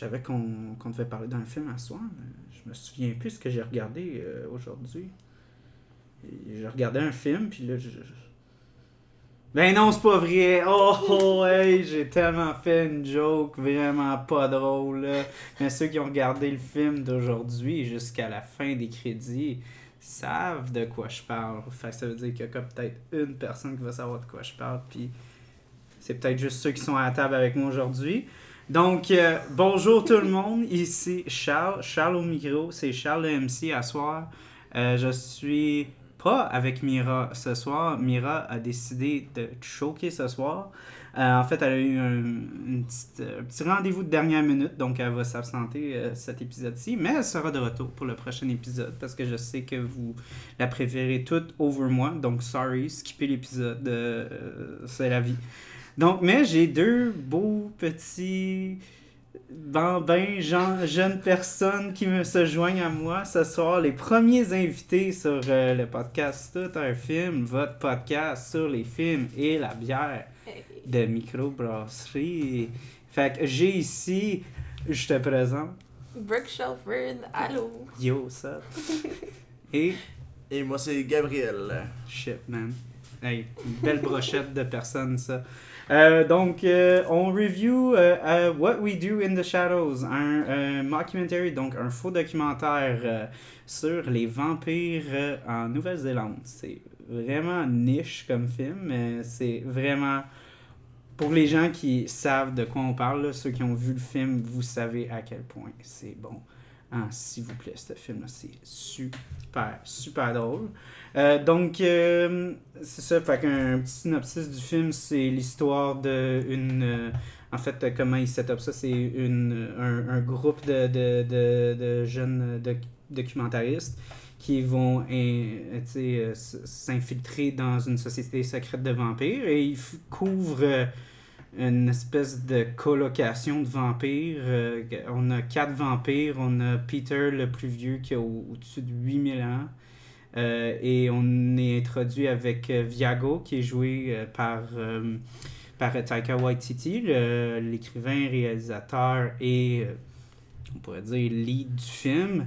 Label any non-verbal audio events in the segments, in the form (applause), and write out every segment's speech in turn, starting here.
savais qu'on devait parler d'un film à soir, je me souviens plus ce que j'ai regardé euh, aujourd'hui. J'ai regardé un film, puis là, je... je- Ben non, c'est pas vrai! Oh, oh hey, j'ai tellement fait une joke vraiment pas drôle. Mais ceux qui ont regardé le film d'aujourd'hui jusqu'à la fin des crédits savent de quoi je parle. Fait que ça veut dire qu'il y a peut-être une personne qui va savoir de quoi je parle, puis c'est peut-être juste ceux qui sont à la table avec moi aujourd'hui. Donc, euh, bonjour tout le monde, ici Charles, Charles au micro, c'est Charles le MC à soir. Euh, je suis pas avec Mira ce soir. Mira a décidé de choquer ce soir. Euh, en fait, elle a eu un, petit rendez-vous de dernière minute, donc elle va s'absenter cet épisode-ci, mais elle sera de retour pour le prochain épisode parce que je sais que vous la préférez toute over moi, donc sorry, skippez l'épisode, euh, c'est la vie. Donc, mais j'ai deux beaux petits bambins, gens- jeunes personnes qui me se joignent à moi ce soir, les premiers invités sur euh, le podcast Tout un film, votre podcast sur les films et la bière de microbrasserie. Fait que j'ai ici, je te présente, Brooke Shelford, allô? yo, ça. (laughs) Et? Et moi, c'est Gabriel. Shit, man. Hey, une belle brochette de personnes, ça. Euh, donc, euh, on review euh, What We Do in the Shadows, un mockumentary, donc un faux documentaire sur les vampires en Nouvelle-Zélande. C'est vraiment niche comme film, mais c'est vraiment. Pour les gens qui savent de quoi on parle, là, ceux qui ont vu le film, vous savez à quel point c'est bon. Ah, s'il vous plaît, ce film-là, c'est super, super drôle. Euh, donc, euh, c'est ça, fait qu'un petit synopsis du film, c'est l'histoire de euh, en fait, comment ils set up ça, c'est un, groupe de, de, de, jeunes doc- documentaristes qui vont s'infiltrer dans une société secrète de vampires et ils couvrent une espèce de colocation de vampires. On a quatre vampires. On a Peter, le plus vieux, qui a au- au-dessus de 8000 ans. Euh, et on est introduit avec euh, Viago, qui est joué euh, par, euh, par Taika Waititi, l'écrivain, réalisateur et, on pourrait dire, lead du film.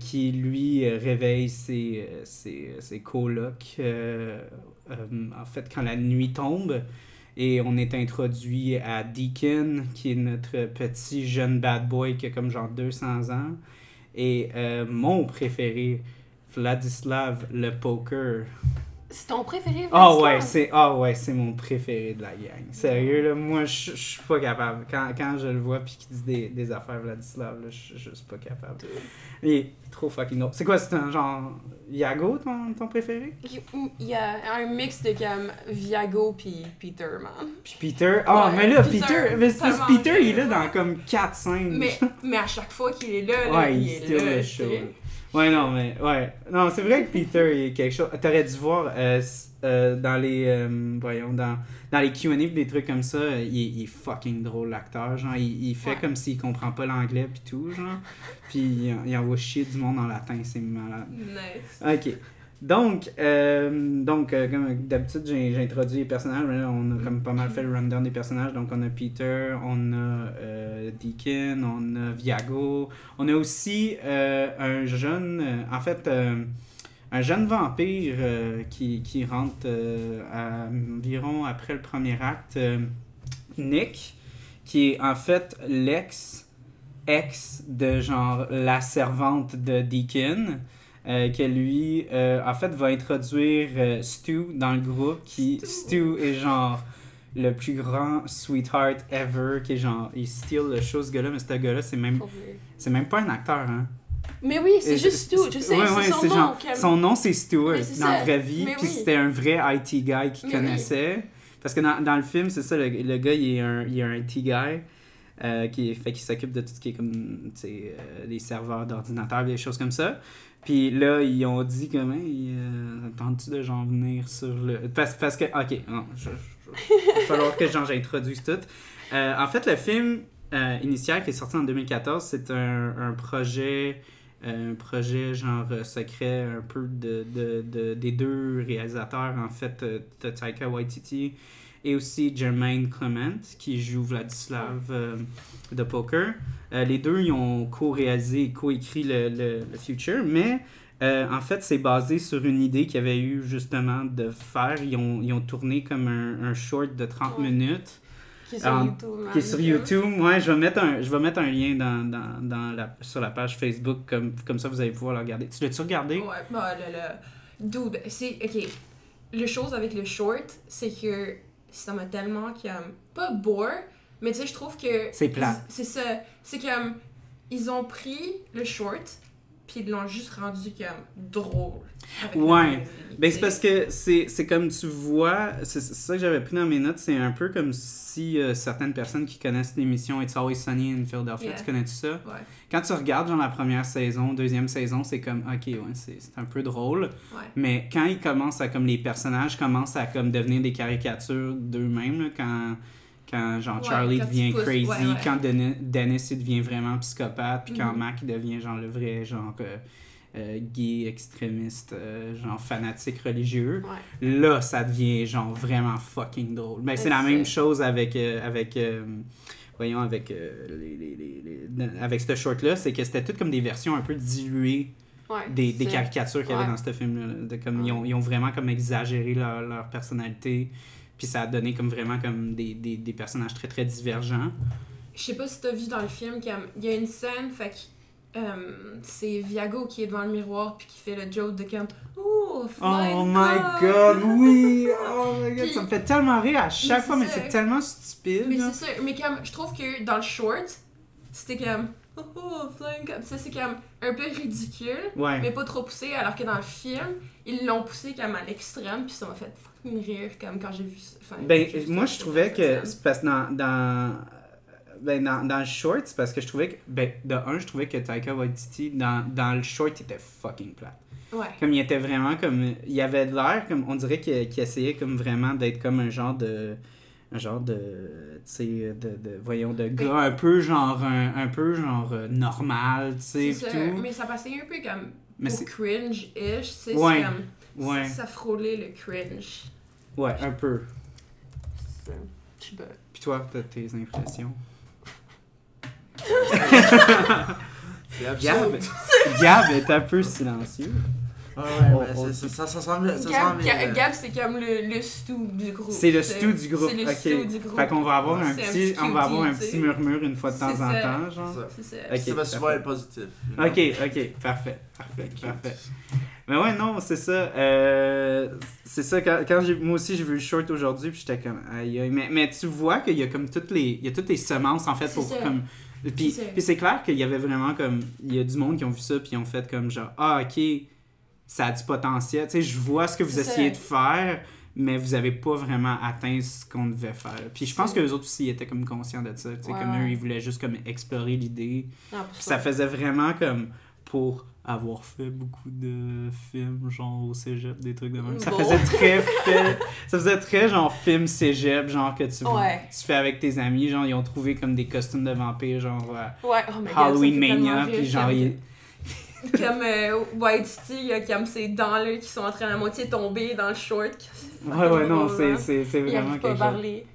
qui lui réveille ses, ses, ses colocs en fait quand la nuit tombe et on est introduit à Deacon qui est notre petit jeune bad boy qui a comme genre 200 ans et mon préféré Vladislav le poker C'est ton préféré, ah Vladislav? ouais, c'est ah ouais, c'est mon préféré de la gang. Sérieux là, moi je suis pas capable quand, quand je le vois puis qu'il dit des, des affaires Vladislav là, je suis juste pas capable. Il est trop fucking drôle. C'est quoi, c'est un genre Yago ton, ton préféré? Il y a un mix de comme Viago puis Peter, man. Puis Peter, ah Ouais, mais là Peter, Peter, mais il est là dans comme 4 scènes. Mais, mais à chaque fois qu'il est là, là Ouais, il, il est là. le show. Ouais, non, mais, ouais. Non, c'est vrai que Peter il est quelque chose. T'aurais dû voir euh, euh, dans les. euh, voyons, dans, dans les QA des trucs comme ça, euh, il, est- il est fucking drôle, l'acteur. Genre, il, il fait Ouais. comme s'il comprend pas l'anglais pis tout, genre. Puis il, il envoie chier du monde en latin, c'est malade. Nice. Ok. Donc, euh, donc euh, comme d'habitude, j'ai introduit les personnages, là, on a comme pas mal fait le rundown des personnages. Donc, on a Peter, on a euh, Deacon, on a Viago. On a aussi euh, un jeune, en fait, un jeune vampire qui, qui rentre environ après le premier acte, Nick, qui est en fait l'ex ex de genre la servante de Deacon euh, que lui, euh, en fait, va introduire euh, Stu dans le groupe, qui, Stu est genre le plus grand sweetheart ever, qui est genre, il steal le show, ce gars-là, mais ce gars-là, c'est même, c'est même pas un acteur, hein. Mais oui, c'est juste Stu, je sais, ouais, ouais, son nom. genre- comme- Son nom, c'est Stuart, dans la vraie vie, puis oui. c'était un vrai IT guy oui. connaissait. Parce que dans, dans le film, c'est ça, le, le gars, il est un, il est un IT guy. euh, qui fait qu'il s'occupe de tout ce qui est comme tu sais, euh, des serveurs d'ordinateur des choses comme ça puis là ils ont dit comment euh, attends-tu de genre venir sur le parce, parce que ok non, il va falloir que j'introduise tout Euh, en fait le film euh, initial qui est sorti en 2014 c'est un, un projet un projet genre euh, secret un peu de, de, de- des deux réalisateurs en fait euh, de Taika Waititi et aussi Jermaine Clement, qui joue Vladislav euh, de Poker. Euh, les deux, ils ont co-réalisé et co-écrit le, le, le Future, mais euh, en fait, c'est basé sur une idée qu'ils avaient eu justement de faire. Ils ont, ils ont tourné comme un, un short de 30 Ouais. minutes Qui est sur YouTube. qui est sur YouTube. Ouais, je vais mettre un, je vais mettre un lien dans, dans, dans la, sur la page Facebook, comme, comme ça vous allez pouvoir le regarder. Tu l'as-tu regardé? Ouais, bah, le, le... Dude, c'est... OK. Le chose avec le short, c'est que ça m'a tellement comme... Pas bore, mais tu sais, je trouve que... C'est plat. C'est ça. C'est comme... Ils ont pris le short, puis ils l'ont juste rendu comme drôle. Ouais. Ben, c'est parce que c'est comme tu vois, c'est ça que j'avais pris dans mes notes, c'est un peu comme si euh, certaines personnes qui connaissent l'émission It's Always Sunny in Philadelphia, Yeah. tu connais-tu ça? Ouais. Quand tu regardes genre la première saison, deuxième saison, c'est comme ok ouais, c'est un peu drôle, Ouais. mais quand ils commencent à comme les personnages commencent à comme devenir des caricatures d'eux-mêmes là, quand quand genre Ouais, Charlie quand devient crazy, ouais, ouais. quand Dennis, Dennis il devient vraiment psychopathe, puis quand Mhm. Mac il devient genre le vrai genre euh, euh, gay extrémiste, euh, genre fanatique religieux là, ça devient genre vraiment fucking drôle. Mais c'est la même chose avec, avec voyons, avec, les, les- les- avec ce short-là, c'est que c'était tout comme des versions un peu diluées des, des caricatures qu'il y avait dans ce film-là. Comme, ils, ont, ils ont vraiment comme exagéré leur, leur personnalité, puis ça a donné comme vraiment comme des, des, des personnages très très divergents. Je sais pas si t'as vu dans le film, comme, il y a une scène, fait que euh, c'est Viago qui est devant le miroir puis qui fait le joke de comme Oh, flying Oh my god, oui! Oh my god, Puis- ça me fait tellement rire à chaque fois, mais c'est tellement stupide. Mais c'est ça, mais comme, je trouve que dans le short, c'était comme Oh, oh flying. Ça, c'est comme un peu ridicule, Ouais. mais pas trop poussé, alors que dans le film, ils l'ont poussé comme à l'extrême, puis ça m'a fait fucking rire, comme quand j'ai vu ça. Enfin, Ben, moi, je trouvais que parce que dans, dans, ben, dans, dans le short, c'est parce que je trouvais que, ben, de un, je trouvais que Taika Waititi, dans, dans le short, il était fucking plat. Ouais. Comme il était vraiment comme, il avait de l'air comme, on dirait qu'il essayait comme vraiment d'être comme un genre de, un genre de, tu sais, de, de, voyons, de gars un peu genre, un, un peu genre euh, normal, tu sais, mais ça passait un peu comme Mais cringe-ish, tu sais, Ouais. c'est comme... ouais, Ça, ça frôlait le cringe. Ouais, un peu. C'est ça. Je sais pas. Puis toi, t'as tes impressions. (laughs) C'est Gab, absurde. Gab est un peu silencieux. Ouais, Oh, ouais, mais ça, ça, ça semble. Ça Gab, semble Ga- euh, Gab, c'est comme le, le stew du groupe. C'est le stew du groupe. C'est le ok. stew du groupe. Fait qu'on va avoir un petit, on va avoir un petit murmure une fois de temps en temps, genre. ça. C'est ça. Ok, Ça va souvent être positif. Ok, ok, parfait, parfait, parfait. Mais ouais, non, c'est ça. euh, c'est ça, quand, quand moi aussi j'ai vu le short aujourd'hui, puis j'étais comme, aïe aïe. Mais, mais tu vois qu'il y a comme toutes les, il y a toutes les semences en fait pour ça. comme. Puis, C'est ça. puis c'est clair qu'il y avait vraiment comme, il y a du monde qui ont vu ça, puis ils ont fait comme genre, ah ok, ça a du potentiel. Tu sais, je vois ce que vous essayez de faire, mais vous avez pas vraiment atteint ce qu'on devait faire. Puis je pense que les autres aussi étaient comme conscients de ça. Tu sais, Ouais, comme eux, ils voulaient juste comme explorer l'idée. Puis ça faisait vraiment comme pour avoir fait beaucoup de films genre au cégep des trucs de même. Ça Bon. faisait très (laughs) fait, ça faisait très genre film cégep genre que tu Ouais. tu fais avec tes amis genre ils ont trouvé comme des costumes de vampires genre euh, Ouais, oh God, Halloween Mania puis genre (laughs) Comme euh, White Steel, il y a comme ses dents là qui sont en train à moitié tomber dans le short. Ouais ouais non, c'est Drôle, c'est c'est vraiment arrive pas quelque chose. parler.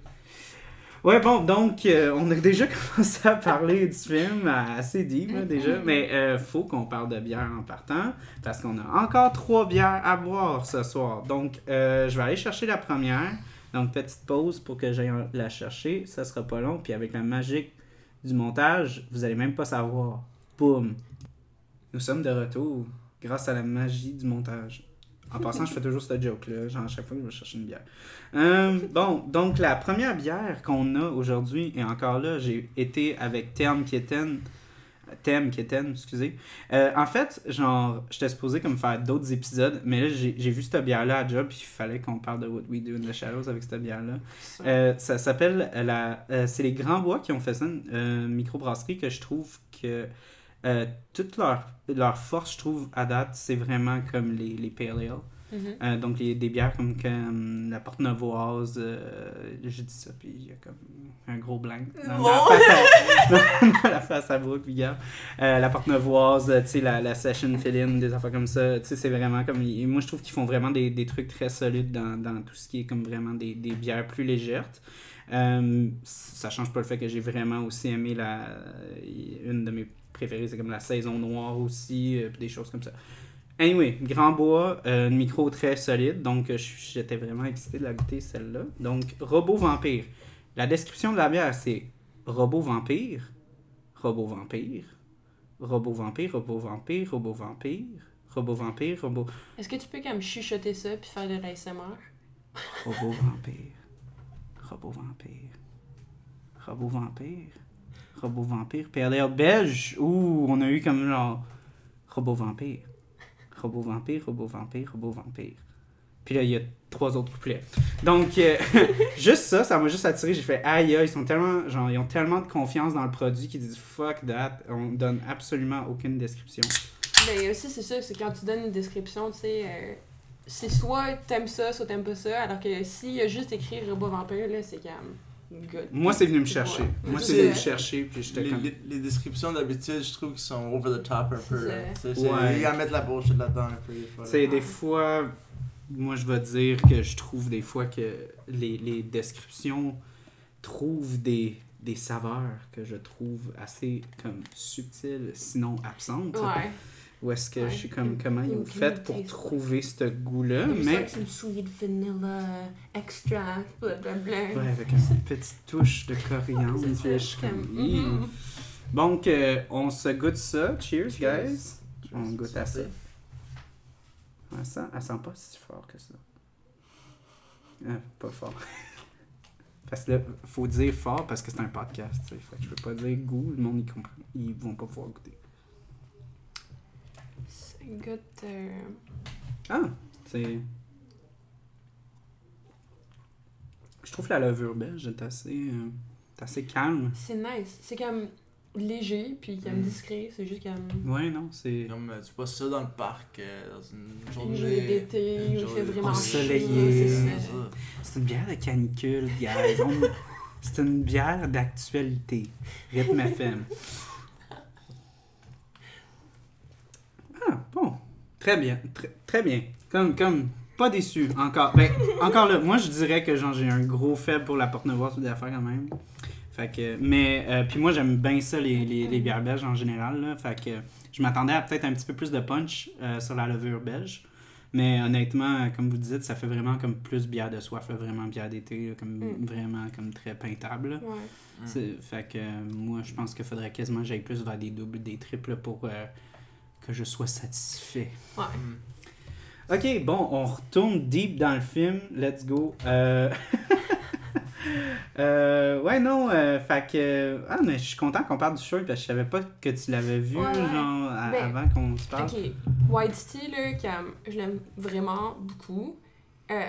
Ouais, bon, donc, euh, on a déjà (laughs) commencé à parler du film assez deep, là, déjà, Mhm. mais euh, faut qu'on parle de bière en partant, parce qu'on a encore trois bières à boire ce soir. Donc, euh, je vais aller chercher la première. Donc, petite pause pour que j'aille la chercher. Ça sera pas long, puis avec la magique du montage, vous allez même pas savoir. Boum! Nous sommes de retour grâce à la magie du montage. En passant, je fais toujours cette joke-là, genre à chaque fois que je vais chercher une bière. Euh, bon, donc la première bière qu'on a aujourd'hui, et encore là, j'ai été avec Thème Kitten. Thème Kitten, excusez. Euh, en fait, genre, j'étais supposé comme faire d'autres épisodes, mais là, j'ai vu cette bière-là à job, puis il fallait qu'on parle de What We Do in the Shadows avec cette bière-là. Euh, ça s'appelle la. c'est les Grands Bois qui ont fait ça, une microbrasserie que je trouve que euh, toute leur, leur force, je trouve, à date, c'est vraiment comme les, les Pale Ale. Mhm. Euh, donc, les- des bières comme, comme la Porte Novoise, euh, j'ai dit ça, puis il y a comme un gros blanc dans, la, face à, (laughs) (laughs) dans la face à Brooke. Euh, la Porte Novoise, tu sais, la, la Session Fill-In, des affaires comme ça. Tu sais, c'est vraiment comme. et Moi, je trouve qu'ils font vraiment des, des trucs très solides dans, dans tout ce qui est comme vraiment des, des bières plus légères. Euh, ça change pas le fait que j'ai vraiment aussi aimé la. Une de mes c'est comme la Saison Noire aussi, euh, puis des choses comme ça. Anyway, Grand Bois, euh, micro très solide, donc euh, j'étais vraiment excité de la goûter celle-là. Donc, Robot Vampire. La description de la bière, c'est Robot Vampire, Robot Vampire, Robot Vampire, Robot Vampire, Robot Vampire, Robot Vampire, Robot... Est-ce que tu peux comme chuchoter ça puis faire de l'ASMR? Robot Vampire, Robot Vampire, Robot Vampire, Robot Vampire, PLR belge, où on a eu comme genre Robot Vampire, Robot Vampire, Robot Vampire, Robot Vampire. Puis là, il y a trois autres couplets. Donc, euh, (laughs) juste ça, ça m'a juste attiré. J'ai fait aïe, ils sont tellement, genre, ils ont tellement de confiance dans le produit qu'ils disent fuck that, on donne absolument aucune description. Ben aussi, c'est ça, c'est quand tu donnes une description, tu sais, euh, c'est soit t'aimes ça, soit t'aimes pas ça, alors que s'il y a juste écrit robot vampire, là, c'est comme good. Moi, c'est venu me chercher. Moi, c'est venu me chercher, puis j'étais Les, comme. les, les descriptions d'habitude, je trouve qu'ils sont over the top un peu. C'est sais, c'est- Ouais. Ils mettent la bullshit là-dedans un peu. des fois, là. des fois, moi, je vais dire que je trouve des fois que les, les descriptions trouvent des, des saveurs que je trouve assez comme subtiles, sinon absentes. Ouais. Ou est-ce que Ouais. je suis comme, comment ils ont fait pour trouver ce goût-là, mais... une sweet vanilla extract, blablabla. Ouais, avec une petite touche de coriandre, (laughs) je suis comme. Ih. mhm. Donc, euh, on se goûte ça. Cheers, Cheers. guys. On goûte à ça. Elle sent, elle sent pas si fort que ça. Ah, pas fort. (laughs) parce que là, faut dire fort parce que c'est un podcast. Fait que je peux pas dire goût, le monde ils comprend. Ils vont pas pouvoir goûter. Euh, Ah, c'est. Je trouve la levure belge est assez, euh, assez calme. C'est nice. C'est comme léger, puis comme Mm. discret, c'est juste comme. Ouais, non, c'est. Comme euh, tu passes ça dans le parc euh, dans une Une journée. d'été, où il fait vraiment ensoleillée. chaud, c'est C'est ça. ça. C'est une bière de canicule, guys. On- (laughs) C'est une bière d'actualité. Rythme FM. Ah, bon. Très bien. Très, très bien. Comme, comme, pas déçu. Encore. Ben, encore là, moi, je dirais que genre, j'ai un gros faible pour la porte noire sur des affaires quand même. Fait que, mais, euh, puis moi, j'aime bien ça, les, les, les bières belges en général. Là. Fait que je m'attendais à peut-être un petit peu plus de punch euh, sur la levure belge. Mais honnêtement, comme vous dites, ça fait vraiment comme plus bière de soif, là, vraiment bière d'été, comme Mm. vraiment comme très peintable. Ouais. Fait que euh, moi, je pense qu'il faudrait quasiment que j'aille plus vers des doubles, des triples pour euh, que je sois satisfait. Ouais. Ok, bon, on retourne deep dans le film. Let's go. Euh... (laughs) euh, ouais, non, euh, fait que. Ah, mais je suis content qu'on parle du short parce que je savais pas que tu l'avais vu, Ouais, genre, à- Ben, avant qu'on se parle. Ok, White Steel, je l'aime vraiment beaucoup. Euh,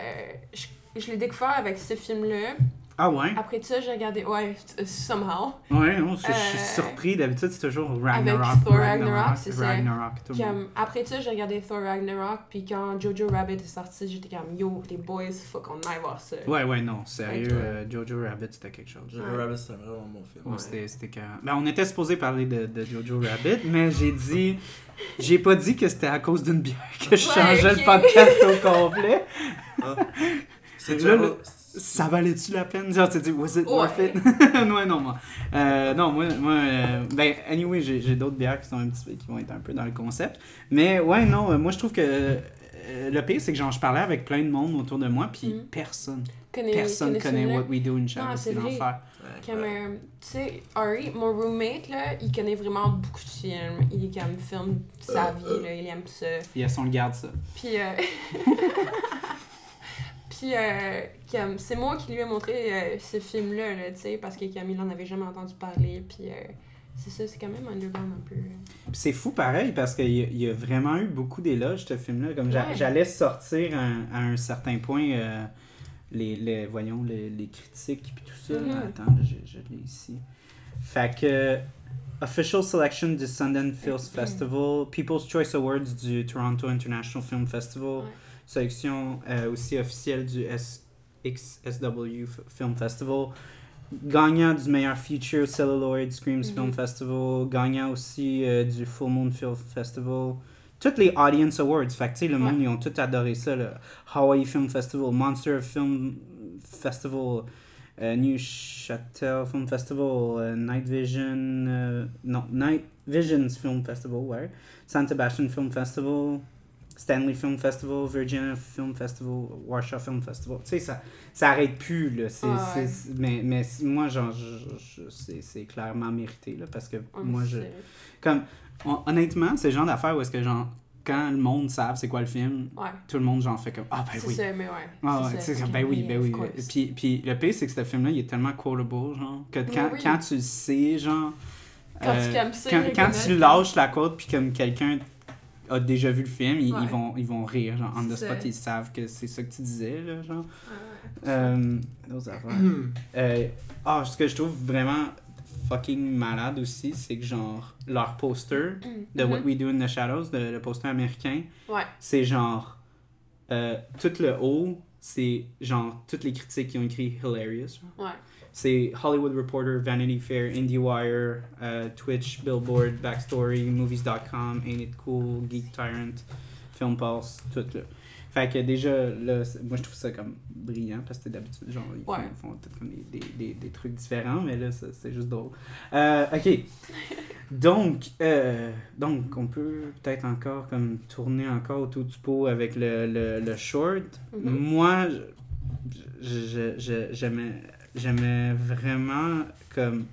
je je l'ai découvert avec ce film-là. Ah, ouais? Après ça, j'ai regardé, ouais, t- somehow. Ouais, non, je, je suis Euh, surpris. D'habitude, c'est toujours Ragnarok. Avec Thor Ragnarok, c'est ça. Ragnarok, tout. Comme, après ça, j'ai regardé Thor Ragnarok, puis quand Jojo Rabbit est sorti, j'étais comme, yo, les boys, faut qu'on aille voir ça. Ouais, ouais, non, sérieux, Ouais. euh, Jojo Rabbit, c'était quelque chose. Jojo Ouais. Rabbit, c'est un vraiment bon film. Ouais, Ouais. c'était, c'était carré- Ben, on était supposé parler de, de Jojo Rabbit, mais j'ai dit. J'ai pas dit que c'était à cause d'une bière que je Ouais, changeais le podcast au complet. (laughs) C'est Là, le- Ça valait-tu la peine? Genre, tu dis, was it Ouais. worth it? (laughs) ouais, non, moi. Euh, non, moi, moi euh, ben, anyway, j'ai, j'ai d'autres bières qui sont un petit peu, qui vont être un peu dans le concept. Mais ouais, non, euh, moi, je trouve que euh, le pire, c'est que genre, je parlais avec plein de monde autour de moi, puis Mhm. personne, Connais- personne connaît? What We Do in Shadows. Non, C'est l'enfer. Ouais, Comme, euh, tu sais, Ari, mon roommate, là, il connaît vraiment beaucoup de films. Il est comme film sa vie, là, il aime ça. Puis on le garde ça. Puis, (laughs) (laughs) euh... Puis, euh, c'est moi qui lui ai montré euh, ce film-là, là, tu sais, parce que Camille en avait jamais entendu parler. Puis, euh, c'est ça, c'est quand même underground un peu. C'est fou pareil parce qu'il y, y a vraiment eu beaucoup d'éloges ce film-là. Comme Ouais. j'allais sortir à, à un certain point euh, les, les voyons les, les critiques puis tout ça. Mhm. Attends, je, je l'ai ici. Fait que official selection du Sundance Film Festival, People's Choice Awards du Toronto International Film Festival, Ouais. Sélection euh, aussi officielle du SXSW Film Festival. Gagnant du meilleur feature Celluloid Screams Mhm. Film Festival. Gagnant aussi euh, du Full Moon Film Festival. Toutes les Audience Awards. Fait que, le Ouais. monde, ils ont tout adoré ça. Le Hawaii Film Festival, Monster Film Festival, euh, New Châtel Film Festival, euh, Night Vision, non, Night Visions Film Festival, ouais. San Sebastian Film Festival, Stanley Film Festival, Virginia Film Festival, Warsaw Film Festival. Tu sais, ça, ça arrête plus, là. Ouais, c'est- mais, mais moi, genre, c'est, clairement mérité, là, parce que moi, je... Comme, hon- honnêtement, c'est le genre d'affaire où est-ce que, genre, quand le monde savent c'est quoi le film, Ouais, tout le monde, genre, fait comme, ah, ben c'est oui. ça, mais ouais. Ah ouais, ça. ben oui, ben oui. Puis, puis le pire, c'est que ce film-là, il est tellement quotable, genre, que quand, oui. quand tu le sais, genre. Quand euh, tu ça, quand, tu lâches la côte, puis comme quelqu'un a déjà vu le film, ils, Ouais. ils vont, ils vont rire, genre, on the spot, ils savent que c'est ça que tu disais, là, genre. Ouais. Euh. (clears throat) Euh, Ah, ce que je trouve vraiment fucking malade aussi, c'est que, genre, leur poster de What Mhm. We Do in the Shadows, de- le poster américain, Ouais. c'est genre euh, tout le haut c'est genre toutes les critiques qui ont écrit hilarious genre. Ouais. C'est Hollywood Reporter Vanity Fair IndieWire euh, Twitch Billboard Backstory Movies.com Ain't It Cool Geek Tyrant Film Pulse tout là fait que déjà là moi je trouve ça comme brillant parce que d'habitude genre ils font, Ouais. ils font peut-être comme des, des, des, des trucs différents mais là c'est juste drôle Euh, ok (laughs) donc, euh, donc, on peut peut-être encore comme tourner encore autour du pot avec le, le, le short. Mhm. Moi, je- je- je- j'aimais j'aimais vraiment comme...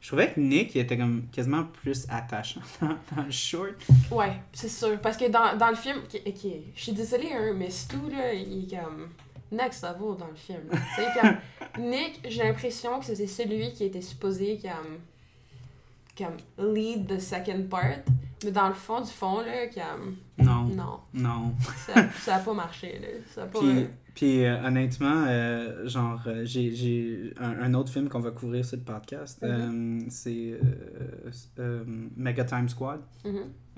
Je trouvais que Nick il était comme quasiment plus attachant (laughs) dans, le short. Ouais, c'est sûr. Parce que dans, dans le film, ok, je suis désolée, hein, mais Stu, là, il est comme next level dans le film. Tu sais, comme (laughs) Nick, j'ai l'impression que c'était celui qui était supposé comme, comme lead the second part. Mais dans le fond du fond, là, comme, Non, non, non. ça, ça a pas marché, là. Ça a (laughs) pas... Puis, puis euh, honnêtement, euh, genre, euh, j'ai, j'ai un, un autre film qu'on va couvrir sur le podcast. Euh, c'est Mega Time Squad.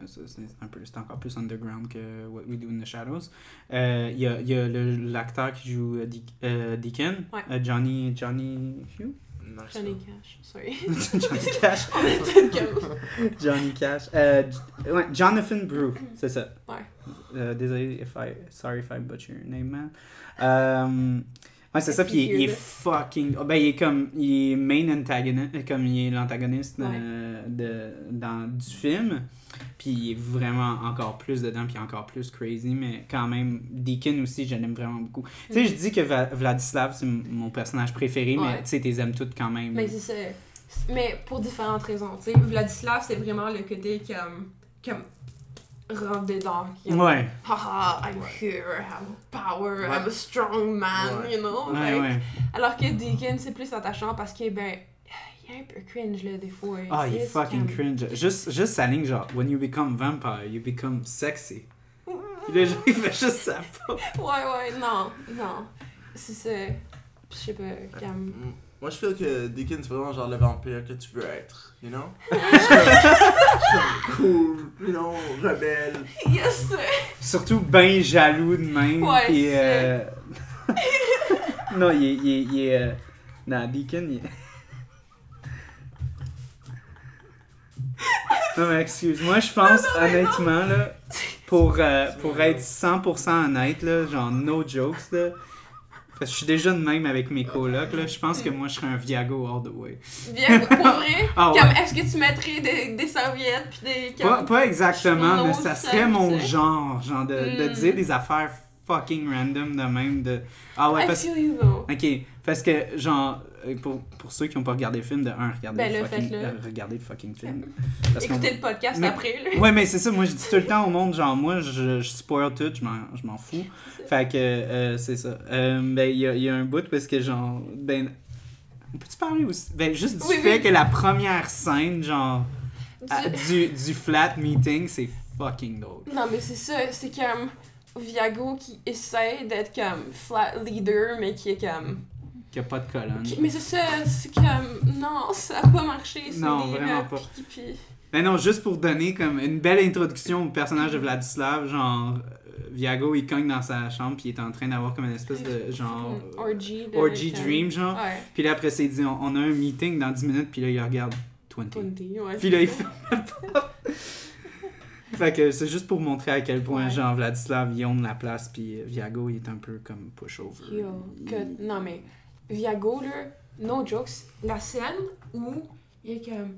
Ça, C'est un peu, c'est encore plus underground que What We Do in the Shadows. Il y a, y a le- l'acteur qui joue Deacon, Ouais. Johnny, Johnny Hugh? Johnny Cash, sorry. (laughs) Johnny Cash. On. (laughs) Johnny Cash. Euh, ouais, Jonathan Brew, c'est ça. Ouais. Euh, désolé if I, sorry if I butcher your name, man. Euh, ouais, c'est ça, puis il, il est fucking. oh, ben, il est comme. Il est main antagonist, comme il est l'antagoniste Ouais. euh, de, dans, du film. Puis il est vraiment encore plus dedans, puis encore plus crazy, mais quand même, Deacon aussi, je l'aime vraiment beaucoup. Tu sais, je dis que Va- Vladislav, c'est mon personnage préféré, mais tu sais, t'es aimes toutes quand même. Mais c'est ça. Mais pour différentes raisons. Tu sais, Vladislav, c'est vraiment le côté comme. comme. Rentre dedans. est Ouais, Haha, I'm here, I have power, Ouais. I'm a strong man, Ouais. you know? ouais, Like, ouais. Alors que Deacon, c'est plus attachant parce que, ben, il est un peu cringe, là, des fois. Ah, il est fucking comme- cringe. Juste, juste sa ligne, genre, when you become vampire, you become sexy. Puis là, genre, il fait juste ça. Ouais, ouais, non, non. C'est ça. Je sais pas, comme. Moi, je feel que Deacon, c'est vraiment genre le vampire que tu veux être, you know? (laughs) cool, you know, rebelle. Yes! Surtout ben jaloux de même. Ouais, euh... (laughs) non, il est. Il est, il est, euh, Non, Deacon, il est. Non, mais excuse-moi, je pense honnêtement, là, pour, euh, pour être 100% honnête, là, genre no jokes, là, parce que je suis déjà de même avec mes colocs, là, je pense que moi je serais un Viago all the way. Bien, pour (laughs) vrai, Ah ouais. comme, est-ce que tu mettrais des, des serviettes pis des. Pas, pas exactement, mais ça serait mon genre, genre de, de Mm. dire des affaires fucking random de même de ah ouais I parce ok parce que genre pour, pour ceux qui n'ont pas regardé le film de un regardez Ben le fucking euh, regardez le fucking film. Parce Écoutez le podcast Mais- après, là. ouais mais c'est ça moi je dis tout le temps au monde genre moi je, je spoil tout je m'en fous. Fait que euh, c'est ça. Euh, ben il y a, y a un bout parce que genre ben peux-tu parler aussi? Ben juste du Oui, fait oui. que la première scène genre Du- du, du flat meeting c'est fucking drôle. Non, mais c'est ça, c'est comme Viago qui essaie d'être comme flat leader, mais qui est comme. Qu'il n'y a pas de colonne. Mais c'est ça, c'est comme. Non, ça a pas marché. c'est Non, des vraiment pas. Puis, puis- Ben non, juste pour donner comme une belle introduction au personnage de Vladislav, genre euh, Viago il cogne dans sa chambre puis il est en train d'avoir comme une espèce de genre orgy. de- orgy dream genre. Ouais. Puis là après il dit on, on a un meeting dans 10 minutes puis là il regarde 20. 20, ouais. Puis là il fait (laughs) Fait que c'est juste pour montrer à quel point Ouais. genre Vladislav il own la place puis euh, Viago il est un peu comme pushover. Yo, Il- que- non mais Viago là, no jokes, la scène où il est comme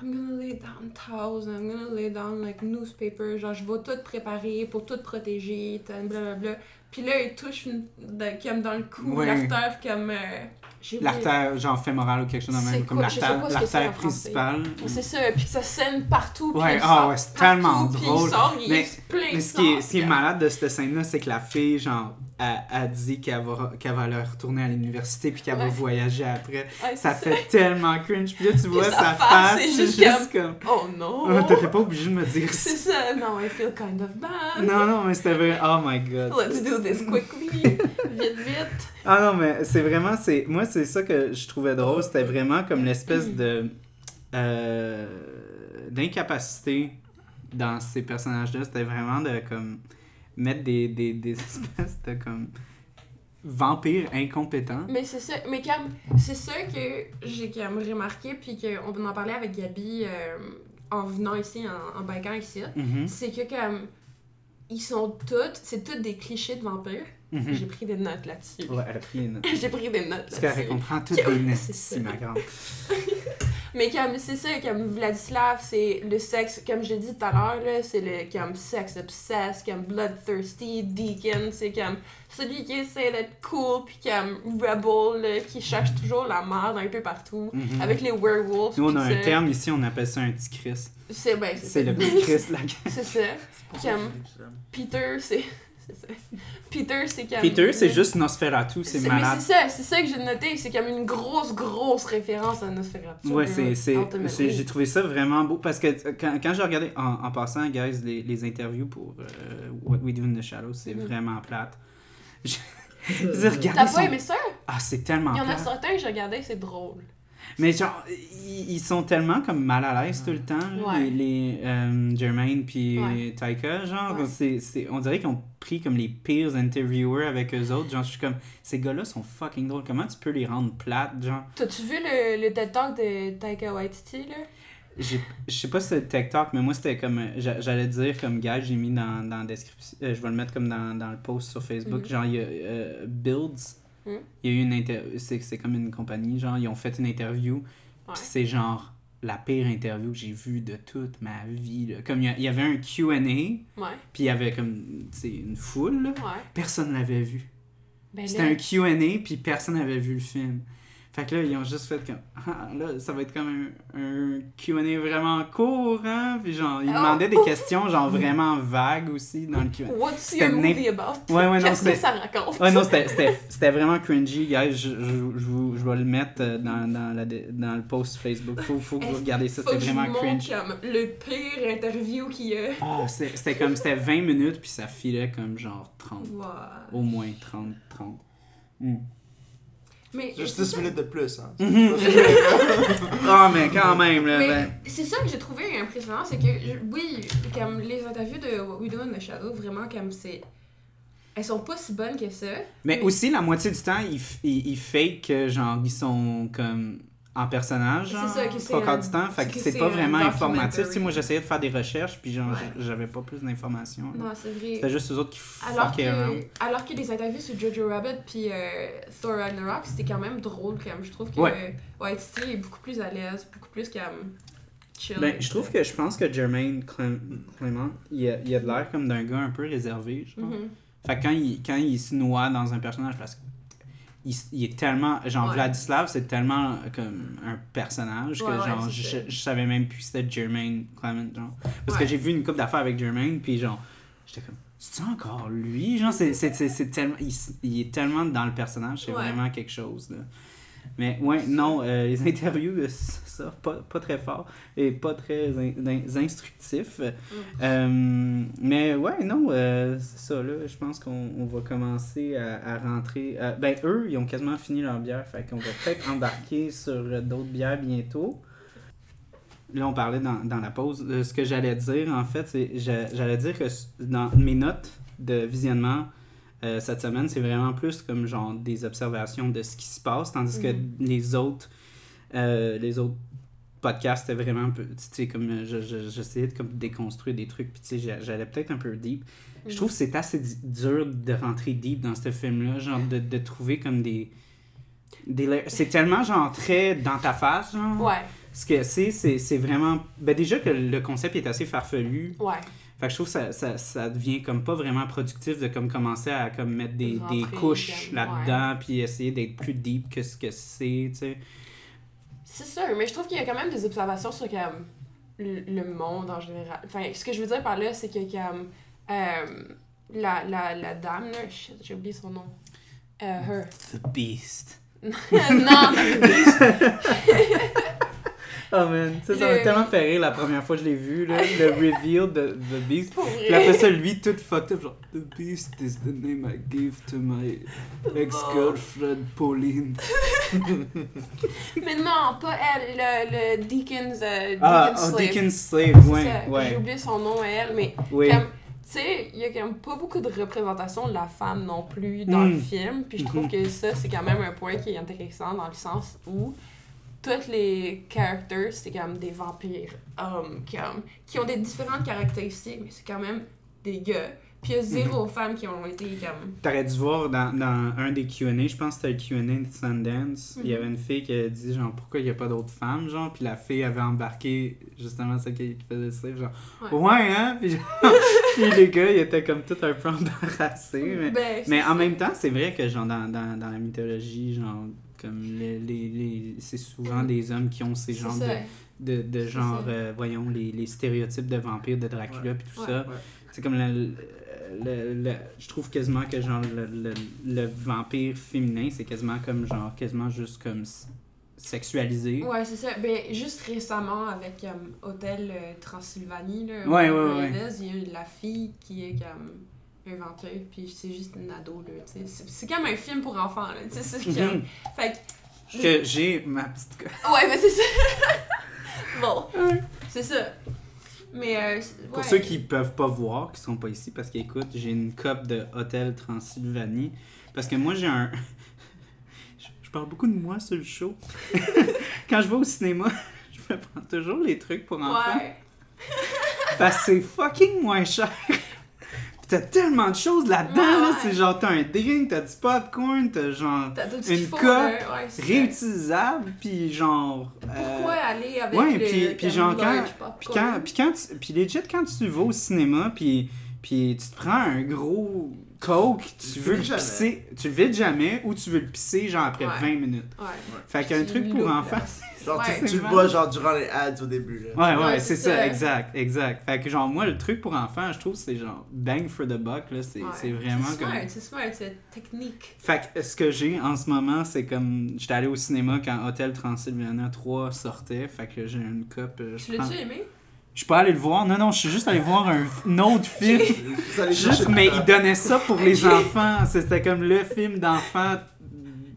I'm gonna lay down towels, I'm gonna lay down like newspaper, genre je vais tout préparer pour tout protéger, blablabla. Puis là il touche une, de- comme dans le cou, Ouais. l'artère comme euh. L'artère genre fémorale ou quelque chose de même comme l'artère principale. C'est ça, puis que ça scène partout, puis Ouais, ah ouais, c'est tellement puis drôle. il sort, il Mais- plein Mais ce qui est, ce qui est puis- malade de cette scène-là, c'est que la fille, genre, elle, elle dit qu'elle va, va aller retourner à l'université puis qu'elle va voyager après. Ouais, Ça fait tellement cringe. Puis là, tu vois sa face, c'est juste juste comme... Oh non! Oh, T'étais pas obligé de me dire C'est ça. ça, non, I feel kind of bad. Non, non, mais c'était vrai. Oh my god. Let's do this quickly. (laughs) vite, vite. Ah non, mais c'est vraiment... c'est Moi, c'est ça que je trouvais drôle. C'était vraiment comme l'espèce de... euh, d'incapacité dans ces personnages-là. C'était vraiment de, comme... Mettre des, des, des (laughs) espèces de, comme... Vampires incompétents. Mais c'est ça, mais comme, c'est ça que j'ai comme remarqué, puis qu'on en parlait avec Gabi euh, en venant ici, en, en ici. Mhm, C'est que comme, ils sont toutes, c'est toutes des clichés de vampires. Mhm. J'ai pris des notes là-dessus. Ouais, elle a pris une... (laughs) J'ai pris des notes (laughs) C'est correct, là-dessus. on prend toutes Ouais, les notes c'est ici, ça. ma grande. (laughs) Mais comme c'est ça, comme Vladislav, c'est le sexe, comme je l'ai dit tout à l'heure, là, c'est le comme sex obsessed, comme bloodthirsty, Deacon, c'est comme celui qui essaie d'être cool, puis comme rebel, là, qui cherche toujours la merde un peu partout, Mhm. avec les werewolves. Nous, on a un ça. terme ici, on appelle ça un petit Chris. C'est ben, C'est le petit Chris, là. C'est ça. Comme-. Peter, c'est. C'est ça. (laughs) Peter, c'est comme. Peter, c'est juste Nosferatu, c'est Mais malade. c'est ça, c'est ça que j'ai noté, c'est comme une grosse, grosse référence à Nosferatu. Ouais, c'est, j'ai trouvé ça vraiment beau parce que euh, quand, quand j'ai regardé, en, en passant, guys, les, les interviews pour euh, What We Do in the Shadows, c'est Mhm. vraiment plate. Je, je veux dire, regardez T'as pas aimé ça? Ah, c'est tellement Il y en a plate. certains que j'ai regardé, c'est drôle. Mais genre, ils, ils sont tellement comme mal à l'aise tout le temps, là, Ouais. les, les euh, Jermaine puis Ouais. Taika, genre, Ouais. c'est, c'est, on dirait qu'ils ont pris comme les pires interviewers avec eux autres, genre, je suis comme, ces gars-là sont fucking drôles, comment tu peux les rendre plates, genre? T'as-tu vu le, le TED Talk de Taika Waititi, là? J'ai- Je sais pas si c'est TikTok, mais moi c'était comme. j'a- J'allais dire comme gars, j'ai mis dans, dans la description. euh, je vais le mettre comme dans, dans le post sur Facebook. Mhm. Genre, il y a euh, Builds. Mhm. Il y a eu une interview. C'est comme une compagnie. Genre, ils ont fait une interview. Ouais. Puis c'est genre la pire interview que j'ai vue de toute ma vie. là. Comme il y y avait un QA, puis Ouais. il y avait comme une foule. là. Ouais. Personne l'avait vu. Ben C'était là, un QA, puis personne n'avait vu le film. Fait que là, ils ont juste fait comme. (laughs) Ah, là, ça va être comme un, un QA vraiment court, hein? Puis genre, ils Oh. demandaient des questions, genre vraiment vagues aussi dans le QA. What's your movie about? Ouais, ouais, non, Qu'est-ce que c'était. ça raconte? Ouais, non, c'était- c'était c'était vraiment cringy, guys. Je, je, je, je vais le mettre euh, dans, dans, la, dans le post Facebook. Faut, faut que vous regardiez ça, c'était vraiment cringe. comme le pire interview qu'il y a. Ah, c'était comme, c'était 20 minutes, puis ça filait comme genre 30. Ouais. Au moins 30, 30. Hmm. Mais Juste c'est 10 ça- minutes de plus, hein. Mhm. (laughs) Ah, mais quand même, là. Mais ben- c'est ça que j'ai trouvé impressionnant, c'est que je- oui, comme les interviews de What We Do in the Shadow, vraiment comme c'est. Elles sont pas si bonnes que ça. Mais Mais- aussi, la moitié du temps, ils, f- ils, ils fake que, genre, ils sont comme en personnage, un- du temps. Fait que que c'est pas un vraiment informatif. Tu sais, moi, j'essayais de faire des recherches, puis genre, Ouais. j'avais pas plus d'informations. Non, c'est vrai. C'était juste eux autres qui Alors around. que, alors que les interviews sur Jojo Rabbit puis euh, Thor Ragnarok, c'était quand même drôle quand même. Je trouve que Ouais. Waititi est beaucoup plus à l'aise, beaucoup plus comme chill. Ben, je trouve que je pense que Jermaine Clem- Clement, il a, il a de l'air comme d'un gars un peu réservé, genre. Mhm. Fait que quand il, quand il se noie dans un personnage, parce que il, il est tellement. Genre, Ouais. Vladislav, c'est tellement comme un personnage que, Ouais, genre, je, je savais même plus c'était Jermaine Clement, genre. Parce que j'ai vu une couple d'affaires avec Jermaine, puis genre, j'étais comme, c'est encore lui? Genre, c'est, tellement. Il, il est tellement dans le personnage, c'est vraiment quelque chose, là. Mais ouais, non, euh, les (laughs) interviews, euh, ça, pas, pas très fort et pas très in- in- instructif. Mm. Euh, mais ouais, non, euh, c'est ça, là. Je pense qu'on on va commencer à, à rentrer. ben, eux, ils ont quasiment fini leur bière, fait qu'on va peut-être embarquer sur d'autres bières bientôt. là, on parlait dans, dans la pause. ce que j'allais dire, en fait, c'est j'a- j'allais dire que dans mes notes de visionnement euh, cette semaine, c'est vraiment plus comme genre des observations de ce qui se passe, tandis que Mhm. les autres euh, les autres podcasts c'était vraiment un peu tu sais comme euh, je- je- j'essayais de comme déconstruire des trucs puis tu sais j'a- j'allais peut-être un peu deep je trouve que c'est assez dur de rentrer deep dans ce film-là, genre de, de trouver comme des. des c'est tellement genre très dans ta face, genre. Ouais, Ce que c'est, c'est, c'est vraiment. Ben déjà que le concept est assez farfelu. ouais. Fait que je trouve que ça, ça, ça devient comme pas vraiment productif de comme commencer à comme mettre des, des couches là-dedans puis essayer d'être plus deep que ce que c'est, tu sais. C'est sûr, mais je trouve qu'il y a quand même des observations sur comme, le, le monde en général. Enfin, ce que je veux dire par là, c'est que comme, euh, la, la, la dame, là, j'ai oublié son nom. Euh, her. The Beast. (laughs) non, (laughs) Oh man, ça, ça m'a Le- tellement fait rire la première fois que je l'ai vu, là, (laughs) le reveal de The Beast. Puis après ça, lui, tout fucked up, genre, The Beast is the name I give to my ex-girlfriend Pauline. (laughs) Mais non, pas elle, le, le Deacon's, euh, Deacon's Ah, oh, Slave. Deacon's Slave, ouais, J'ai oublié son nom à elle, mais Oui. comme, tu sais, il y a quand même pas beaucoup de représentation de la femme non plus dans le film. Puis je trouve Mhm. que ça, c'est quand même un point qui est intéressant dans le sens où tous les characters, c'est comme des vampires hommes comme, qui ont des différentes caractéristiques, mais c'est quand même des gars. Puis il y a zéro Mhm. femme qui ont été comme. T'aurais dû voir dans, dans un des Q&A, je pense que c'était le Q&A de Sundance, il y Mhm. avait une fille qui a dit genre pourquoi il n'y a pas d'autres femmes, genre, puis la fille avait embarqué justement celle qui, faisait slave, genre Ouais. ouais, hein, puis, genre, (laughs) puis les gars ils étaient comme tout un peu (laughs) embarrassés, mais... Ben, Mais en ça. même temps, c'est vrai que genre dans, dans, dans la mythologie, genre comme les, les, les- c'est souvent des hommes qui ont ces genres de, de, de genre, euh, voyons, les, les stéréotypes de vampires, de Dracula, puis tout Ouais. ça. Ouais. C'est comme le, le, le- je trouve quasiment que genre le, le, le vampire féminin, c'est quasiment comme genre, quasiment juste comme sexualisé. Ouais, c'est ça. Ben, juste récemment, avec comme Hôtel euh, Transylvanie, là, Ouais, ouais, ouais. Il y a eu la fille qui est comme vampire, puis c'est juste une ado, là, tu sais. C'est- comme un film pour enfants, là, tu sais. c'est comme- Mhm. Fait que... Que j'ai ma petite. (laughs) Ouais, mais c'est ça. (laughs) bon, c'est ça. Mais, euh, Pour ceux qui peuvent pas voir, qui sont pas ici, parce qu'écoute, j'ai une coupe de Hôtel Transylvanie. Parce que moi, j'ai un. (laughs) Je- Je parle beaucoup de moi sur le show. Quand je vais au cinéma, je me prends toujours les trucs pour enfants. Ouais. Parce que c'est fucking moins cher. T'as tellement de choses là-dedans, Ouais, là. ouais. C'est genre, t'as un drink, t'as du popcorn, t'as genre T'as tout ce qu'il une. Ouais, ça. réutilisable, puis genre. euh, Pourquoi aller avec ouais, le puis- puis genre, quand-? Puis quand, puis quand tu, puis legit, quand tu vas au cinéma, puis, puis tu te prends un gros coke, tu Tu veux le pisser, tu le vides jamais, ou tu veux le pisser genre après Ouais. 20 minutes. Ouais. Fait qu'un truc pour loupes, enfants. Genre, tu- Ouais. tu, le bois genre durant les ads au début. Là. Ouais, ouais, Ouais, c'est ça, ça. exact, exact. Fait que genre, moi, le truc pour enfants, je trouve, c'est genre bang for the buck, là, c'est Ouais. c'est vraiment C'est comme... smart, c'est smart, c'est technique. Fait que ce que j'ai en ce moment, c'est comme, j'étais allé au cinéma quand Hotel Transylvania 3 sortait, fait que j'ai une coupe... euh, je Tu prends- l'as-tu aimé? Je suis pas allé le voir, non, non, je suis juste allé voir un, un autre (laughs) film. Juste, mais il donnait ça pour les enfants. C'était comme le film d'enfants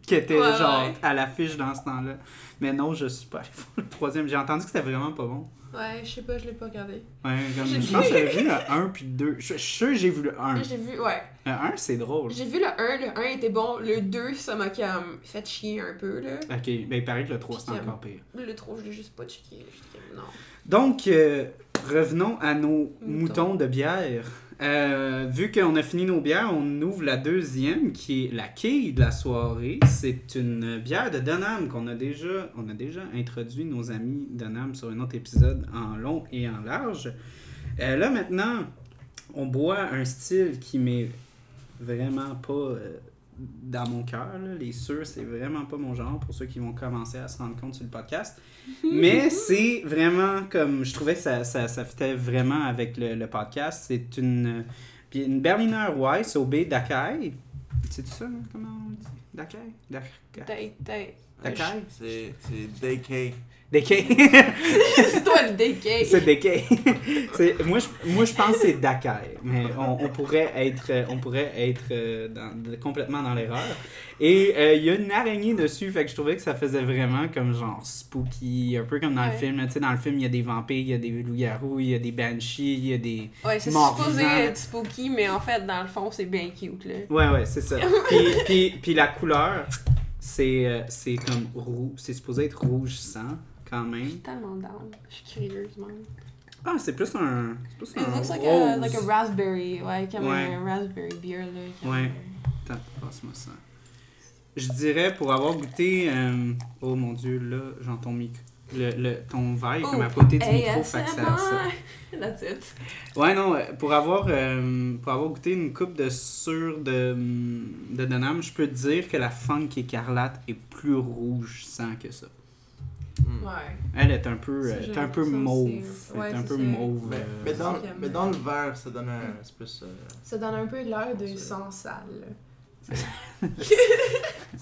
qui était Ouais, genre ouais. à l'affiche dans ce temps-là. Mais non, je suis pas allé voir le troisième. J'ai entendu que c'était vraiment pas bon. Ouais, je sais pas, je l'ai pas regardé. Ouais, comme, je pense que j'avais vu le 1 puis le 2. Je suis sûr que j'ai vu le 1. (laughs) J'ai vu, ouais. Le 1, c'est drôle. J'ai vu le 1, le 1 était bon, le 2, ça m'a comme fait chier un peu, là. Ok, ben il paraît que le 3 c'est encore pire. Le 3, je l'ai juste pas checké. Non. Donc, euh, revenons à nos moutons, Moutons. de bière. Euh, vu qu'on a fini nos bières, on ouvre la deuxième qui est la quille de la soirée. C'est une bière de Donham qu'on a déjà, on a déjà introduit nos amis Donham sur un autre épisode en long et en large. Euh, là maintenant, on boit un style qui m'est vraiment pas euh, dans mon cœur. là. Les sûrs, c'est vraiment pas mon genre pour ceux qui vont commencer à se rendre compte sur le podcast. (laughs) Mais c'est vraiment comme. Je trouvais que ça, ça, ça fitait vraiment avec le, le podcast. C'est une, puis une Berliner Weiss au B d'Akai. C'est ça, là, comment on dit? Dakai? Dakai? Dakai? C'est c'est DK. Dakai? (laughs) c'est toi le DK. c'est. (laughs) C'est- moi, je, moi, je pense que c'est Dakai. Mais on, on pourrait être, on pourrait être euh, dans- complètement dans l'erreur. Et euh, il y a une araignée dessus, fait que je trouvais que ça faisait vraiment comme genre spooky, un peu comme dans le film. Tu sais, dans le film, il y a des vampires, il y a des loups-garous, il y a des banshees, il y a des. Ouais, c'est supposé être spooky, mais en fait, dans le fond, c'est bien cute, là. Ouais, ouais, c'est ça. (laughs) Puis, puis, puis la couleur, c'est euh, c'est comme rouge. C'est supposé être rouge sang, quand Je suis même. tellement down. Je suis curieuse, man. Ah, c'est plus un. C'est plus It un looks like a, rose. like a raspberry, ouais, comme Ouais. un raspberry beer, là. Ouais. Attends, passe-moi ça. Je dirais pour avoir goûté. euh, Oh mon dieu, là, j'entends mic- le, le, ton verre est comme à côté du micro, fait que ça, ça- ASMR. (laughs) That's it. Ouais, non, euh, pour avoir, euh, pour avoir goûté une coupe de sur de, de Denham, je peux te dire que la funk écarlate est plus rouge sang que ça. Ouais. Elle est un peu, Ça, est un peu mauve. Ouais, est un peu ça. mauve. Mais, euh, mais, dans, mais dans le verre, ça donne un. C'est plus. euh, Ça donne un peu l'air de sang sale. (laughs)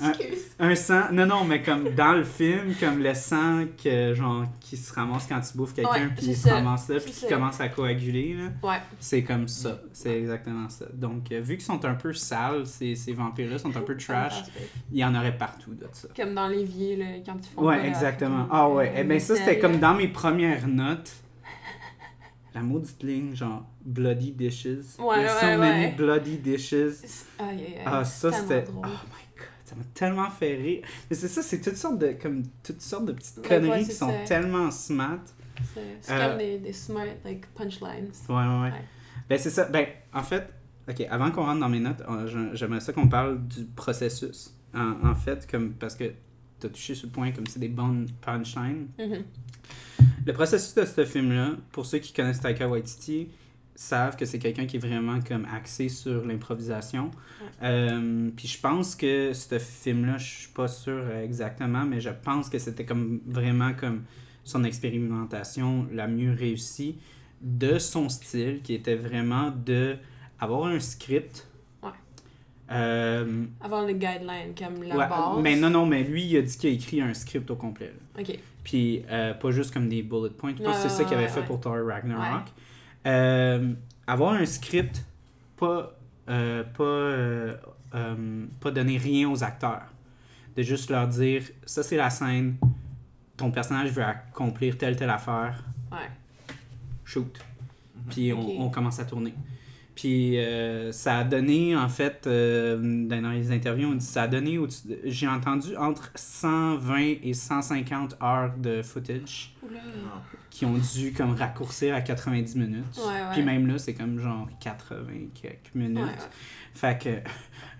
Un- Excuse. Un sang, non, non, mais comme dans le film, comme le sang que, genre, qui se ramasse quand tu bouffes quelqu'un, Ouais, puis il se ça. ramasse là, puis qui commence à coaguler, là. Ouais. C'est comme ça. C'est exactement ça. Donc, euh, vu qu'ils sont un peu sales, ces, ces vampires-là sont un peu trash, il y en aurait partout de ça. Comme dans l'évier, quand ils font Ouais, exactement. Ah ouais. Eh ben ça, c'était comme dans mes premières notes. La maudite ligne, genre, bloody dishes. Ouais, There's so many bloody dishes. Aïe, aïe, aïe. Ah, ça, c'était. Oh my god, ça m'a tellement fait rire. Mais c'est ça, c'est toutes sortes de, comme, toutes sortes de petites conneries qui sont tellement smart. C'est c'est Euh, comme des, smart, like, punchlines. Ouais, ouais, ouais. Ben, c'est ça. Ben, en fait, ok, avant qu'on rentre dans mes notes, euh, j'aimerais ça qu'on parle du processus. En, en fait, comme, parce que t'as touché sur le point, comme c'est des bonnes punchlines. Mhm. Le processus de ce film-là, pour ceux qui connaissent Taika Waititi, savent que c'est quelqu'un qui est vraiment comme axé sur l'improvisation. Euh, puis je pense que ce film-là, je suis pas sûr exactement, mais je pense que c'était comme vraiment comme son expérimentation la mieux réussie de son style, qui était vraiment de avoir un script. Ouais. Euh, Avoir le guideline, comme la ouais, base. mais non, non, mais lui, il a dit qu'il a écrit un script au complet. là. Ok. Puis euh, pas juste comme des bullet points. Je pense que c'est ça qu'il avait fait pour Thor Ragnarok. Euh, avoir un script, pas, euh, pas, pas donner rien aux acteurs. De juste leur dire ça c'est la scène, ton personnage veut accomplir telle telle affaire, Ouais. shoot. Puis on, Ok. on commence à tourner. Puis euh, ça a donné, en fait, euh, dans les interviews, on dit ça a donné, j'ai entendu entre 120 et 150 heures de footage Oula. qui ont dû comme raccourcir à 90 minutes. Ouais, ouais. Puis même là, c'est comme genre 80 quelques minutes. Ouais. Fait que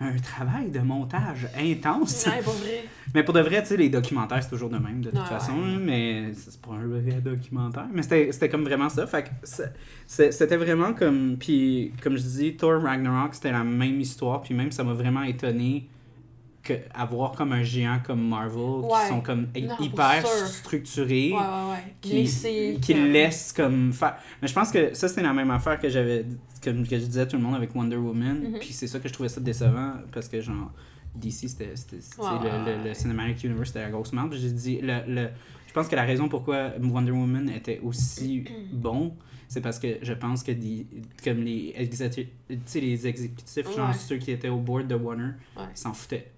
un travail de montage intense. Ouais, pour vrai. (laughs) Mais pour de vrai, tu sais, les documentaires, c'est toujours de même, de toute Ouais, façon. ouais. Mais c'est pas un vrai documentaire. Mais c'était comme vraiment ça. Fait que c'était vraiment comme. Puis, comme je dis, Thor Ragnarok, c'était la même histoire. Puis même, ça m'a vraiment étonné que avoir comme un géant comme Marvel, Ouais. qui sont comme Non, hyper structurés. Ouais, ouais, ouais. Qui, laissent comme faire. Mais je pense que ça, c'est la même affaire que j'avais comme que je disais à tout le monde avec Wonder Woman. Mhm. Puis c'est ça que je trouvais ça décevant parce que, genre, DC, c'était. le, le, le. Cinematic Universe, c'était la grosse merde. J'ai dit. Le, le, je pense que la raison pourquoi Wonder Woman était aussi (clears throat) bon, c'est parce que je pense que des- comme les, les exécutifs, genre ceux qui étaient au board de Warner, s'en foutaient.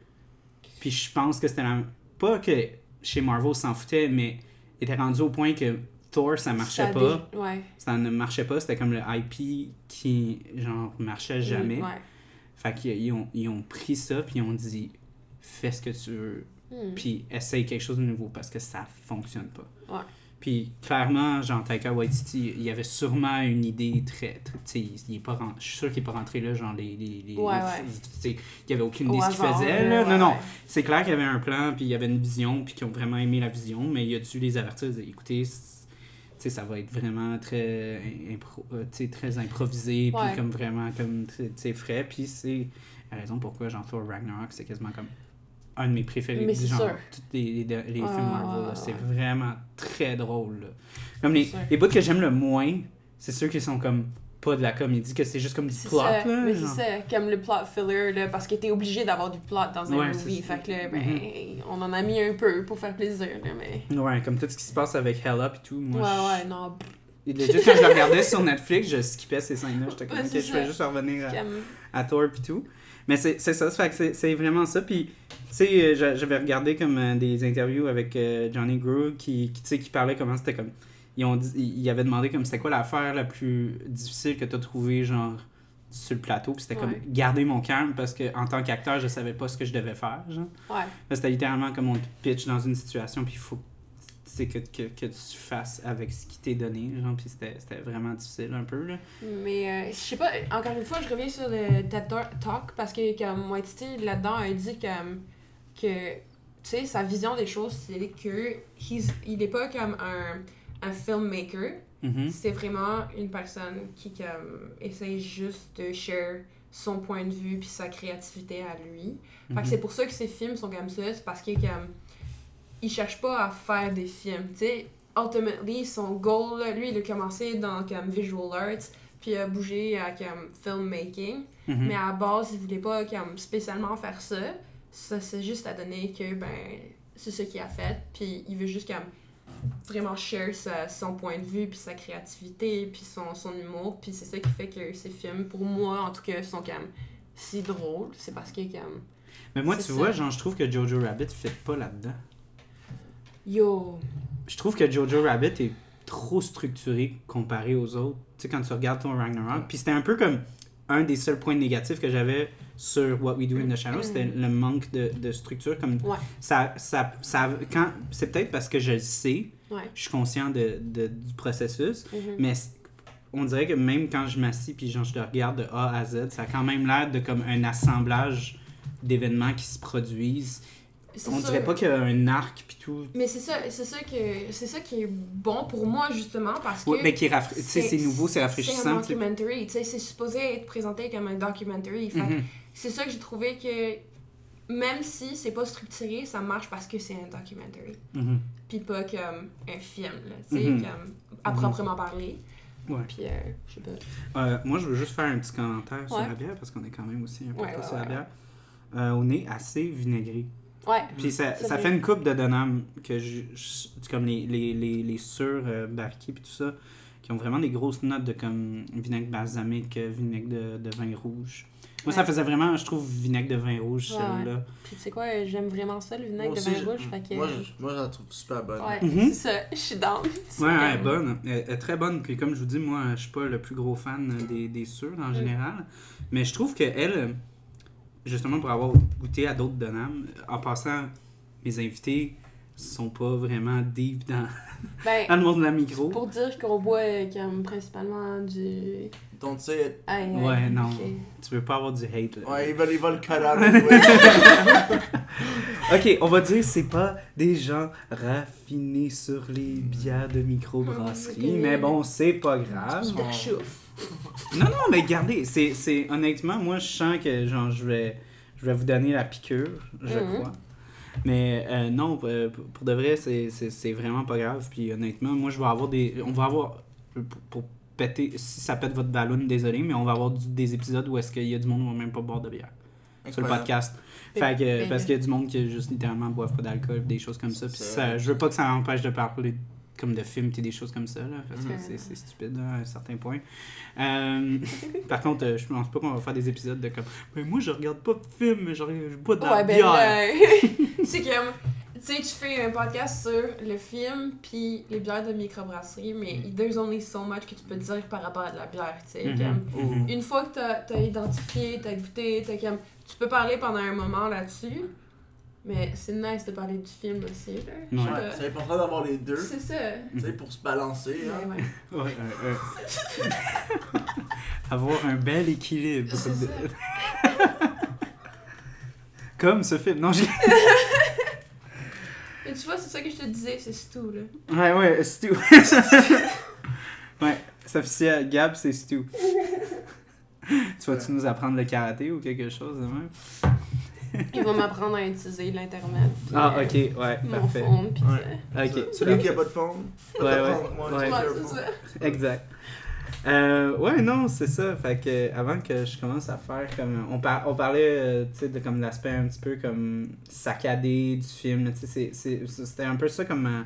Puis je pense que c'était la... Pas que chez Marvel s'en foutait, mais il était rendu au point que Thor, ça marchait Ça pas. dé- Ouais. Ça ne marchait pas. C'était comme le IP qui, genre, marchait jamais. Ouais. Fait qu'ils ils ont, ils ont pris ça, puis ils ont dit fais ce que tu veux, Hmm. puis essaye quelque chose de nouveau parce que ça fonctionne pas. Ouais. Puis clairement, genre Taika Waititi, il y avait sûrement une idée très. sais, il, est pas je suis sûr qu'il est pas rentré là, genre les. les, les- Ouais, ouais. il avait aucune Au idée de ce qu'il faisait. là, ouais, non, non. C'est clair qu'il y avait un plan, puis il y avait une vision, puis qu'ils ont vraiment aimé la vision, mais il a dû les avertir, écoutez, c'est- tu sais, ça va être vraiment très, impro- euh, très improvisé, puis comme vraiment comme tu sais, frais, puis c'est la raison pourquoi genre Thor Ragnarok, c'est quasiment comme un de mes préférés. Mais c'est genre, sûr. tous les, les, les films Marvel, c'est vraiment très drôle. là. Comme les, les bouts que j'aime le moins, c'est ceux qui sont comme pas de la comédie, que c'est juste comme du plot, ça, là. mais c'est ça, comme le plot filler, là, parce que t'es obligé d'avoir du plot dans un Ouais, movie. Fait que là, ben, Mhm. on en a mis un peu pour faire plaisir, là, mais. Ouais, comme tout ce qui se passe avec Hell Up et tout. Moi, ouais, je- ouais, non. Legit, quand je le regardais sur Netflix, je skippais ces scènes-là. J'étais comme, Ouais, ok, je vais juste revenir à, à Thor et tout. Mais c'est ça, que c'est- vraiment ça. Puis, tu sais, euh, j'a- j'avais regardé comme euh, des interviews avec euh, Johnny Grue qui, qui, qui parlait comment c'était comme. Ils, ont dit, ils avaient demandé comme c'était quoi l'affaire la plus difficile que tu as trouvée, genre, sur le plateau. Puis c'était comme garder mon calme parce que en tant qu'acteur, je savais pas ce que je devais faire, genre. Ouais. C'était littéralement comme on te pitch dans une situation, puis il faut tu sais, que, que, que tu fasses avec ce qui t'est donné, genre, puis c'était vraiment difficile un peu, là. Mais euh, je sais pas, encore une fois, je reviens sur le TED Talk parce que comme Whitey là-dedans a dit comme que tu sais sa vision des choses c'est que he's- il est pas comme un, un filmmaker, Mhm. c'est vraiment une personne qui comme essaye juste de share son point de vue puis sa créativité à lui. Fait Mhm. que c'est pour ça que ces films sont comme ça, c'est parce qu'il comme il cherche pas à faire des films, tu sais. Ultimately, son goal, lui, il a commencé dans comme visual arts, puis il a bougé à comme filmmaking, Mhm. mais à la base, il voulait pas comme spécialement faire ça. Ça c'est juste à donner que ben c'est ce qu'il a fait, puis il veut juste comme vraiment share sa- son point de vue, puis sa créativité, puis son, son humour, puis c'est ça qui fait que ces films, pour moi en tout cas, sont comme si drôles. C'est parce que comme Mais moi, tu ça. vois, genre, je trouve que Jojo Rabbit fit pas là-dedans. Yo, Je trouve que Jojo Rabbit est trop structuré comparé aux autres. Tu sais, quand tu regardes ton Ragnarok. Puis c'était un peu comme un des seuls points négatifs que j'avais sur What We Do in the Shadows, c'était le manque de, de structure. Comme Ouais. ça, ça, ça, quand, c'est peut-être parce que je le sais, ouais. je suis conscient de, de- du processus, Mhm. mais on dirait que même quand je m'assis puis genre, je le regarde de A à Z, ça a quand même l'air de comme un assemblage d'événements qui se produisent. C'est On sûr. dirait pas qu'il y a un arc puis tout. Mais c'est ça, c'est ça que c'est ça qui est bon pour moi justement parce que Ouais, mais qui rafra- c'est nouveau, c'est C'est un rafraîchissant. tu sais. documentary, tu sais, c'est supposé être présenté comme un documentary. Mhm. c'est ça que j'ai trouvé que même si c'est pas structuré, ça marche parce que c'est un documentary. Mhm. Puis pas comme un film, là, tu sais, Mhm. comme à proprement parler. Ouais. Puis, euh, je sais pas. Euh, moi, je veux juste faire un petit commentaire sur la bière parce qu'on est quand même aussi un peu Ouais, sur la bière. Euh, on est assez vinaigré. Ouais. Puis ça, ça fait une coupe de Donham que je, je- comme les, les, les, les sur euh, puis tout ça, qui ont vraiment des grosses notes de comme vinaigre balsamique, euh, vinaigre de, de vin rouge. Moi, ça faisait vraiment, je trouve, vinaigre de vin rouge, Ouais, celle-là. Puis tu sais quoi, j'aime vraiment ça, le vinaigre de vin je- rouge. Fait que... Moi, je, moi, je la trouve super bonne. Ouais, Mhm. c'est ça, je suis down. Ouais, ouais, elle est bonne. Elle elle est très bonne. Puis comme je vous dis, moi, je suis pas le plus gros fan des, des sûrs en Mm. général. Mais je trouve qu'elle, justement pour avoir goûté à d'autres Donham, en passant, mes invités sont pas vraiment deep dans, (laughs) Ben, dans le monde de la micro. pour dire qu'on boit euh, comme principalement du. Aïe, Ouais, non. Tu veux pas avoir du hate. Là. ouais, il va, il va le cut out (laughs) anyway. Ok, on va dire c'est pas des gens raffinés sur les bières de microbrasserie, mais bon, c'est pas grave. Non, non, mais regardez, c'est, c'est honnêtement, moi je sens que genre je vais, je vais vous donner la piqûre, je Mhm. crois. Mais euh, non, euh, pour, pour de vrai, c'est, c'est, c'est vraiment pas grave. Puis honnêtement, moi je vais avoir des, on va avoir pour, pour péter, si ça pète votre ballon, désolé, mais on va avoir du- des épisodes où est-ce qu'il y a du monde qui va même pas boire de bière sur le podcast. Fait que, parce qu'il y a du monde qui juste littéralement boivent pas d'alcool, des choses comme ça. Puis ça, je veux pas que ça empêche de parler comme de films des choses comme ça, là, parce que Mhm. c'est, c'est stupide là, à un certain point. Euh, (laughs) par contre, euh, je pense pas qu'on va faire des épisodes de comme Mais moi, je regarde pas de films, mais je, je bois de la Ouais, ben bière. là, (laughs) c'est comme, tu sais, tu fais un podcast sur le film puis les bières de microbrasserie, mais there's only so much que tu peux dire par rapport à de la bière, tu sais. Mhm. comme, Mhm. une fois que t'as as identifié, t'as goûté, t'as comme, tu peux parler pendant un moment là-dessus, mais c'est nice de parler du film aussi, Ouais. C'est important d'avoir les deux, C'est ça. tu sais, pour se balancer. Hein. (laughs) Ouais, ouais. Ouais, euh, (laughs) euh. Avoir un bel équilibre. C'est ça. (laughs) Comme ce film. Non, j'ai. Mais tu vois, c'est ça que je te disais, c'est tout, là. Ouais, ouais, Stu. ouais, c'est officiel. Gab, c'est Stu. tu vas-tu nous apprendre le karaté ou quelque chose de même? (laughs) Il va m'apprendre à utiliser l'Internet. puis, Ah, euh, ok, ouais, Mon parfait. phone, Ouais. Celui qui a pas de fond. Ouais, ouais, Moi, ouais. phone. ça. Exact. Euh, ouais, non, c'est ça. Fait que avant que je commence à faire comme. On, par- on parlait euh, tu sais, de comme l'aspect un petit peu comme saccadé du film. là, tu sais, c'est- c'est- C'était un peu ça comme. euh,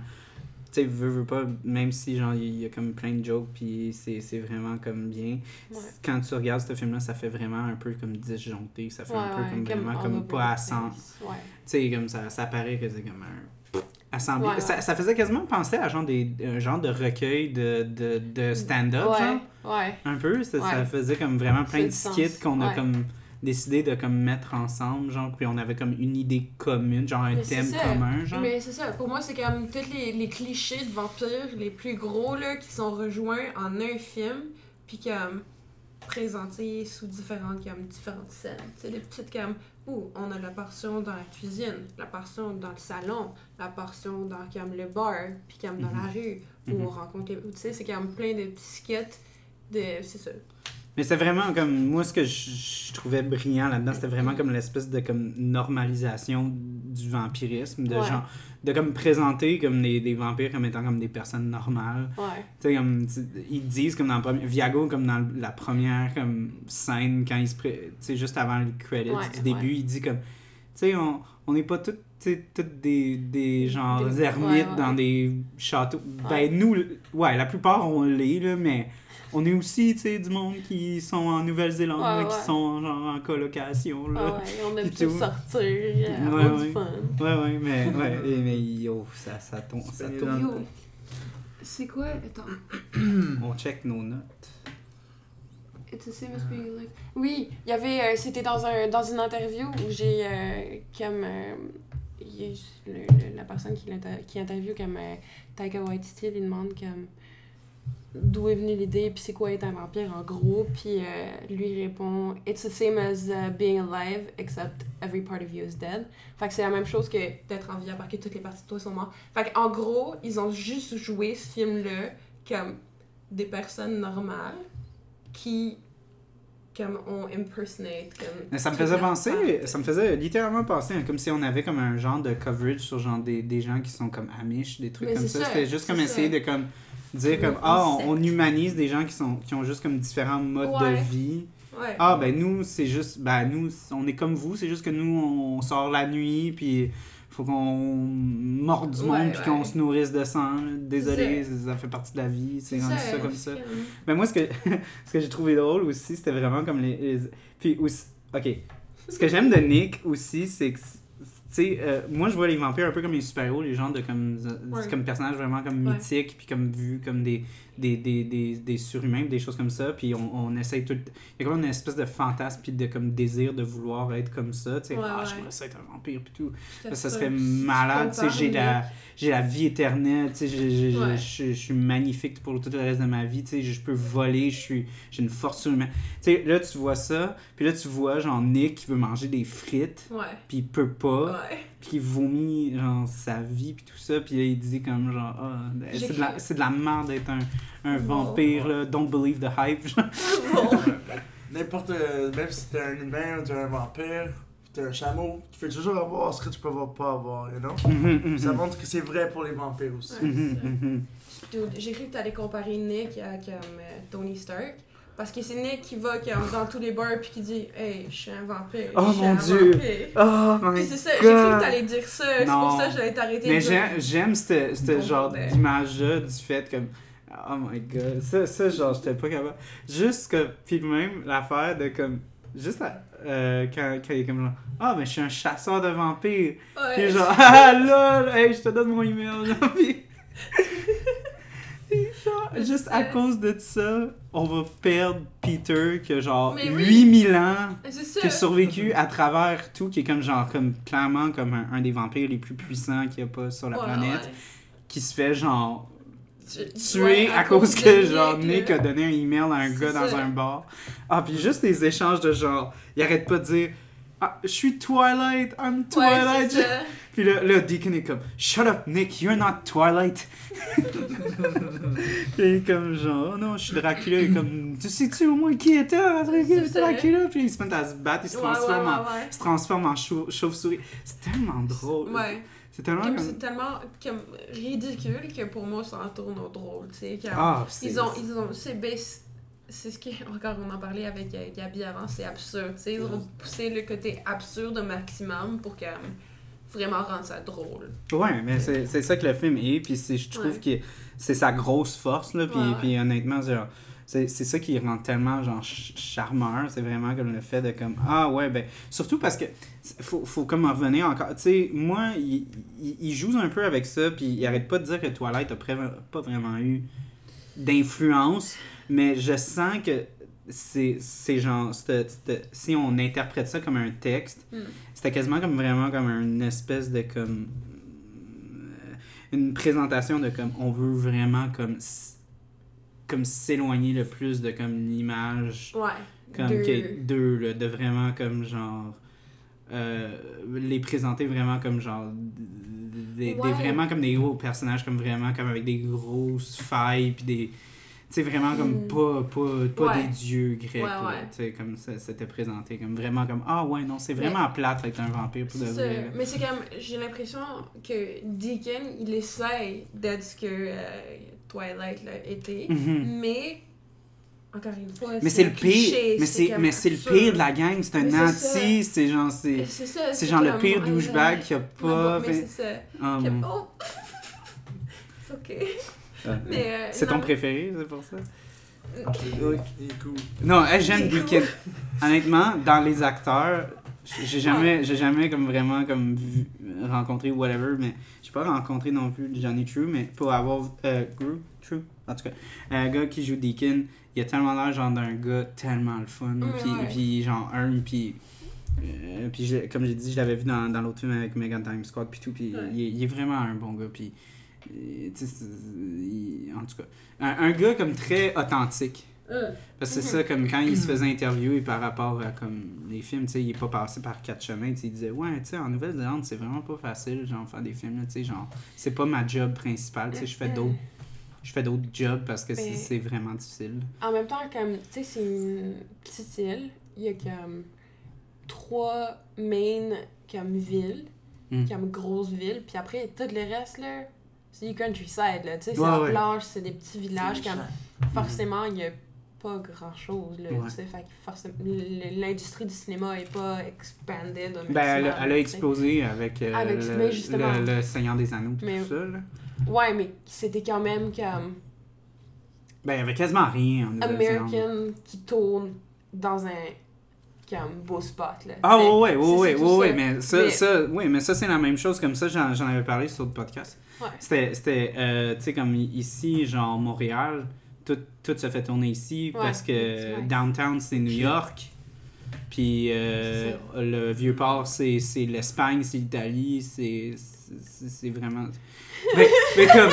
tu sais, veux, veux pas, même si genre il y a comme plein de jokes, puis c'est vraiment comme bien. Ouais. Quand tu regardes ce film-là, ça fait vraiment un peu comme disjoncté. Ça fait Ouais, un peu comme vraiment comme pas à the sens. place. Ouais. Tu sais, comme ça, ça paraît que c'est comme un. Ça, ça faisait quasiment penser à genre des, un genre de recueil de, de, de stand-up, genre. Un peu, ça, ça faisait comme vraiment plein de skits qu'on a comme décidé de comme mettre ensemble, genre, puis on avait comme une idée commune, genre un Mais thème commun, genre. Mais c'est ça, pour moi, c'est comme tous les, les clichés de vampires les plus gros là, qui sont rejoints en un film, puis comme présentés sous différentes, comme, différentes scènes. C'est des petites comme, ouh, on a la portion dans la cuisine, la portion dans le salon, la portion dans comme, le bar, puis comme dans la rue, où Mhm. on rencontre les... Tu sais, c'est comme plein de petits skits de... C'est ça. Mais c'est vraiment comme, moi, ce que je, je trouvais brillant là-dedans, c'était vraiment comme l'espèce de comme normalisation du vampirisme, de Ouais. genre, de comme présenter comme des, des vampires comme étant comme des personnes normales. Ouais. Tu sais, comme, ils disent comme dans le premier, Viago, comme dans la première comme scène, quand il se tu sais, juste avant les credits Ouais, du début, il dit comme, tu sais, on on n'est pas toutes, toutes des, des genre Des- ermites dans des châteaux. Ben, nous, ouais, la plupart, on l'est, là, mais on est aussi, tu sais, du monde qui sont en Nouvelle-Zélande, Ouais, là, qui ouais. sont genre en colocation, Ah là. ouais, on aime tout. sortir, euh, Ouais, avoir ouais. du fun. Ouais, ouais, mais, ouais, et- mais yo, ça, ça tombe, ça. Yo, c'est quoi? Attends. On check nos notes. It's the same as being alive. Oui, il y avait. euh, C'était dans, un, dans une interview où j'ai. euh, comme. euh, il le- le- la personne qui, l'inter- qui interview comme euh, Taika Waititi lui demande comme d'où est venue l'idée puis c'est quoi être un vampire en gros puis euh, lui répond it's the same as uh, being alive except every part of you is dead fait que c'est la même chose que d'être en vie à part que toutes les parties de toi sont mortes fait qu'en gros ils ont juste joué ce film là comme des personnes normales qui comme on impersonate comme ça me faisait penser, ça me faisait littéralement penser hein, comme si on avait comme un genre de coverage sur genre des, des gens qui sont comme Amish, des trucs Mais comme ça. ça, C'était juste comme essayer ça. de comme dire Comme ah on, humanise des gens qui sont qui ont juste comme différents modes Ouais. de vie. ouais Ah ben nous c'est juste ben nous on est comme vous, c'est juste que nous on sort la nuit puis faut qu'on morde du Ouais, monde puis qu'on se nourrisse de sang. Désolé, ça fait partie de la vie, c'est rendu ça comme ça. Mais moi, ce que, (laughs) ce que j'ai trouvé drôle aussi, c'était vraiment comme les. les- Puis aussi. Ok. Ce que j'aime de Nick aussi, c'est que. Tu sais, euh, moi je vois les vampires un peu comme les super-héros, les gens de comme, Ouais. comme personnages vraiment comme mythiques, puis comme vus comme des, des, des, des, des surhumains, des choses comme ça, puis on, on essaye tout. Il y a comme une espèce de fantasme, puis de comme désir de vouloir être comme ça, tu sais, Ouais, ah, ouais. j'aimerais ça être un vampire, puis tout. Ça, Ça, serait malade, tu sais, j'ai la, j'ai la vie éternelle, tu sais, Ouais. je je suis magnifique pour tout le reste de ma vie, tu sais, je peux voler, je suis, j'ai une force surhumaine. Tu sais, là, tu vois ça, puis là, tu vois, genre, Nick qui veut manger des frites, Ouais. puis il peut pas, Ouais. puis il vomit, genre, sa vie, puis tout ça, puis là, il dit comme, genre, ah, c'est de, la, c'est de la merde d'être un, un vampire, là, don't believe the hype. (laughs) N'importe. Même si t'es un humain ou t'es un vampire, t'es un chameau, tu peux toujours avoir ce que tu peux pas avoir, you know? Mhm, mhm. Ça montre que c'est vrai pour les vampires aussi. Ouais. Mhm. Dude, j'ai cru que t'allais comparer Nick à comme, euh, Tony Stark. Parce que c'est Nick qui va comme, dans tous les bars puis qui dit Hey, je suis un vampire. Oh mon un Dieu. vampire. Oh my c'est ça, j'ai cru que t'allais dire ça. C'est pour ça que j'allais t'arrêter. Mais j'aime, j'aime ce genre ben. d'image-là du fait comme. Oh my god. Ça, ça genre, j'étais pas capable. Juste que. Puis même l'affaire de comme. Juste à- euh, quand, quand il est comme genre. Ah, mais je suis un chasseur de vampires. Ouais. Puis genre, (laughs) ah lol, hey, je te donne mon email. genre, (laughs) genre, juste à cause de ça, on va perdre Peter qui a genre oui. 8000 ans qui a survécu à travers tout, qui est comme genre comme clairement comme un, un des vampires les plus puissants qu'il y a pas sur la Ouais, planète, ouais. qui se fait genre Tu- tuer ouais, à, cause que genre Nick, a donné un email à un gars dans ça. un bar. Ah puis juste les échanges de genre, il arrête pas de dire ah, je suis Twilight, I'm Ouais, Twilight. ça. (laughs) Puis là, là, Deacon est comme Shut up, Nick, you're not Twilight. (laughs) Est comme genre, oh non, je suis Dracula. Est comme, tu sais-tu au moins qui était ça. Dracula? Puis il se met à se battre, il se Ouais, transforme, ouais, en, ouais, ouais. se transforme en chau- chauve-souris. C'est tellement drôle. Ouais. C'est tellement Comme c'est tellement comme ridicule que pour moi ça en tourne au drôle, tu sais. comme- Ah, c'est. Ils ont, ils ont, c'est bas- c'est ce qui, (laughs) encore on en parlait avec euh, Gabi avant, c'est absurde. Ils ont poussé le côté absurde au maximum pour que, vraiment rendre ça drôle. Ouais, mais c'est c'est ça que le film est, puis je trouve Ouais. que c'est sa grosse force, là, puis, Ouais, ouais. puis honnêtement, genre, c'est ça qui rend tellement, genre, ch- charmeur, c'est vraiment comme le fait de, comme, ah ouais, ben, surtout parce que, faut, faut comme en revenir encore, tu sais, moi, il, il, il joue un peu avec ça, puis il arrête pas de dire que Twilight a pas vraiment eu d'influence, mais je sens que c'est genre, si on interprète ça comme un texte, Mm. c'était quasiment comme vraiment comme une espèce de comme une présentation de comme on veut vraiment comme comme s'éloigner le plus de comme l'image Ouais. comme Deux- deux là, de vraiment comme genre euh, les présenter vraiment comme genre des, vraiment comme des gros personnages comme vraiment comme avec des grosses failles puis des tu sais vraiment comme Mm. pas pas, pas Ouais. des dieux grecs Ouais, comme ça c'était présenté comme vraiment comme ah ouais non c'est vraiment plate avec un vampire pour de C'est vrai. Mais c'est comme, j'ai l'impression que Deacon, il essaye d'être ce que euh, Twilight là, était. Mhm. Mais, encore une fois, mais c'est le pire mais c'est mais c'est le pire de la gang c'est un anti c'est genre c'est C'est ça. c'est genre le pire douchebag qui a pas mais fait- c'est ça. Um, oh! c'est ok. ah, Mais, euh, c'est ton préféré c'est pour ça? Non, j'aime Deacon. Honnêtement, dans les acteurs, j'ai jamais, j'ai jamais comme vraiment comme vu- rencontré whatever, mais j'ai pas rencontré non plus Johnny True, mais pour avoir euh, Gru, True, en tout cas, un gars qui joue Deacon, il a tellement l'air genre d'un gars tellement le fun, puis, ouais. puis genre un, puis euh, puis je- comme j'ai dit, je l'avais vu dans, dans l'autre film avec Megan Time Squad puis tout, puis Ouais. il, est- il est vraiment un bon gars, puis euh, en tout cas, un, un gars comme très authentique. Euh, Parce que c'est Mhm. ça, comme quand il se faisait interviewer par rapport à comme les films, tu sais, il est pas passé par quatre chemins, il disait ouais, tu sais, en Nouvelle-Zélande, c'est vraiment pas facile, genre faire des films, tu sais, genre, c'est pas ma job principale, tu sais, je fais d'autres, je fais d'autres jobs parce que c'est vraiment difficile. En même temps, comme, tu sais, c'est une petite île. Il y a comme trois main comme villes, Mm. comme grosses villes. Puis après, tout le reste, là, c'est du countryside, là. Tu sais, c'est Ouais, la ouais. plage, c'est des petits villages. Comme, forcément, il n'y a pas grand-chose, Ouais. l'industrie du cinéma est pas expanded au Ben, elle, elle a explosé avec, euh, Avec- le, mais justement. le- le Seigneur des Anneaux, tout Mais- ça, là. Ouais, mais c'était quand même comme Ben, il y avait quasiment rien en. American qui tourne dans un comme beau spot, là. Ah sais. ouais, ouais, ouais, ouais, tout ça. mais ça, Mais- ça, ouais, mais ça c'est la même chose, comme ça j'en j'en avais parlé sur le podcast. Ouais. C'était, c'était euh, tu sais, comme ici, genre Montréal, tout, tout se fait tourner ici Ouais, parce que nice. downtown c'est New York, puis euh, le Vieux-Port c'est, c'est l'Espagne, c'est l'Italie, c'est, c'est, c'est vraiment. (laughs) Mais, mais comme,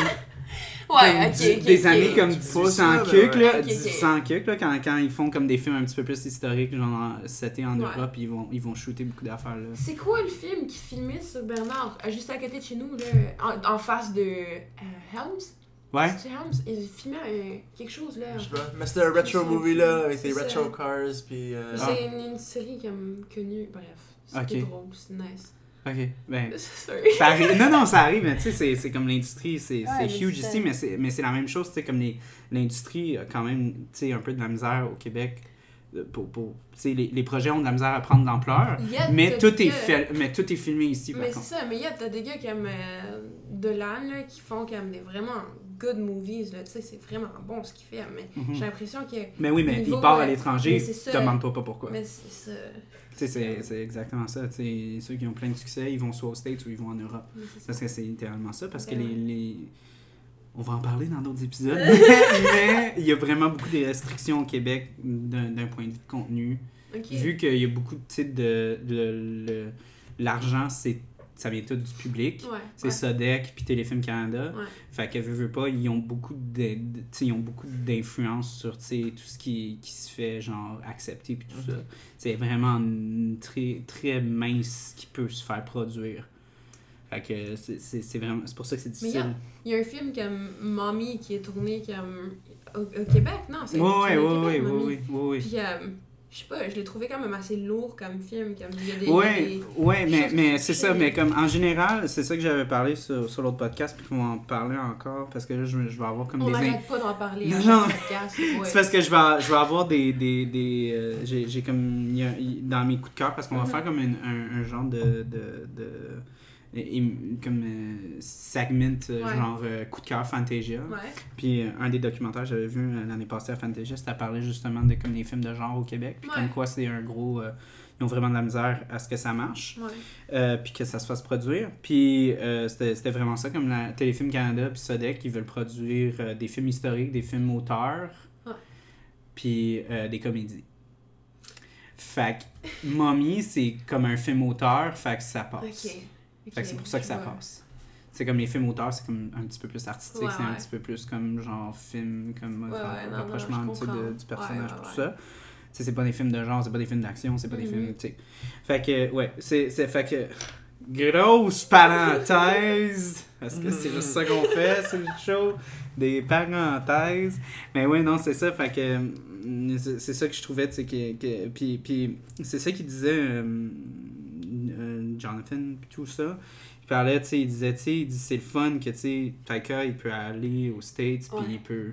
Ouais, comme ok, du- ok, des années comme Tu 10 vois ça, 100 là, cucs, ouais. là, Ok, 10 ok. 100 cucs, là, quand, quand ils font comme des films un petit peu plus historiques, genre c'était en Ouais. Europe, ils vont, ils vont shooter beaucoup d'affaires là. C'est quoi le film qui filmait sur Bernard, juste à côté de chez nous, là, en, en face de euh, Helms? Ouais. C'est Helms? Il filmait un- quelque chose, là. Je sais pas. Mais c'était un retro movie là, avec des C'est retro ça. cars, puis. euh, C'est une, une série comme connue, bref. C'était Ok. drôle, c'est nice. Ok, ben. (laughs) Sorry. Ça arrive. Non, non, ça arrive, mais tu sais, c'est- c'est comme l'industrie, c'est Ouais, c'est huge c'est ici, mais c'est mais c'est la même chose, tu sais, comme les- l'industrie a quand même, tu sais, un peu de la misère au Québec. euh, Pour, pour, tu sais, les, les projets ont de la misère à prendre d'ampleur, mais tout, est fait, mais tout est filmé ici, par Mais c'est ça, mais il y a t'as des gars comme euh, Dolan là, qui font comme des vraiment good movies, là, tu sais, c'est vraiment bon ce qu'ils font, mais Mhm. j'ai l'impression que... Mais oui, mais Niveau, il part à ouais. l'étranger, ça. demande-toi pas pourquoi. Mais c'est ça. Tu sais, c'est- exactement ça. Tu sais, ceux qui ont plein de succès, ils vont soit aux States ou ils vont en Europe. Parce que c'est littéralement ça. Parce que les, les- On va en parler dans d'autres épisodes. (laughs) mais il y a vraiment beaucoup de restrictions au Québec d'un point de vue de contenu. Vu qu'il y a beaucoup de titres de. L'argent, c'est ça vient tout du public. Ouais. C'est ouais. Sodec puis Téléfilm Canada. Ouais. Fait que veux, veux pas, ils ont beaucoup de, ils ont beaucoup d'influence sur tout ce qui, qui se fait genre accepter puis tout ça. C'est vraiment très très mince qui peut se faire produire. Fait que c'est- vraiment c'est pour ça que c'est Mais il y a- difficile. Il y a un film comme Mommy qui est tourné comme au, au Québec, non? c'est Ouais ouais ouais ouais ouais ouais ouais euh, je sais pas, je l'ai trouvé quand même assez lourd comme film. Comme, il y a des, Ouais, des- ouais, mais, c'est ça, mais comme en général, c'est ça que j'avais parlé sur, sur l'autre podcast, puis qu'on va en parler encore, parce que là, je, je vais avoir comme On des... in- n'arrête pas d'en parler Non, à non. ouais. C'est parce que je vais, je vais avoir des. des, des euh, j'ai, j'ai comme. y a- dans mes coups de cœur, parce qu'on va Mhm. faire comme une- un, un genre de. de, de im- comme euh, segment, euh, Ouais. genre euh, coup de cœur Fantasia. Puis euh, un des documentaires que j'avais vu l'année passée à Fantasia, c'était à parler justement de comme les films de genre au Québec. Puis comme quoi c'est un gros. ils ont vraiment de la misère à ce que ça marche. Ouais. Euh, puis que ça se fasse produire. Puis euh, c'était vraiment ça, comme la Téléfilm Canada puis Sodec, qui veulent produire euh, des films historiques, des films auteurs, Ouais. puis des comédies. Fait que Mommy, c'est comme un film auteur, fait que ça passe. Ok. Ok, Fait que c'est pour ça que ça vois. passe. C'est comme les films auteurs, c'est comme un petit peu plus artistique, Ouais, c'est un petit peu plus comme genre film, comme Ouais, euh, non, rapprochement de- du personnage, tout ça. C'est pas des films de genre, c'est pas des films d'action, c'est pas des Mhm. films, tu sais. Fait que, ouais, c'est, c'est, fait que, grosse parenthèse, parce que c'est juste ça qu'on fait sur le show, des parenthèses. Mais ouais, non, c'est ça, fait que, c'est, c'est ça que je trouvais, tu sais, que, que, puis, puis c'est ça qu'il disait, euh, Jonathan, puis tout ça. Il parlait, tu sais, il disait, tu sais, il dit, c'est le fun que, tu sais, Taika, il peut aller aux States, puis Ouais. il peut,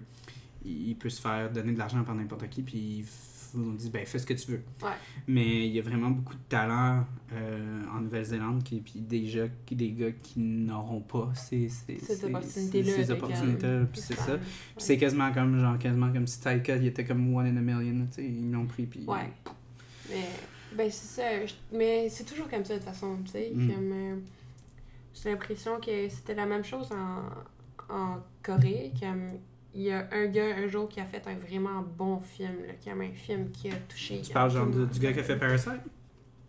il peut se faire donner de l'argent par n'importe qui, puis il f- on dit, ben, fais ce que tu veux. Ouais. Mais il y a vraiment beaucoup de talent euh, en Nouvelle-Zélande, qui, puis déjà, qui, des gars qui n'auront pas ces, ces, ces- opportunités, euh, puis c'est ouais. ça. Puis c'est quasiment comme, genre, quasiment comme si Taika, il était comme one in a million, tu sais, ils l'ont pris, puis... Ouais. Mais, ben, c'est ça. je- Mais c'est toujours comme ça, de toute façon, tu sais. Mm. Comme, euh, j'ai l'impression que c'était la même chose en, en Corée. Comme, il y a un gars un jour qui a fait un vraiment bon film, là, qui a un film qui a touché. Tu parles genre le du, gars qui a fait Parasite?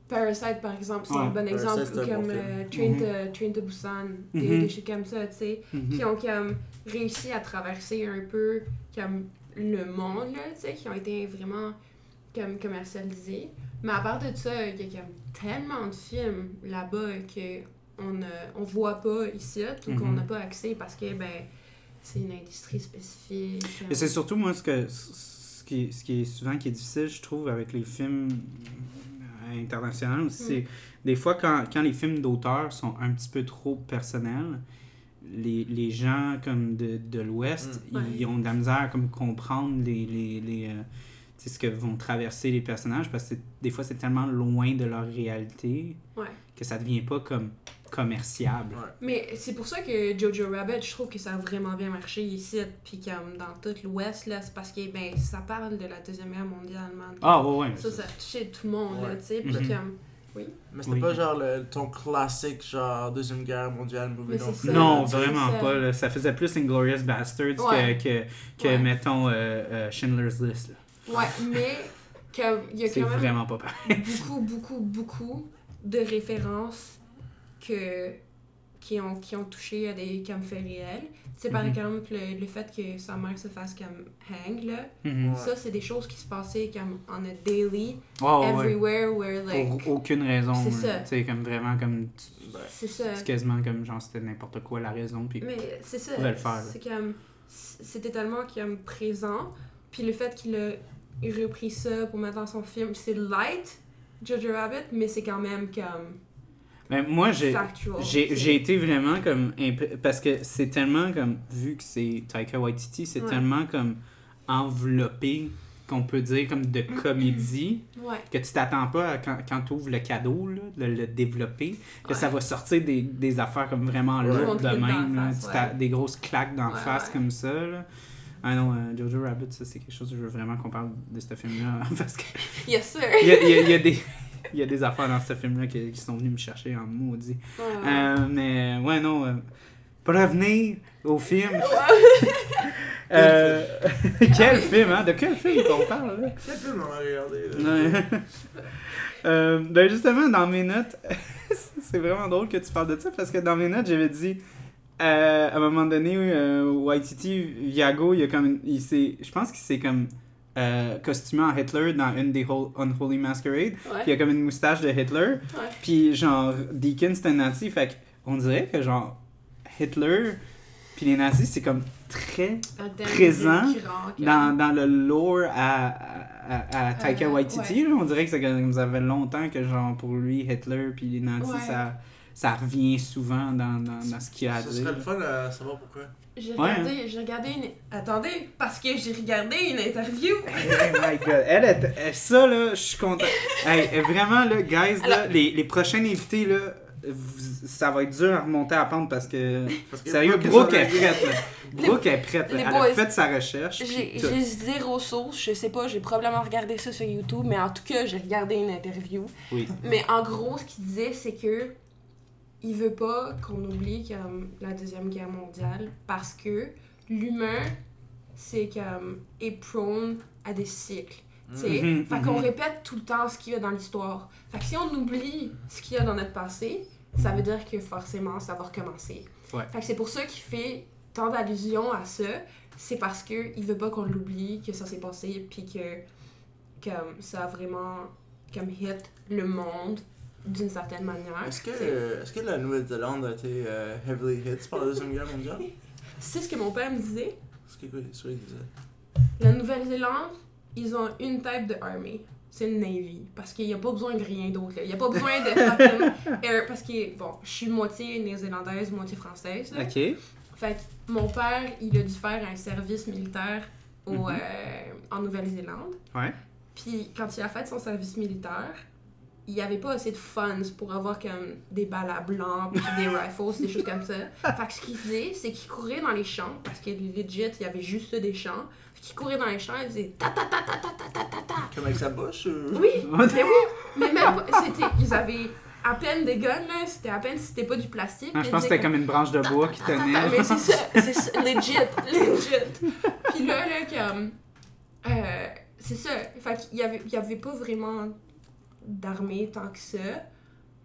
Parasite, par exemple, c'est Ouais, un bon Parasite, exemple. Ou bon comme film. euh, Train, to, Train to Busan, des, Mhm. des shit comme ça, tu sais. Mhm. Qui ont comme réussi à traverser un peu comme le monde, là, tu sais, qui ont été vraiment comme commercialisés. Mais à part de ça, il y a comme tellement de films là-bas que on ne on voit pas ici ou qu'on Mhm. n'a pas accès parce que ben c'est une industrie spécifique. Et c'est surtout, moi, ce, que, ce, qui, ce qui est souvent qui est difficile, je trouve, avec les films internationaux aussi, c'est des fois, quand, quand les films d'auteur sont un petit peu trop personnels, les, les gens comme de, de l'Ouest, Mm. Ouais. ils ont de la misère à comme comprendre les, les, les, euh, ce que vont traverser les personnages parce que c'est- des fois, c'est tellement loin de leur réalité Ouais. que ça devient pas comme commerciable. Ouais. Mais c'est pour ça que Jojo Rabbit, je trouve que ça a vraiment bien marché ici, puis comme dans tout l'Ouest, là, c'est parce que ben, ça parle de la Deuxième Guerre mondiale. Ah, ouais, ouais. Ça, ça a touché tout le monde, là, Ouais. tu sais, puis Mhm. comme... Mais c'était Oui. pas genre le, ton classique, genre Deuxième Guerre mondiale movie non c'est plus. Non, c'est vraiment pas. là. Ça faisait plus Inglorious Bastards Ouais. que, que, que Ouais. mettons, euh, euh, Schindler's List. là. Ouais, mais comme il y a C'est quand même vraiment pas pareil. beaucoup, beaucoup, beaucoup de références que, qui, ont, qui ont touché à des comme faits réels. Tu sais, par Mhm. exemple, le, le fait que sa mère se fasse comme hang, là, Mhm. Ouais. ça, c'est des choses qui se passaient comme on a daily, ouais. everywhere, where, like... Pour aucune raison. C'est ça. Tu sais, comme vraiment, comme. tu- Ben, C'est ça. C'est quasiment comme genre c'était n'importe quoi la raison. Puis... Mais c'est ça. le faire. C'est comme. C'était tellement comme présent. Puis le fait qu'il a repris ça pour mettre dans son film, c'est light, Jojo Rabbit, mais c'est quand même comme. Mais moi, j'ai. été vraiment comme. Parce que c'est tellement comme. Vu que c'est Taika Waititi, c'est Ouais. tellement comme enveloppé qu'on peut dire comme de (clears throat) comédie Ouais. que tu t'attends pas à quand, quand tu ouvres le cadeau, là, de le développer, que Ouais. ça va sortir des, des affaires comme vraiment lourdes de même. là. face, Tu. Des grosses claques d'en face comme ça. Là. Ah non, euh, Jojo Rabbit, ça c'est quelque chose que je veux vraiment qu'on parle de ce film-là. (laughs) parce que (laughs) Yes, sir. il y a, il y a- il y a des. (laughs) Il y a des affaires dans ce film-là qui, qui sont venus me chercher en maudit. Ouais, ouais. Euh, mais ouais, non. euh, pour revenir au film. euh, quel film, hein? De quel film qu'on parle, là? Quel film on a regardé là? Euh, ben justement, dans mes notes, c'est vraiment drôle que tu parles de ça parce que dans mes notes, j'avais dit euh, à un moment donné, euh, Waititi Viago, il a comme, il s'est, je pense qu'il s'est comme euh, costumé en Hitler dans une des Hol- Unholy Masquerade. Ouais. Puis il a comme une moustache de Hitler. Ouais. Puis genre, Deacon c'était un nazi. Fait on dirait que genre, Hitler Puis les nazis, c'est comme très thème Présent dans, dans le lore à, à, à Taika Euh, Waititi. là. on dirait que ça, que ça fait longtemps que, genre, pour lui, Hitler puis les nazis, Ouais. ça, ça revient souvent dans, dans, dans ce qu'il a à Ce dire. serait le fun à savoir pourquoi. J'ai Ouais, regardé, j'ai regardé une... Attendez, parce que j'ai regardé une interview. (laughs) Oh my god. Elle, est- elle- ça, là, je suis content. Hey, vraiment, là, guys, là, Alors- les, les prochains invités, là, ça va être dur à remonter à pente parce que. Parce que Sérieux, Brooke est prête, là. Brooke est prête, les Elle boys, a fait sa recherche. J'ai zéro source, je sais pas, j'ai probablement regardé ça sur YouTube, mais en tout cas, j'ai regardé une interview. Oui. Mais en gros, ce qu'il disait, c'est que il veut pas qu'on oublie comme la Deuxième Guerre mondiale parce que l'humain, c'est comme est prone à des cycles. tu sais. Mhm, fait qu'on mhm. répète tout le temps ce qu'il y a dans l'histoire. Fait que si on oublie ce qu'il y a dans notre passé, ça veut dire que forcément ça va recommencer. Ouais. Fait que c'est pour ça qu'il fait tant d'allusions à ça. C'est parce que il veut pas qu'on l'oublie, que ça s'est passé, puis que comme ça a vraiment comme hit le monde d'une certaine manière. Est-ce que, C'est- euh, est-ce que la Nouvelle-Zélande a été euh, heavily hit par la Deuxième Guerre mondiale? (laughs) Tu sais ce que mon père me disait? Quoi, c'est vrai, il disait? La Nouvelle-Zélande, ils ont une type de army. C'est une navy. Parce qu'il n'y a pas besoin de rien d'autre. Il n'y a pas besoin de (laughs) air. Parce que, bon, je suis moitié néo-zélandaise, moitié française. là. Ok. Fait que mon père, il a dû faire un service militaire au, Mhm. euh, en Nouvelle-Zélande. Ouais. Puis quand il a fait son service militaire, il n'y avait pas assez de funds pour avoir comme des balles à blanc, puis des rifles, des choses comme ça. Fait que ce qu'il faisait, c'est qu'il courait dans les champs, parce que legit, il y avait juste des champs. Fait qu'il courait dans les champs, il faisait ta ta ta ta ta ta ta ta ta. Comme avec sa bouche ou... Oui, (laughs) mais oui, mais même c'était, ils avaient à peine des guns, là, c'était à peine si c'était pas du plastique. Non, je pense que ils c'était comme une branche de bois qui Ta, ta, ta, tenait. Mais c'est ça, (laughs) c'est ça, legit, legit. Puis là, là, comme. Euh, c'est ça. Fait qu'il y avait, il y avait pas vraiment d'armée tant que ça.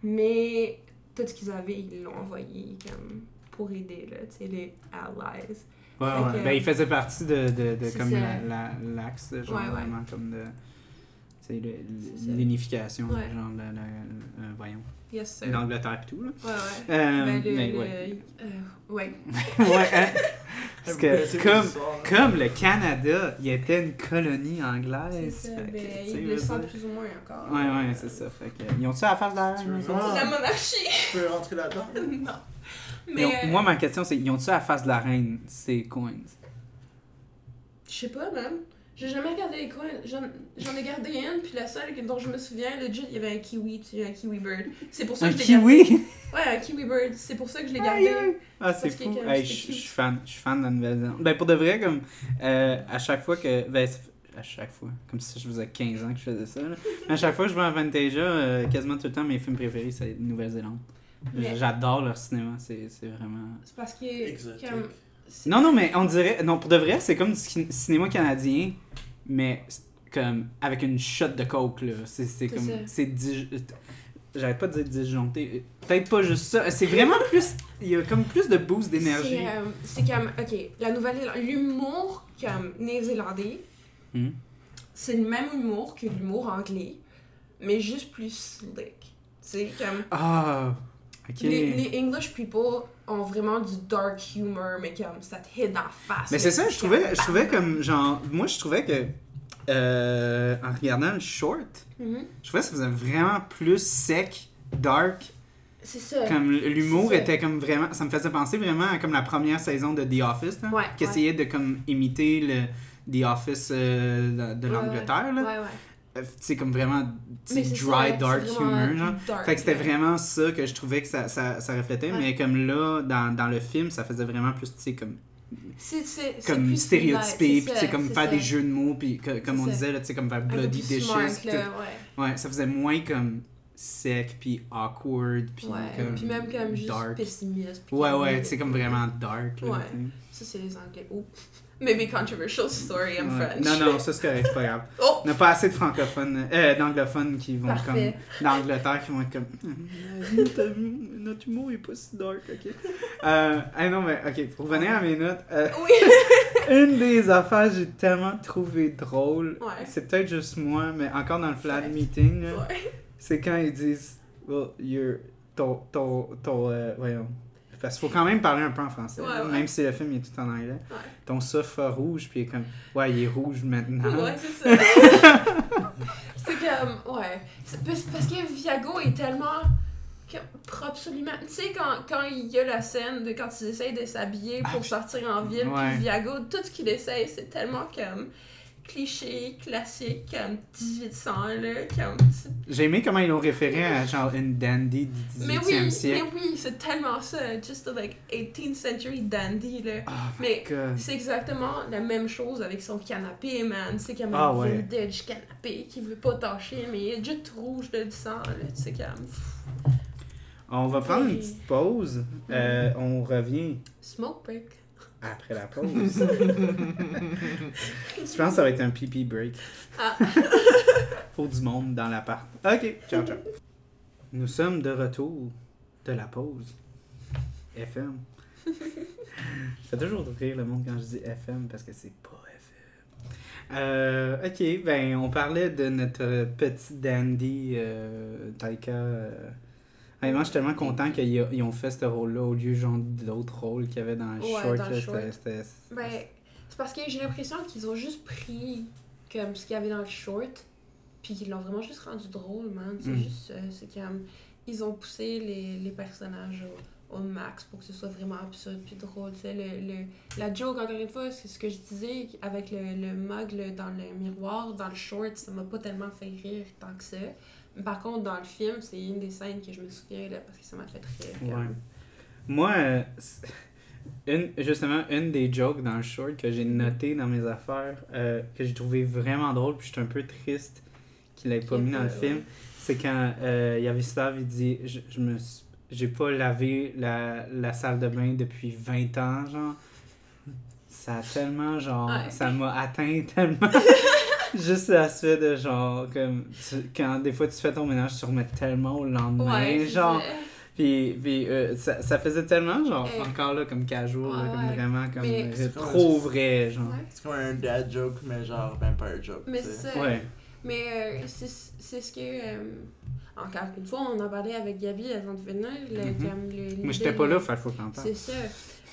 Mais tout ce qu'ils avaient, ils l'ont envoyé comme pour aider, là, tu sais, les allies. Ouais, ouais. que- Ben, il faisait partie de, de, de comme ça. la- la- l'axe, genre Ouais, vraiment comme de. L'unification, genre, la, voyons, Yes, sir. l'Angleterre et tout, là. Ouais, ouais. Euh, Ben, le, mais le- ouais. euh, ouais. (laughs) ouais, hein. Parce que, comme, comme le Canada, il était une colonie C'est anglaise. ça. fait que, Ben, ils le veux sentent dire- plus ou moins encore. Ouais, ouais, c'est ça. Fait que, ils ont-tu à la face de la Tu veux reine? vraiment- La monarchie! Tu peux rentrer là-dedans? (laughs) non. Mais. ont- euh, Moi, ma question, c'est ils ont-tu à la face de la reine, ces coins? Je sais pas, même. J'ai jamais regardé les coins. J'en j'en ai gardé une, puis la seule dont je me souviens, legit, il y avait un kiwi, tu sais, un kiwi bird. C'est pour ça Un que je l'ai gardé. kiwi? Ouais, un kiwi bird. C'est pour ça que je l'ai gardé. aïe. Ah, c'est fou. Hey, je suis fan, je suis fan de la Nouvelle-Zélande. Ben, pour de vrai, comme, euh, à chaque fois que. Ben, à chaque fois. Comme si je faisais 15 ans que je faisais ça. là. Mais à chaque fois que je vais à Vantasia, euh, quasiment tout le temps, mes films préférés, c'est Nouvelle-Zélande. Mais- J'adore leur cinéma, c'est c'est vraiment. C'est parce que. Exotique. Comme, Non, non, mais on dirait. Non, pour de vrai, c'est comme du ci- cinéma canadien, mais comme avec une shot de coke, là. C'est c'est C'est comme. ça. C'est. dig- J'arrête pas de dire disjoncté. Peut-être pas juste ça. C'est vraiment plus. Il y a comme plus de boost d'énergie. C'est euh, c'est comme. Ok, la nouvelle. L'humour comme néo-zélandais, Hmm. c'est le même humour que l'humour anglais, mais juste plus slick. C'est comme. Ah, ok. Les, les English people ont vraiment du dark humor, mais comme ça te hit dans la face. Mais c'est ça, je trouvais, je trouvais comme. comme genre. Moi, je trouvais que. euh, en regardant le short, Mhm. je trouvais que ça faisait vraiment plus sec, dark. C'est ça. Comme l'humour était comme vraiment. Ça me faisait penser vraiment à comme la première saison de The Office, là, Ouais, qui essayait de comme imiter le The Office euh, de, de Ouais, l'Angleterre. Euh, sais, comme vraiment c'est dry, ça, dark c'est humor. Genre. dark, Fait que c'était vraiment ça que je trouvais que ça, ça, ça reflétait, Ouais. mais comme là, dans, dans le film, ça faisait vraiment plus, tu sais, comme C'est- c'est- c'est comme plus stéréotypé, puis c'est c'est comme c'est faire ça. des jeux de mots, puis comme C'est on disait, là, tu sais, comme faire Bloody Dishes. ouais. Ouais, ça faisait moins comme sec, puis awkward, puis comme puis même comme juste dark. pessimiste. Ouais, ouais, tu sais, comme vraiment dark. Là, Ouais. Ça, c'est les Anglais. Oh. Maybe controversial story, I'm Ouais. French. Non, non, ça c'est correct, c'est pas grave. Oh! On n'a pas assez de francophones, euh, d'anglophones qui vont Parfait. comme. d'Angleterre qui vont être comme. (laughs) notre, notre humour est pas si dark, ok? Euh, ah non, mais ok, pour revenir à mes notes, euh, (laughs) Oui! (laughs) une des affaires que j'ai tellement trouvé drôle, Ouais. c'est peut-être juste moi, mais encore dans le flat meeting, Ouais. c'est quand ils disent, well, you're. ton. ton. ton. euh, voyons. Parce qu'il faut quand même parler un peu en français, Ouais, là, ouais. même si le film est tout en anglais. Ouais. Ton sofa rouge, puis il est comme, ouais, il est rouge maintenant. Ouais, c'est ça. (laughs) c'est comme, ouais. Parce que Viago est tellement propre sur lui-même. Tu sais, quand, quand il y a la scène de quand ils essayent de s'habiller pour Ah, sortir en ville, puis Viago, tout ce qu'il essaye, c'est tellement comme cliché, classique, comme 1800, là, comme... J'ai aimé comment ils l'ont référé à genre une dandy du 18e Mais oui, mais siècle. oui, c'est tellement ça, just like 18th century dandy, là. Oh Mais. C'est exactement la même chose avec son canapé, man. C'est comme Ah un vintage canapé qui veut pas tâcher, mais il est juste rouge de sang, là. Tu sais, comme. On va prendre une petite pause. Euh, on revient Smoke break. Après la pause. Je pense que ça va être un pipi break? Ah. Pour du monde dans l'appart. Ok, ciao, ciao. Nous sommes de retour de la pause. FM. Ça fait toujours rire le monde quand je dis FM parce que c'est pas FM. Euh, ok, ben on parlait de notre petit dandy euh, Taika. euh. Honnêtement, je suis tellement content qu'ils ils ont fait ce rôle-là au lieu genre d'autres rôles qu'il y avait dans le Ouais, short. c'était- Ben, c'est parce que j'ai l'impression qu'ils ont juste pris comme ce qu'il y avait dans le short, puis qu'ils l'ont vraiment juste rendu drôle, man. C'est Mm. juste ça. C'est comme. Ils ont poussé les, les personnages au, au max pour que ce soit vraiment absurde puis drôle. Tu sais, le, le- la joke, encore une fois, c'est ce que je disais avec le, le mug dans le miroir, dans le short, ça m'a pas tellement fait rire tant que ça. Par contre, dans le film, c'est une des scènes que je me souviens là, parce que ça m'a fait rire. comme-. Moi, euh, une, justement, une des jokes dans le short que j'ai noté dans mes affaires, euh, que j'ai trouvé vraiment drôle, puis j'étais un peu triste qu'il l'ait pas mis dans le film, ouais. c'est quand euh, Yavislav il dit Je, je me j'ai pas lavé la, la salle de bain depuis 20 ans, genre. Ça a tellement, genre, Ouais. ça m'a atteint tellement. (laughs) Juste l'aspect de genre, comme, tu- quand des fois tu fais ton ménage, tu remets tellement au lendemain, Ouais, genre. ça. Puis, puis euh, ça, ça faisait tellement, genre, Eh. encore là, comme casual, là, Ouais, comme ouais. vraiment, comme Mais- euh, trop comme- vrai, genre. Ouais. C'est comme un dad joke, mais genre vampire joke. Mais c'est. Ouais. Mais euh, c'est c'est ce que. euh, encore une fois, on en parlait avec Gabi avant de venir. le- Mhm. comme le- Moi, j'étais pas là, fait qu'il faut que. C'est ça.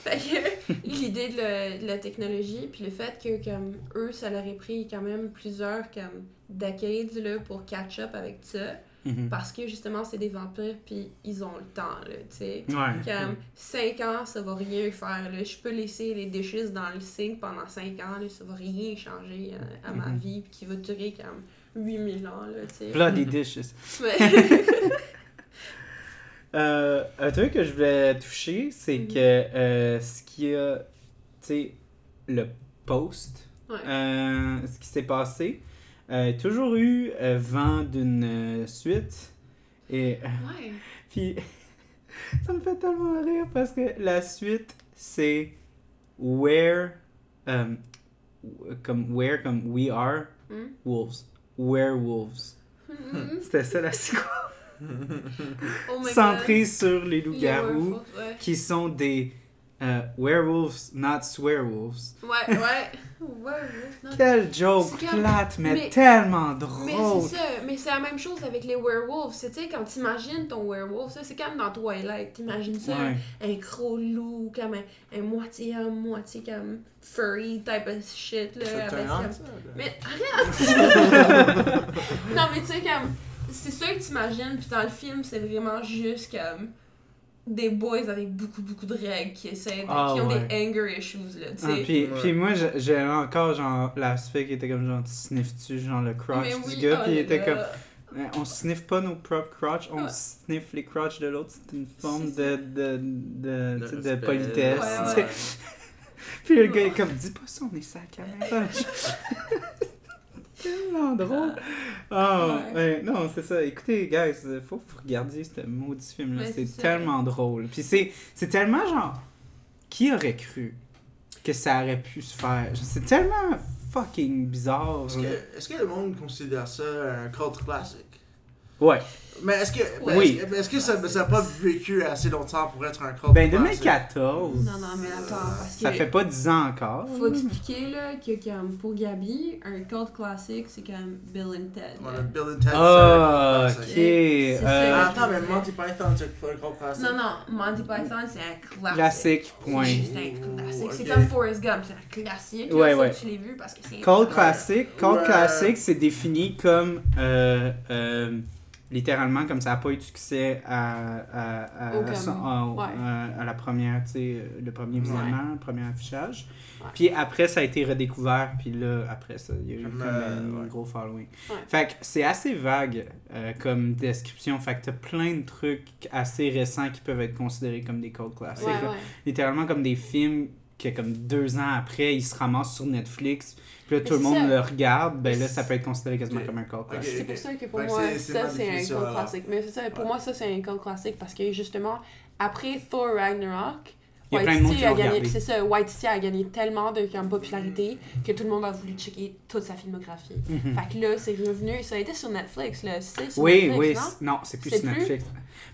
Fait que (laughs) l'idée de, la- de la technologie, puis le fait que comme eux, ça leur a pris quand même plusieurs comme decades là, pour catch up avec ça. Mhm. Parce que justement, c'est des vampires, puis ils ont le temps, là, tu sais. Ouais. Comme 5 ans, ça va rien faire. Là. Je peux laisser les dishes dans le sink pendant 5 ans, là, ça va rien changer euh, à ma Mhm. vie, puis qui va durer comme 8000 ans, là, tu sais. Bloody (laughs) dishes. Mais- (laughs) Euh, un truc que je voulais toucher, c'est Mhm. que euh, ce qui a, tu sais, le post, Ouais. euh, ce qui s'est passé, euh, toujours eu vent d'une suite. Et ouais. (laughs) Puis, (laughs) ça me fait tellement rire parce que la suite, c'est Where, euh, comme Where, comme We Are Hmm? Wolves. Werewolves. Mhm. C'était ça la (laughs) séquence. Oh sur les loups-garous qui sont des euh, werewolves, not swearwolves. Ouais, ouais. ouais. (laughs) Werewolves, non. Quelle joke comme- plate, mais, mais- tellement Mais drôle. c'est ça, mais c'est la même chose avec les werewolves. C'est, tu sais, quand t'imagines ton werewolf, ça, c'est comme dans Twilight. T'imagines ça, Ouais. un gros loup, comme un, un moitié homme, moitié comme furry type of shit, là. Avec comme- ça, là. Mais arrête! (laughs) non, mais tu sais, comme. C'est ça que t'imagines, puis dans le film, c'est vraiment juste comme. Des boys avec beaucoup, beaucoup de règles qui essaient. de- Ah, qui ont ouais. des anger issues, là, tu Ah, sais. puis, Ouais. puis moi, j'ai- encore genre l'aspect qui était comme genre, tu sniffes-tu genre le crotch du gars, oh puis il était là. comme, On sniffe pas nos propres crotches, on Ouais. sniffe les crotches de l'autre. C'est une forme de, de, de, de politesse. Ouais, tu sais. (laughs) Puis le gars est comme, dis pas ça, on est la (laughs) caméra. Tellement drôle. Ah, Ouais. ouais, non, c'est ça. Écoutez, guys, faut que vous regardiez ce maudit film-là. Ouais, c'est tellement drôle. Puis c'est c'est tellement genre, qui aurait cru que ça aurait pu se faire? C'est tellement fucking bizarre. Est-ce que, est-ce que le monde considère ça un cult classique? Ouais. Mais est-ce que, mais Oui. est-ce que, est-ce que ça ça a pas vécu assez longtemps pour être un cult Ben, classic? 2014. Non, non, mais attends, parce Ça fait pas 10 ans encore. Faut expliquer là, que comme, pour Gabi, un cult classique, c'est comme Bill and Ted. Bill and Ted, c'est un ok. C'est euh, Ah, Attends, mais Monty Python, c'est un cult classic. Non, non, Monty Python, c'est un classique. Classique, point. C'est juste un classique. Oh, C'est comme Forrest Gump, c'est un classique. Ouais, ouais. tu l'aies vu parce que c'est. Cold classic, cold Ouais. classic, c'est défini comme euh, euh, littéralement comme ça n'a pas eu de succès à, à, à, Au comme- son- à- ouais. à- à la première, tu sais, le premier visionnement, le premier affichage. Ouais. Puis après, ça a été redécouvert, puis là, après ça, il y a eu Comme, comme euh, un ouais. gros following. Ouais. Fait que c'est assez vague euh, comme description. Fait que t'as plein de trucs assez récents qui peuvent être considérés comme des cold ouais. littéralement comme des films que comme deux ans après, ils se ramassent sur Netflix. Puis là, tout le monde ça. le regarde. Ben là, ça peut être considéré quasiment comme un cult classic. C'est pour ça que pour moi, ça c'est un cult alors. classique. Mais c'est ça, pour Ouais. moi, ça c'est un cult classique parce que justement, après Thor Ragnarok, Il y a White plein de monde City qui a l'ont gagné, c'est ça, White City a gagné tellement de comme, popularité que tout le monde a voulu checker toute sa filmographie. Mhm. Fait que là, c'est revenu, ça a été sur Netflix, là, c'est sur Oui, Netflix, oui. non? Non, c'est plus sur plus?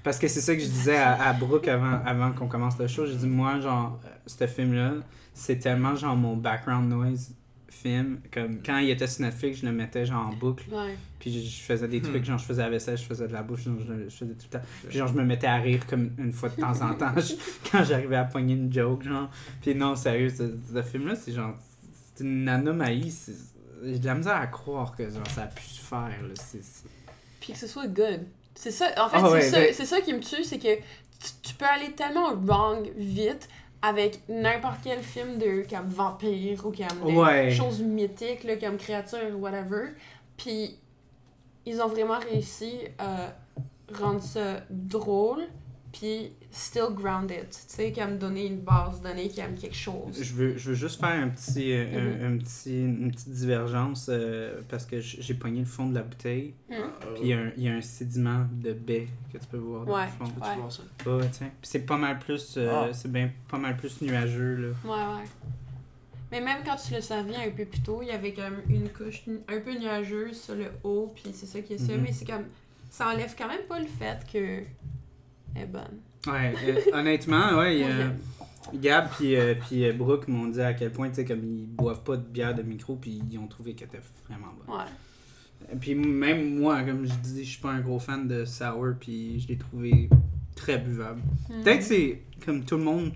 Parce que c'est ça que je disais à, à Brooke avant, avant qu'on commence le show. J'ai dit, moi, genre, euh, ce film-là, c'est tellement genre mon background noise film. Comme quand il était sur Netflix, je le mettais genre en boucle. Ouais. Puis je, je faisais des Hmm. trucs, genre je faisais la vaisselle, je faisais de la bouche, genre, je, je faisais tout le temps. Puis genre je me mettais à rire comme une fois de temps en temps (laughs) je- quand j'arrivais à pogner une joke, genre. Puis non, sérieux, ce, ce film-là, c'est genre, c'est une anomalie. c'est- J'ai de la misère à croire que genre ça a pu se faire, là. Puis que ce soit good. C'est ça, en fait, Ah ouais, c'est ça, ben- c'est ça qui me tue, c'est que tu, tu peux aller tellement wrong vite avec n'importe quel film de comme vampire ou comme Ouais. choses mythiques, là, comme créatures ou whatever. Puis ils ont vraiment réussi à rendre ça drôle, puis still grounded. Tu sais, comme donner une base, donner comme quelque chose. Je veux, je veux juste faire un petit, euh, un, un petit, une petite divergence euh, parce que j'ai pogné le fond de la bouteille. Hmm. Puis il y, a un- il y a un sédiment de baie que tu peux voir dans Ouais. le fond. Ouais. voir ça? Ouais, tiens. Puis c'est pas mal plus, euh, Ah. c'est bien pas mal plus nuageux là. Ouais, ouais. Mais même quand tu le servis un peu plus tôt, il y avait comme une couche un peu nuageuse sur le haut, puis c'est ça qui est ça. Mhm. Mais c'est comme. Ça enlève quand même pas le fait que. Elle est bonne. Ouais, euh, honnêtement, ouais, j'aime. Gab puis euh, puis euh, Brooke m'ont dit à quel point, tu sais, comme ils boivent pas de bière de micro, puis ils ont trouvé qu'elle était vraiment bonne. Ouais. Et Puis même moi, comme je dis, je suis pas un gros fan de sour, puis je l'ai trouvé très buvable. Mhm. Peut-être c'est comme tout le monde,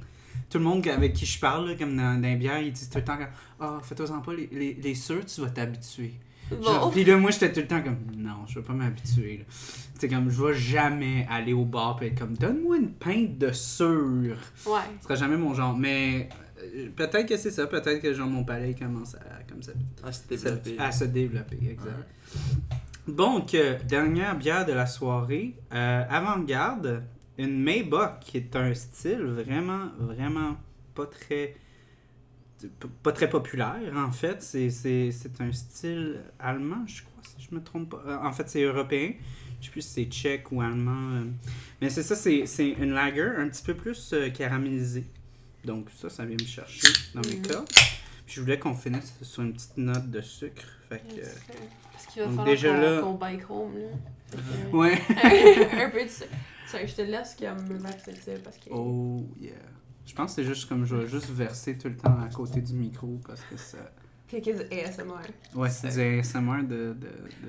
tout le monde avec qui je parle, là, comme dans, dans les bières, ils disent tout le temps, ah, fais-toi-en pas, les, les, les sûrs, tu vas t'habituer. Genre, Bon. Puis là, moi, j'étais tout le temps comme, non, je vais pas m'habituer. sais, comme, je vais jamais aller au bar et être comme, donne-moi une pinte de sûr. Ouais. Ce sera jamais mon genre. Mais euh, peut-être que c'est ça. Peut-être que genre mon palais commence à, comme ça, Ah, c'était développé. à se développer. Exact. Donc, euh, dernière bière de la soirée. euh, Avant-garde, une Maybach qui est un style vraiment, vraiment pas très pas très populaire en fait. C'est, un style allemand, je crois, si je me trompe pas. Euh, En fait, c'est européen. Je sais plus si c'est tchèque ou allemand. euh. Mais c'est ça, c'est, une lager un petit peu plus euh, caramélisée. Donc ça, ça vient me chercher dans mes Mhm. cas. Puis je voulais qu'on finisse sur une petite note de sucre. Fait que, Parce qu'il va Donc, falloir déjà qu'on, là- qu'on bike home, là. Que- ouais. (laughs) un peu de. Ça, je te laisse comme ça parce que. Oh yeah. Je pense que c'est juste comme je vais juste verser tout le temps à côté du micro parce que ça. Puis que du ASMR. Ouais, c'est du ASMR de, de, de,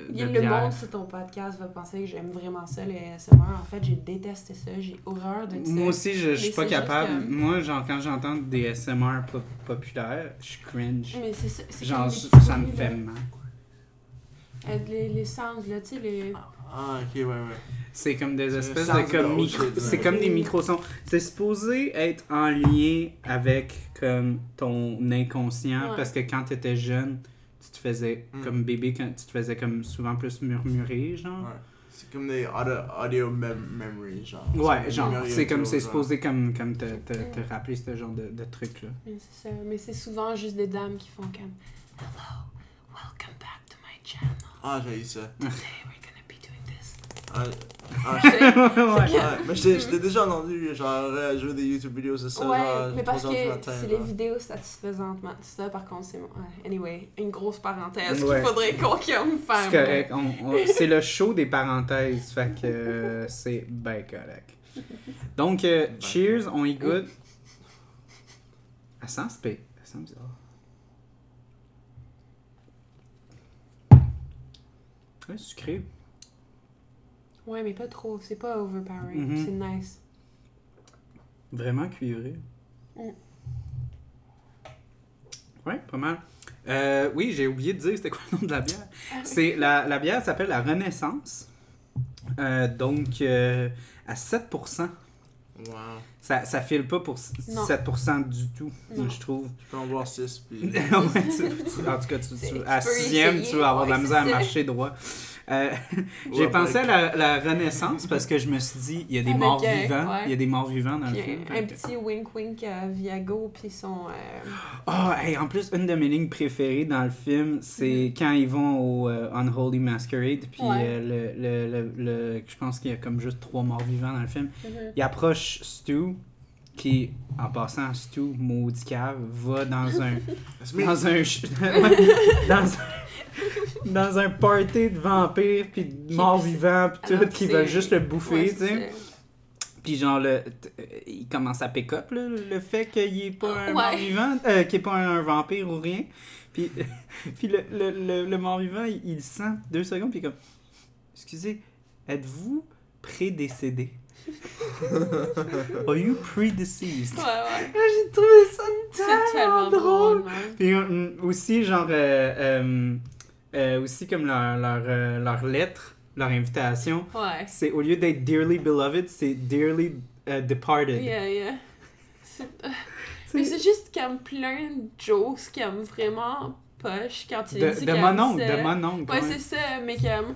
Il y a de le bière. monde sur ton podcast va penser que j'aime vraiment ça, le ASMR. En fait, j'ai détesté ça. J'ai horreur de ça. Moi aussi, je, je suis pas capable. comme- Moi, genre, quand j'entends des ASMR po- populaires, je cringe. Mais c'est ça. Genre, ça me fait mal. Euh, les, les sounds, là, tu sais, les. Ah, ok, ouais, ouais. C'est comme des espèces de comme micro... C'est ouais. comme des micro-sons. C'est supposé être en lien avec comme ton inconscient Ouais. parce que quand t'étais jeune, tu te faisais Mm. comme bébé, quand tu te faisais comme souvent plus murmurer, genre. Ouais. C'est comme des audio, audio mem memory, genre. Ouais, C'est genre, c'est comme c'est supposé comme, comme te, te, te rappeler ce genre de, de truc-là. Mais c'est ça. Mais c'est souvent juste des dames qui font comme. Hello, welcome back to my channel. Ah, j'ai eu ça. Today we're (laughs) mais je t'ai- je t'ai déjà entendu, genre, euh, jouer des YouTube vidéos, c'est ça, ouais, genre, mais parce 3 heures du que c'est les vidéos satisfaisantes. man. Ça, par contre, c'est. Anyway, une grosse parenthèse Ouais. qu'il faudrait qu'on comme C'est correct. C'est le show des parenthèses. Fait que euh, c'est bien correct. Donc, euh, Ben cheers, on y goûte. Elle sent spé. Elle sent bizarre. Ouais, sucré. Ouais, mais pas trop. C'est pas overpowering. Mhm. C'est nice. Vraiment cuivré. Mm. Ouais, pas mal. Euh, oui, j'ai oublié de dire c'était quoi le nom de la bière. C'est la, la bière s'appelle la Renaissance. Euh, donc euh, à 7%. Wow. Ça, ça file pas pour Non. 7% du tout, Non. je trouve. Je peux en boire 6, puis... (laughs) Ouais, tu- tu- en tout cas, tu, tu- tu à peux sixième, essayer, tu vas avoir de la misère à marcher droit. Euh, (laughs) j'ai Ouais, pensé à la, la Renaissance parce que je me suis dit, il y a des Avec, morts euh, vivants. ouais. Il y a des morts vivants dans le film. un, un petit wink-wink à Viago, puis son. euh, Ah, hey, en plus, une de mes lignes préférées dans le film, c'est quand ils vont au euh, Unholy Masquerade, puis Mhm. Ouais. euh, le, le, le, le- je pense qu'il y a comme juste trois morts vivants dans le film. mhm. Il approche Stu, qui, en passant, Stu, maudit cave, va dans un... (laughs) Dans un... (laughs) dans un... (laughs) dans un party de vampires, puis de morts vivants, puis tout, qui que veulent juste le bouffer, ouais, tu sais. Puis genre, le, euh, il commence à pick up, là, le fait qu'il est pas un Ouais. mort-vivant, euh, qu'il est pas un, un vampire ou rien. Puis, (laughs) puis le, le, le, le mort-vivant, il, il le sent deux secondes, puis comme, excusez, êtes-vous prédécédé? Are you predeceased? Ouais, ouais. J'ai trouvé ça tellement drôle, man. Puis euh, aussi, genre, euh, euh, euh, aussi comme leur, leur, euh, leur lettre, leur invitation, Ouais. c'est au lieu d'être Dearly Beloved, c'est Dearly euh, Departed. Yeah, yeah. (laughs) Mais c'est juste comme plein de jokes comme vraiment poche quand tu de, dis de mon oncle, de mon oncle. Ouais, c'est ça, mais comme.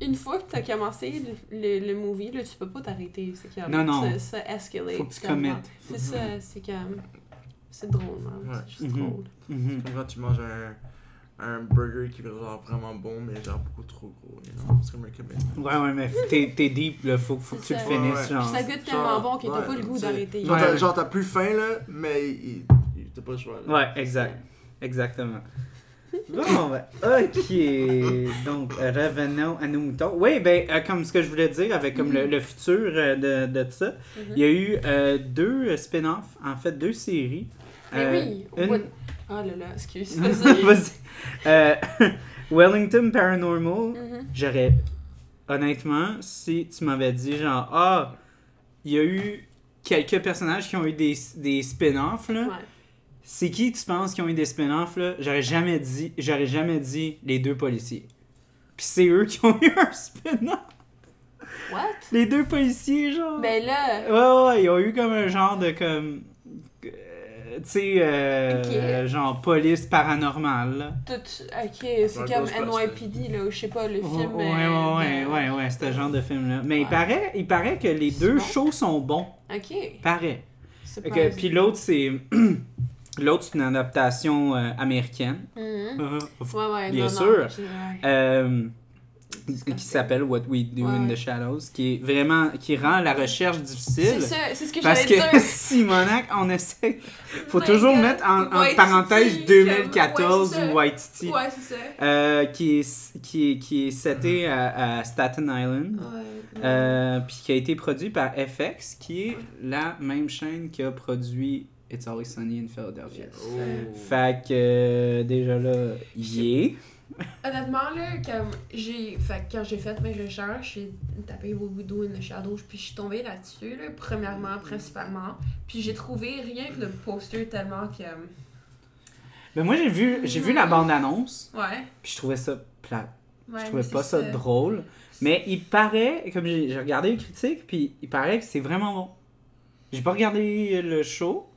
Une fois que t'as commencé le, le, le movie, là, tu peux pas t'arrêter. C'est comme. Non, non. Ça, ça escalate. Faut que tu commettes. C'est ça, c'est comme. C'est drôle, man. Ouais. C'est juste Mhm. drôle. Comme quand tu manges un, un burger qui est genre vraiment bon, mais genre beaucoup trop gros, you know? C'est comme un commitment. Ouais, ouais, mais t'es, t'es deep, là, faut, faut que tu le ça. finisses, Ouais, ouais. genre. Ça goûte tellement Genre, bon que t'as ouais, pas le goût d'arrêter. Genre, Ouais. t'as- genre, t'as plus faim, là, mais t'as pas le choix, là. Ouais, exact. Exactement. Bon, ben, ok. Donc, revenons à nos moutons. Oui, ben, euh, comme ce que je voulais dire, avec comme le, le futur euh, de, de ça, Mhm. il y a eu euh, deux spin-offs, en fait, deux séries. Mais Euh, oui! une- what- Ah là là, excuse. (laughs) Vas-y. Euh, (laughs) Wellington Paranormal, Mhm. j'aurais. Honnêtement, si tu m'avais dit, genre, ah, il y a eu quelques personnages qui ont eu des, des spin-offs, là. Ouais. C'est qui tu penses qui ont eu des spin-offs là? J'aurais jamais dit, j'aurais jamais dit les deux policiers. Puis c'est eux qui ont (laughs) eu un spin-off. What? Les deux policiers genre. Ben là. Ouais ouais, ouais, ils ont eu comme un genre de comme tu sais euh, Ok. euh, genre police paranormale là. Tout, ok, c'est Ouais, comme. NYPD, là, ou je sais pas, le Ouais film. ouais euh, ouais de- ouais ouais, ce genre de film là. Mais il Ouais. paraît il paraît que les deux bon? shows sont bons, Ok. paraît. Puis l'autre c'est (clears throat) l'autre c'est une adaptation euh, américaine. Mhm. Ouais, ouais, Bien non, sûr. Qui s'appelle What We Do in the Shadows, qui est vraiment qui rend la recherche C'est difficile. ça, c'est ce que Parce j'allais que dire. (laughs) Simonac, on essaie. Faut (laughs) My toujours God. mettre en, parenthèse comme- 2014 ouais, c'est ça. ou Waititi, Ouais, c'est ça. euh, qui est qui est qui est seté à, à Staten Island. Ouais. Euh, puis qui a été produit par FX, qui est la même chaîne qui a produit It's Always Sunny in Philadelphia. Yes. Oh. Fait que euh, déjà là, y est. Honnêtement, là, comme j'ai. Fait que quand j'ai fait mes recherches, j'ai tapé Do in the Shadows, puis je suis tombée là-dessus, là, premièrement, principalement. Puis j'ai trouvé rien que le poster tellement comme. Mais moi j'ai vu j'ai vu la bande annonce, Ouais. puis je trouvais ça plate. ouais je trouvais pas c'est ça, drôle. Mais il paraît, comme j'ai j'ai regardé les critiques, puis il paraît que c'est vraiment bon. J'ai pas regardé le show,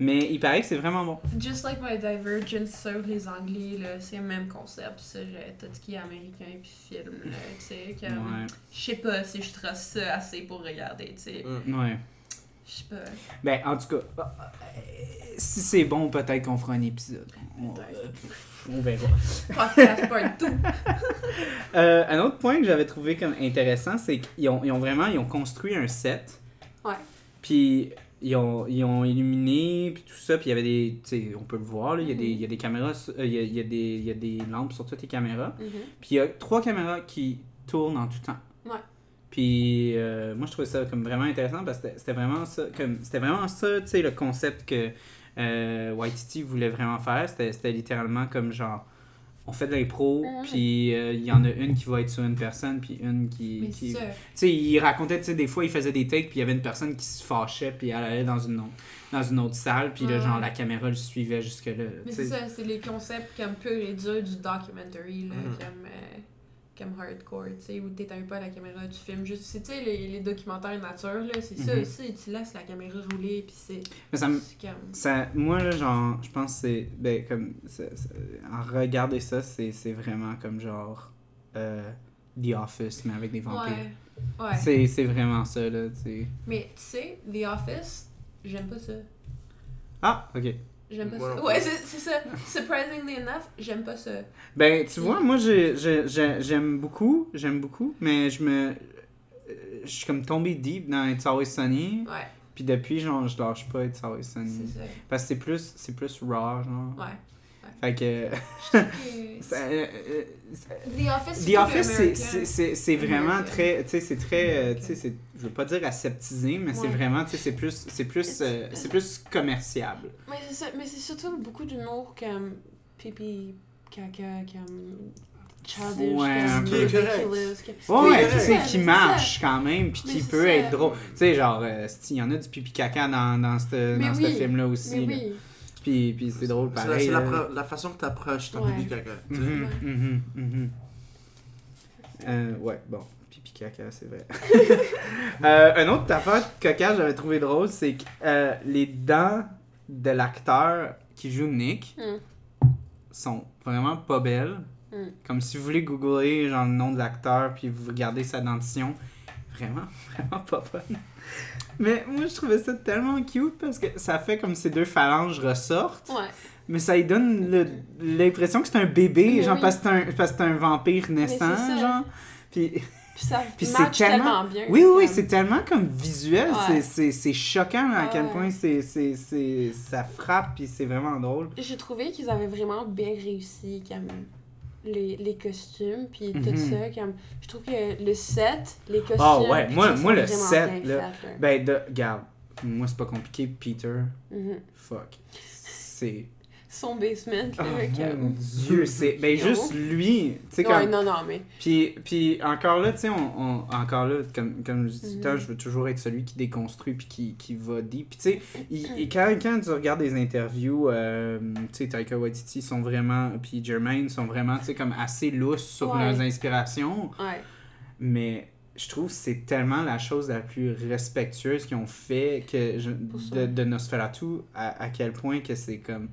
mais il paraît que c'est vraiment bon. Just like my Divergence sur les Anglais, là, c'est le même concept, ça, j'ai- tout ce qui est américain puis film, là, tu sais, comme... Ouais. Je sais pas si je trace ça assez pour regarder, tu sais. Mm. Ouais. Je sais pas. Ben, en tout cas, euh, si c'est bon, peut-être qu'on fera un épisode. On- euh, on verra. (laughs) Podcast part tout. (laughs) Euh, un autre point que j'avais trouvé comme intéressant, c'est qu'ils ont, ils ont vraiment ils ont construit un set. Ouais. Puis ils ont, ils ont illuminé, puis tout ça, puis il y avait des. Tu sais, on peut le voir, là, il y, a des- il y a des caméras, euh, il y a, il y a des, il y a des lampes sur toutes les caméras. Mhm. Puis il y a trois caméras qui tournent en tout temps. Ouais. Puis euh, moi je trouvais ça comme vraiment intéressant parce que c'était- vraiment ça, comme c'était vraiment ça, tu sais, le concept que euh, Waititi voulait vraiment faire. C'était c'était littéralement comme genre, on fait de l'impro, Mhm. puis euh, il y en a une qui va être sur une personne, puis une qui... Mais qui... Tu sais, il racontait, tu sais, des fois il faisait des takes, puis il y avait une personne qui se fâchait, puis elle allait dans une autre, dans une autre salle, puis là, genre la caméra le suivait jusque-là. Mais c'est ça, c'est les concepts comme purs et durs du documentary, là, comme, euh, comme hardcore, tu sais, où t'éteins pas la caméra, tu filmes juste. Tu sais, les, les documentaires nature, là, c'est ça Mhm. aussi, tu laisses la caméra rouler, puis c'est. Mais ça comme. Ça, moi, là, genre, je pense que c'est. Ben, comme. en regarder ça, c'est c'est vraiment comme genre. euh, The Office, mais avec des vampires. Ouais. Ouais. C'est c'est vraiment ça, là, tu sais. Mais tu sais, The Office, j'aime pas ça. Ah, ok. J'aime pas ça. Ouais, c'est, c'est ça. Surprisingly enough, j'aime pas ça. Ben, tu vois, moi, j'ai- j'ai- j'ai- j'aime beaucoup, j'aime beaucoup, mais je me. euh, Je suis comme tombé deep dans It's Always Sunny, Ouais, puis depuis, genre, je lâche pas It's Always Sunny. c'est ça. Parce que c'est plus, c'est plus raw, genre. Ouais. Fait que. (laughs) Ça- euh, euh, The Office, The Office, c'est- c'est- c'est c'est vraiment très. Tu sais, c'est très. euh, tu sais, c'est- je veux pas dire aseptisé, mais c'est vraiment. Tu sais, c'est plus. C'est plus, euh, c'est plus commerciable. Mais c'est ça, mais c'est surtout beaucoup d'humour comme pipi, caca, comme childish, Ouais, un comme peu. Ouais, ouais, qui marche ça. quand même, puis qui peut ça. être drôle. Tu sais, genre, euh, il y en a du pipi caca dans, dans ce dans ce oui, film-là aussi. Mais là. oui, Puis, puis c'est drôle pareil. c'est la, la façon que t'approches ton Ouais. pipi caca. tu sais. Mhm, Ouais. Euh, ouais, bon, pipi caca, c'est vrai. (laughs) euh, un autre affaire cocasse que j'avais trouvé drôle, c'est que euh, les dents de l'acteur qui joue Nick Hmm. sont vraiment pas belles. Hmm. Comme si vous voulez googler genre le nom de l'acteur puis vous regardez sa dentition, vraiment, (laughs) vraiment pas bonne. Mais moi je trouvais ça tellement cute parce que ça fait comme ces deux phalanges ressortent. ouais. Mais ça lui donne l'impression que c'est un bébé, Mais genre oui. parce que c'est un, un vampire naissant, genre. Puis, Puis ça Puis match tellement- tellement bien. oui, oui, c'est tellement comme visuel, Ouais. c'est- choquant à quel point c'est ça frappe, puis c'est vraiment drôle. J'ai trouvé qu'ils avaient vraiment bien réussi comme les, les costumes puis tout ça comme je trouve que le set les costumes Ah ouais, puis moi- moi, le set, là, là. Ben, de, regarde, moi c'est pas compliqué, Peter, Mhm. fuck. C'est. Son basement Oh là mon comme dieu, c'est. Ben, juste lui, tu sais, ouais, comme. non non mais Puis, puis encore là, tu sais, on, on- encore là, comme, comme je dis tout le Mhm. temps, je veux toujours être celui qui déconstruit puis qui, qui va deep. Puis tu sais, et quand, quand tu regardes des interviews, euh, tu sais, Taika Waititi sont vraiment, puis Jermaine sont vraiment, tu sais, comme assez lousses sur Ouais. leurs inspirations. ouais Mais je trouve que c'est tellement la chose la plus respectueuse qu'ils ont fait que je- de, de Nosferatu, à, à quel point que c'est comme...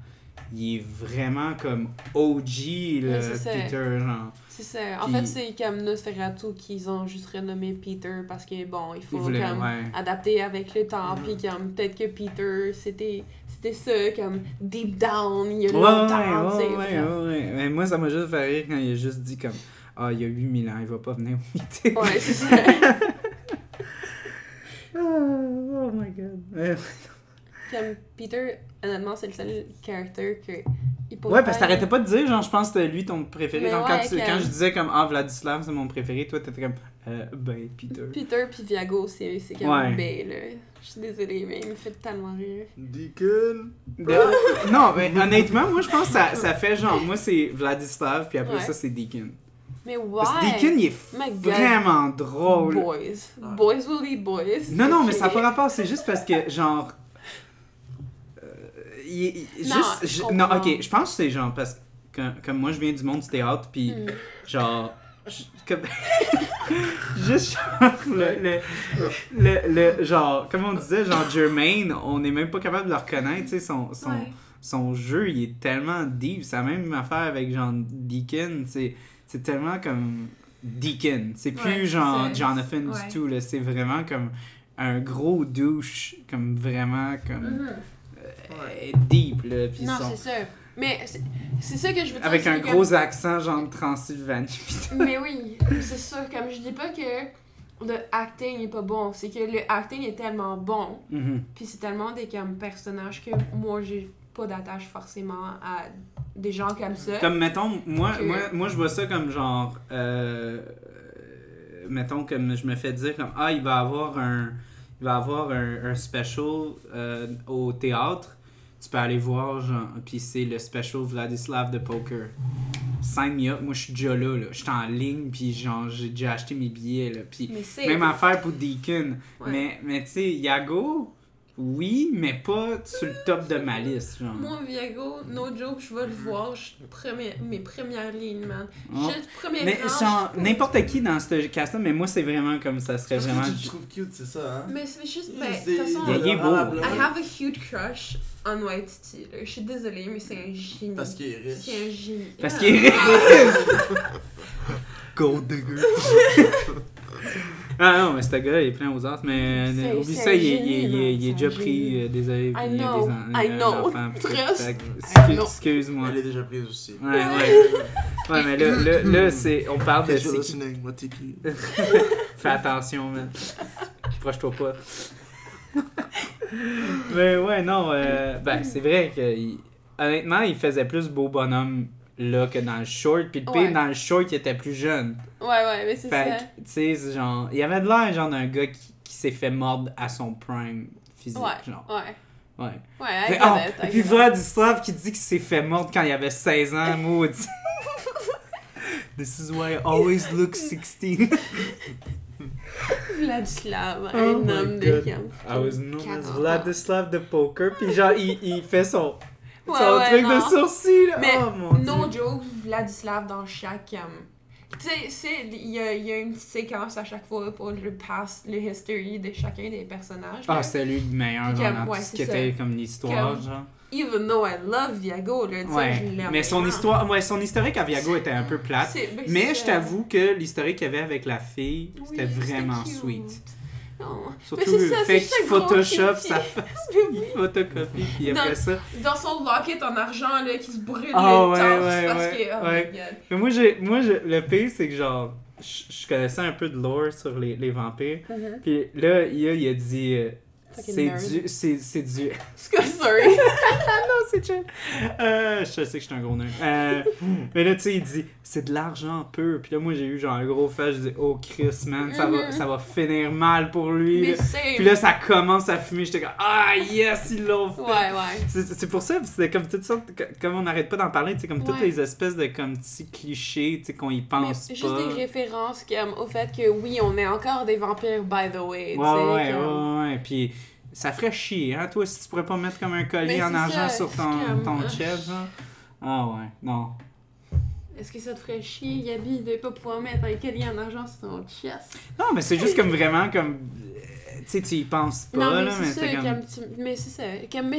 Il est vraiment comme OG, le Ouais. Peter, genre. c'est ça en Puis- fait c'est comme Nosferatu qu'ils ont juste renommé Peter parce que bon il faut comme ouais. adapter avec le temps Mhm. puis comme peut-être que Peter c'était c'était ça comme deep down il y a longtemps ouais, ouais, ouais. Mais moi, ça m'a juste fait rire quand il a juste dit comme Ah, il y a 8000 ans, il va pas venir au meeting. ouais c'est ça (laughs) Ah, oh my god. Ouais, Comme Peter, honnêtement, c'est le seul character que. Il pourrait Ouais, parce que t'arrêtais pas de dire, genre, je pense que c'était lui ton préféré. Mais Genre, ouais, quand, tu- quand je disais comme Ah, Vladislav, c'est mon préféré, toi, t'étais comme euh, Ben, Peter. Peter puis Viago, c'est c'est comme Ouais. B, là. Je suis désolée, mais il me fait tellement rire. Deacon. De- non, mais honnêtement, moi, je pense que ça, ça fait genre, moi, c'est Vladislav, puis après Ouais. ça, c'est Deacon. Mais ouais! Parce que Deacon, il est vraiment drôle. Boys. Boys will eat boys. Non, non, mais ça n'a pas rapport, c'est juste parce que, genre. Il- il- Non, juste, je non, ok, je pense que c'est genre parce que, comme, comme moi, je viens du monde du théâtre, puis Hmm. genre. je- comme- (laughs) juste genre le, le, le, le- genre comme on disait genre Jermaine on n'est même pas capable de le reconnaître tu sais son, son, Ouais. son jeu il est tellement deep c'est la même affaire avec genre Deacon c'est c'est tellement comme Deacon c'est plus Ouais, genre Jonathan ouais. du tout là c'est vraiment comme un gros douche comme vraiment comme Mhm. Euh, deep là puis Non, c'est ça. Mais c'est ça que je veux dire. Avec un gros accent, genre de Transylvanie. Mais oui, c'est sûr. Comme je dis pas que le acting est pas bon, c'est que le acting est tellement bon, Mhm. puis c'est tellement des comme personnages que moi j'ai pas d'attache forcément à des gens comme ça. Comme, mettons, moi, Que- moi, moi, je vois ça comme genre. euh, mettons, comme je me fais dire, comme, ah, il va avoir un. Il va avoir un, un special euh, au théâtre. Tu peux aller voir, genre, puis c'est le special Vladislav de poker. Sign me up, moi je suis déjà là, là. Je suis en ligne, puis genre, j'ai déjà acheté mes billets, là. Puis même affaire pour Deacon. Ouais. Mais, mais tu sais, Yago, oui, mais pas sur le top de ma liste, genre. Moi, Viago, no joke, je vais le voir. Je premier, mes premières lignes, man. Oh. Juste premier Mais rang, genre, n'importe qui dans ce cast-là, mais moi, c'est vraiment comme ça serait vraiment. que tu le trouves cute, c'est ça, hein? Mais c'est juste. Ben, de façon. Il est- beau. Ah. I have a huge crush on White Steeler. Je suis désolée, mais c'est un génie. Parce qu'il est riche. C'est un génie. Parce Ah. qu'il est (laughs) (laughs) Gold digger. (laughs) (laughs) Ah non, mais ce gars, il est plein aux as, mais oublie ça, il, il il est- il est déjà pris, euh, désolé, puis il y a know, des en- I know. (laughs) I know. Excuse-moi. Elle est déjà prise aussi. Ouais, ouais. (laughs) Ouais, mais là, là, là c'est, on parle de. Fais attention, man. Proche-toi pas. mais ouais, non, euh, ben, c'est vrai que. honnêtement, il faisait plus beau bonhomme là que dans le short. Puis le pire, Ouais. dans le short, il était plus jeune. Ouais, ouais, mais c'est ça. tu sais, genre. Il avait de l'air, genre, d'un gars qui, qui s'est fait mordre à son prime physique. Ouais, Genre. ouais. Ouais. Ouais, Mais, get oh, it, et puis get it. Vladislav qui dit qu'il s'est fait mordre quand il avait 16 ans, (laughs) maudit. This is why I always look 16. Vladislav, Oh un my homme de God. comme. I was known as 40 ans. Vladislav de poker. Puis genre, il, il fait son, son ouais, truc non. de sourcil. là. Mais oh mon No dieu. joke, Vladislav dans chaque. um, tu sais, c'est- il y a, il y a une petite séquence à chaque fois pour le past, le history de chacun des personnages. Ah, c'était lui le meilleur, genre, ouais, qui c'est était comme l'histoire, genre. Even though I love Viago, là, Ouais, je l'aime. mais son vraiment. histoire, ouais, son historique à Viago était un peu plate. C'est- ben, Mais c'est je t'avoue que l'historique qu'il y avait avec la fille, Oui, c'était vraiment sweet. Non. Surtout le ça, fait qu'il photoshop sa face, il photocopie, puis Dans- après ça. Dans son locket en argent, là, qui se brûle Ah, le ouais, ouais, parce ouais, que. Oh ouais. my god. Mais moi, j'ai, moi j'ai, le pire, c'est que genre, je je connaissais un peu de lore sur les, les vampires. Mhm. Puis là, IA, il a dit. euh, c'est du. C'est, c'est du. (laughs) Sorry. (laughs) non, c'est chill. Euh, je sais que je suis un gros nerd. Euh, (laughs) mais là, tu sais, il dit c'est de l'argent pur. Puis là, moi, j'ai eu genre un gros flash. Je dis oh Chris, man, ça, va, Mhm. ça va finir mal pour lui. Mais là. Puis là, ça commence à fumer. J'étais comme ah yes, ils l'ont fait. Ouais, ouais. C'est pour ça, c'est comme toutes sortes, comme on n'arrête pas d'en parler, c'est comme toutes les espèces de comme petits clichés, tu sais, qu'on y Mais pense juste pas. des références comme au fait que oui, on est encore des vampires, by the way. tu Ouais, sais, ouais, comme- ouais, ouais. Puis ça ferait chier, hein, toi, si tu pourrais pas mettre comme un collier Mais en argent ça, sur ton, ton ah. chest, genre. Ah ouais, non. Est-ce que ça te ferait chier, Gabi, de pas pouvoir mettre un collier en argent sur ton chest? Non, mais c'est juste comme vraiment comme. euh, Tu sais, tu y penses pas, non, mais là, mais c'est comme. Mais c'est ça. Comme.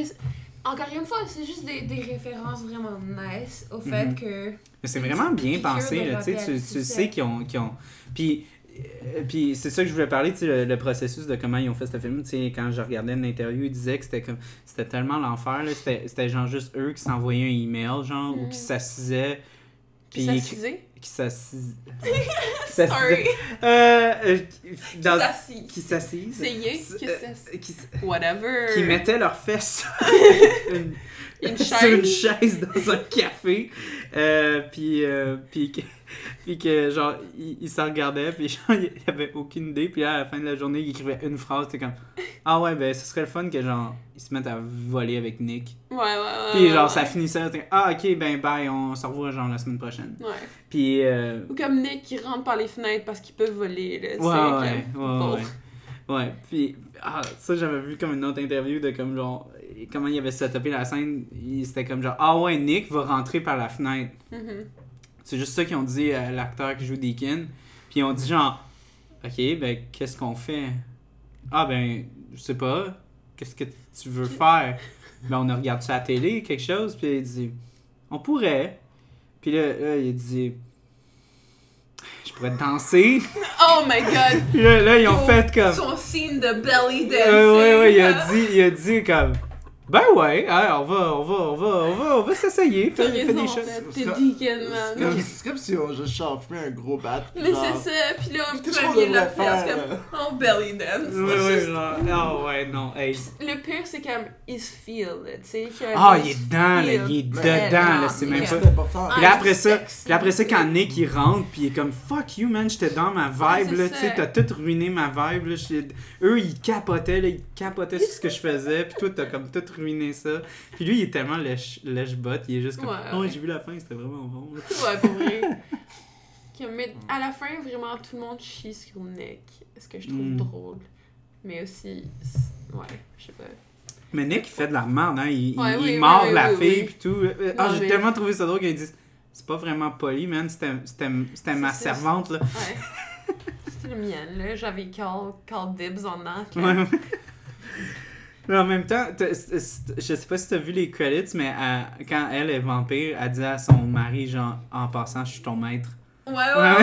Encore une fois, c'est juste des, des références vraiment nice au fait Mhm. que. Mais c'est vraiment bien pensé, là, tu sais, tu, c'est tu ça. sais qu'ils ont, ont... Puis, euh, puis c'est ça que je voulais parler, tu sais, le, le processus de comment ils ont fait ce film, tu sais, quand je regardais une interview, ils disaient que c'était comme, c'était tellement l'enfer, c'était genre juste eux qui s'envoyaient un email, genre, ou Mhm. qui s'assisaient, qui s'isait. qui qui (laughs) s'assisaient- Sorry. Euh, euh, qui- dans- qui s'assisent... C'est yé Euh, ça qui, Whatever. qui mettaient leurs fesses (laughs) une- Une sur une chaise dans un café. Euh, puis, euh, puis, (laughs) puis que, genre, il, il s'en regardait, puis (laughs) genre, il avait aucune idée. Puis là, à la fin de la journée, il écrivait une phrase. C'était comme Ah ouais, ben, ce serait le fun que, genre, ils se mettent à voler avec Nick. Ouais, ouais, ouais. Puis, genre, ouais. ça finissait. Ah, ok, ben, bye, on se revoit, genre, la semaine prochaine. Ouais. Puis, euh, Ou comme Nick qui rentre par les fenêtres parce qu'il peut voler, là. tu sais, Ouais, comme- ouais, ouais, ouais. Ouais, puis ah, ça, j'avais vu comme une autre interview de comme genre, comment il avait setupé la scène. Il- C'était comme genre, ah ouais, Nick va rentrer par la fenêtre. Mhm. C'est juste ça qu'ils ont dit à l'acteur qui joue Deacon. Puis ils ont dit genre, ok, ben qu'est-ce qu'on fait? Ah ben, je sais pas, qu'est-ce que tu veux faire? Ben on regarde ça à la télé, quelque chose. Puis il dit, on pourrait. Puis là, là, il dit, je pourrais danser. (laughs) Oh my god! Puis là, là, ils ont fait comme. Son scene de belly dancing. Euh, ouais, ouais, il a dit, il a dit comme. Ben ouais, hein, on va, on va, on va, on va, on va s'essayer. T'as Fais, des en choses. T'es C'est man. c'est comme si on juste chauffait un gros bat. Mais c'est ça, puis là, on peut la faire, comme là? en belly dance. Ouais, ouais, genre, ah ouais, non, hey. Le pire, c'est comme, il se feel, tu sais. que Ah, il est dedans, là, il est dedans, là, c'est même pas... Ah, Puis après ça, sexe. puis après ça, quand Nick il rentre, puis il est comme fuck you man, j'étais dans ma vibe là, tu sais, ça. t'as tout ruiné ma vibe là. Eux ils capotaient là, ils capotaient sur ce que je faisais, puis toi t'as comme tout ruiné ça. Puis lui il est tellement lèche lèche bot, il est juste comme Ouais, oh ouais. j'ai vu la fin, c'était vraiment bon. (laughs) Ouais, pour vrai. Mais à la fin, vraiment, tout le monde chie sur Nick. Ce que je trouve Mm. drôle. Mais aussi, ouais, je sais pas. Mais Nick il fait de la merde, hein, il, il- Ouais, il oui, oui, mord oui, la oui, fille puis tout. Euh, Ah Non, j'ai mais- tellement trouvé ça drôle qu'ils disent c'est pas vraiment poli man, c'était ma servante là. Ouais. C'était le mien, là. J'avais call, call dibs en an. que- Ouais. Mais en même temps, je sais pas si t'as vu les credits, mais euh, quand elle est vampire, elle dit à son mari, genre, en passant, je suis ton maître. Ouais, ouais, ouais,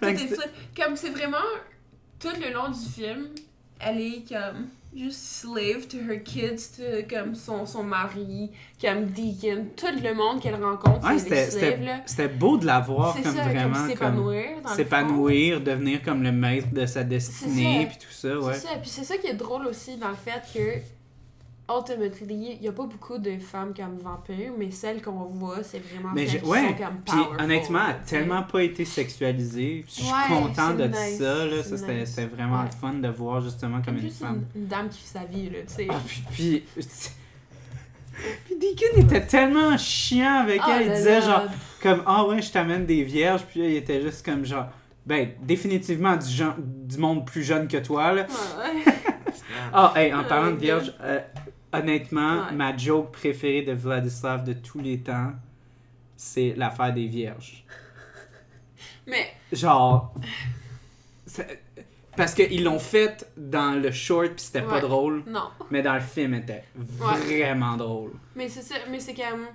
(laughs) comme c'est vraiment tout le long du film, elle est comme juste slave to her kids, to, comme son, son mari, comme Deacon, tout le monde qu'elle rencontre, Ouais, c'était- beau de la voir comme ça, vraiment s'épanouir. devenir comme le maître de sa destinée, puis tout ça, ouais. C'est ça, puis c'est ça qui est drôle aussi dans le fait que, ultimately, il y a pas beaucoup de femmes comme vampires, mais celles qu'on voit, c'est vraiment Mais celles qui ouais, sont comme Puis powerful, honnêtement, elle a là, tu sais. tellement pas été sexualisée. Je suis Ouais, content de nice, ça, là. Ça, c'était nice. vraiment Ouais. fun de voir justement comme une femme. Une, une dame qui fait sa vie, là, tu sais. Ah, puis, puis, (laughs) puis Deacon était tellement chiant avec Ah elle. Il disait là. genre, comme, ah ouais, je t'amène des vierges. Puis là, il était juste comme genre, ben, définitivement du, gen- du monde plus jeune que toi, là. Ouais. Ah, hey, en Oh (laughs) parlant de vierges, euh, honnêtement, Ouais. ma joke préférée de Vladislav de tous les temps, c'est l'affaire des vierges. Mais, Genre. Parce qu'ils l'ont fait dans le short, puis c'était pas drôle. non. Mais dans le film, était vraiment drôle. Mais c'est ça, mais c'est comme.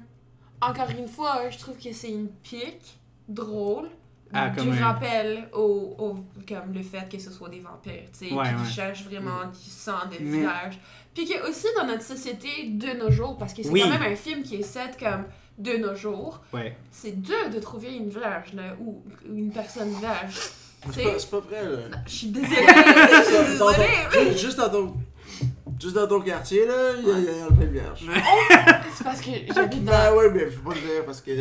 Encore une fois, je trouve que c'est une pique drôle. Ah, du rappel au, au- comme le fait que ce soit des vampires, tu sais, qui cherchent vraiment du sang de Mais- vierge. Puis que aussi dans notre société de nos jours, parce que c'est Oui. quand même un film qui est set comme de nos jours, Ouais. c'est dur de trouver une vierge, là, ou une personne vierge. C'est pas, pas vrai, là. je suis désolée, (laughs) je ton- mais Juste dans ton. Juste dans ton quartier, là, il y a, il y a plein de vierges. c'est parce que j'habite Ben dans, ouais, mais faut pas le dire parce que.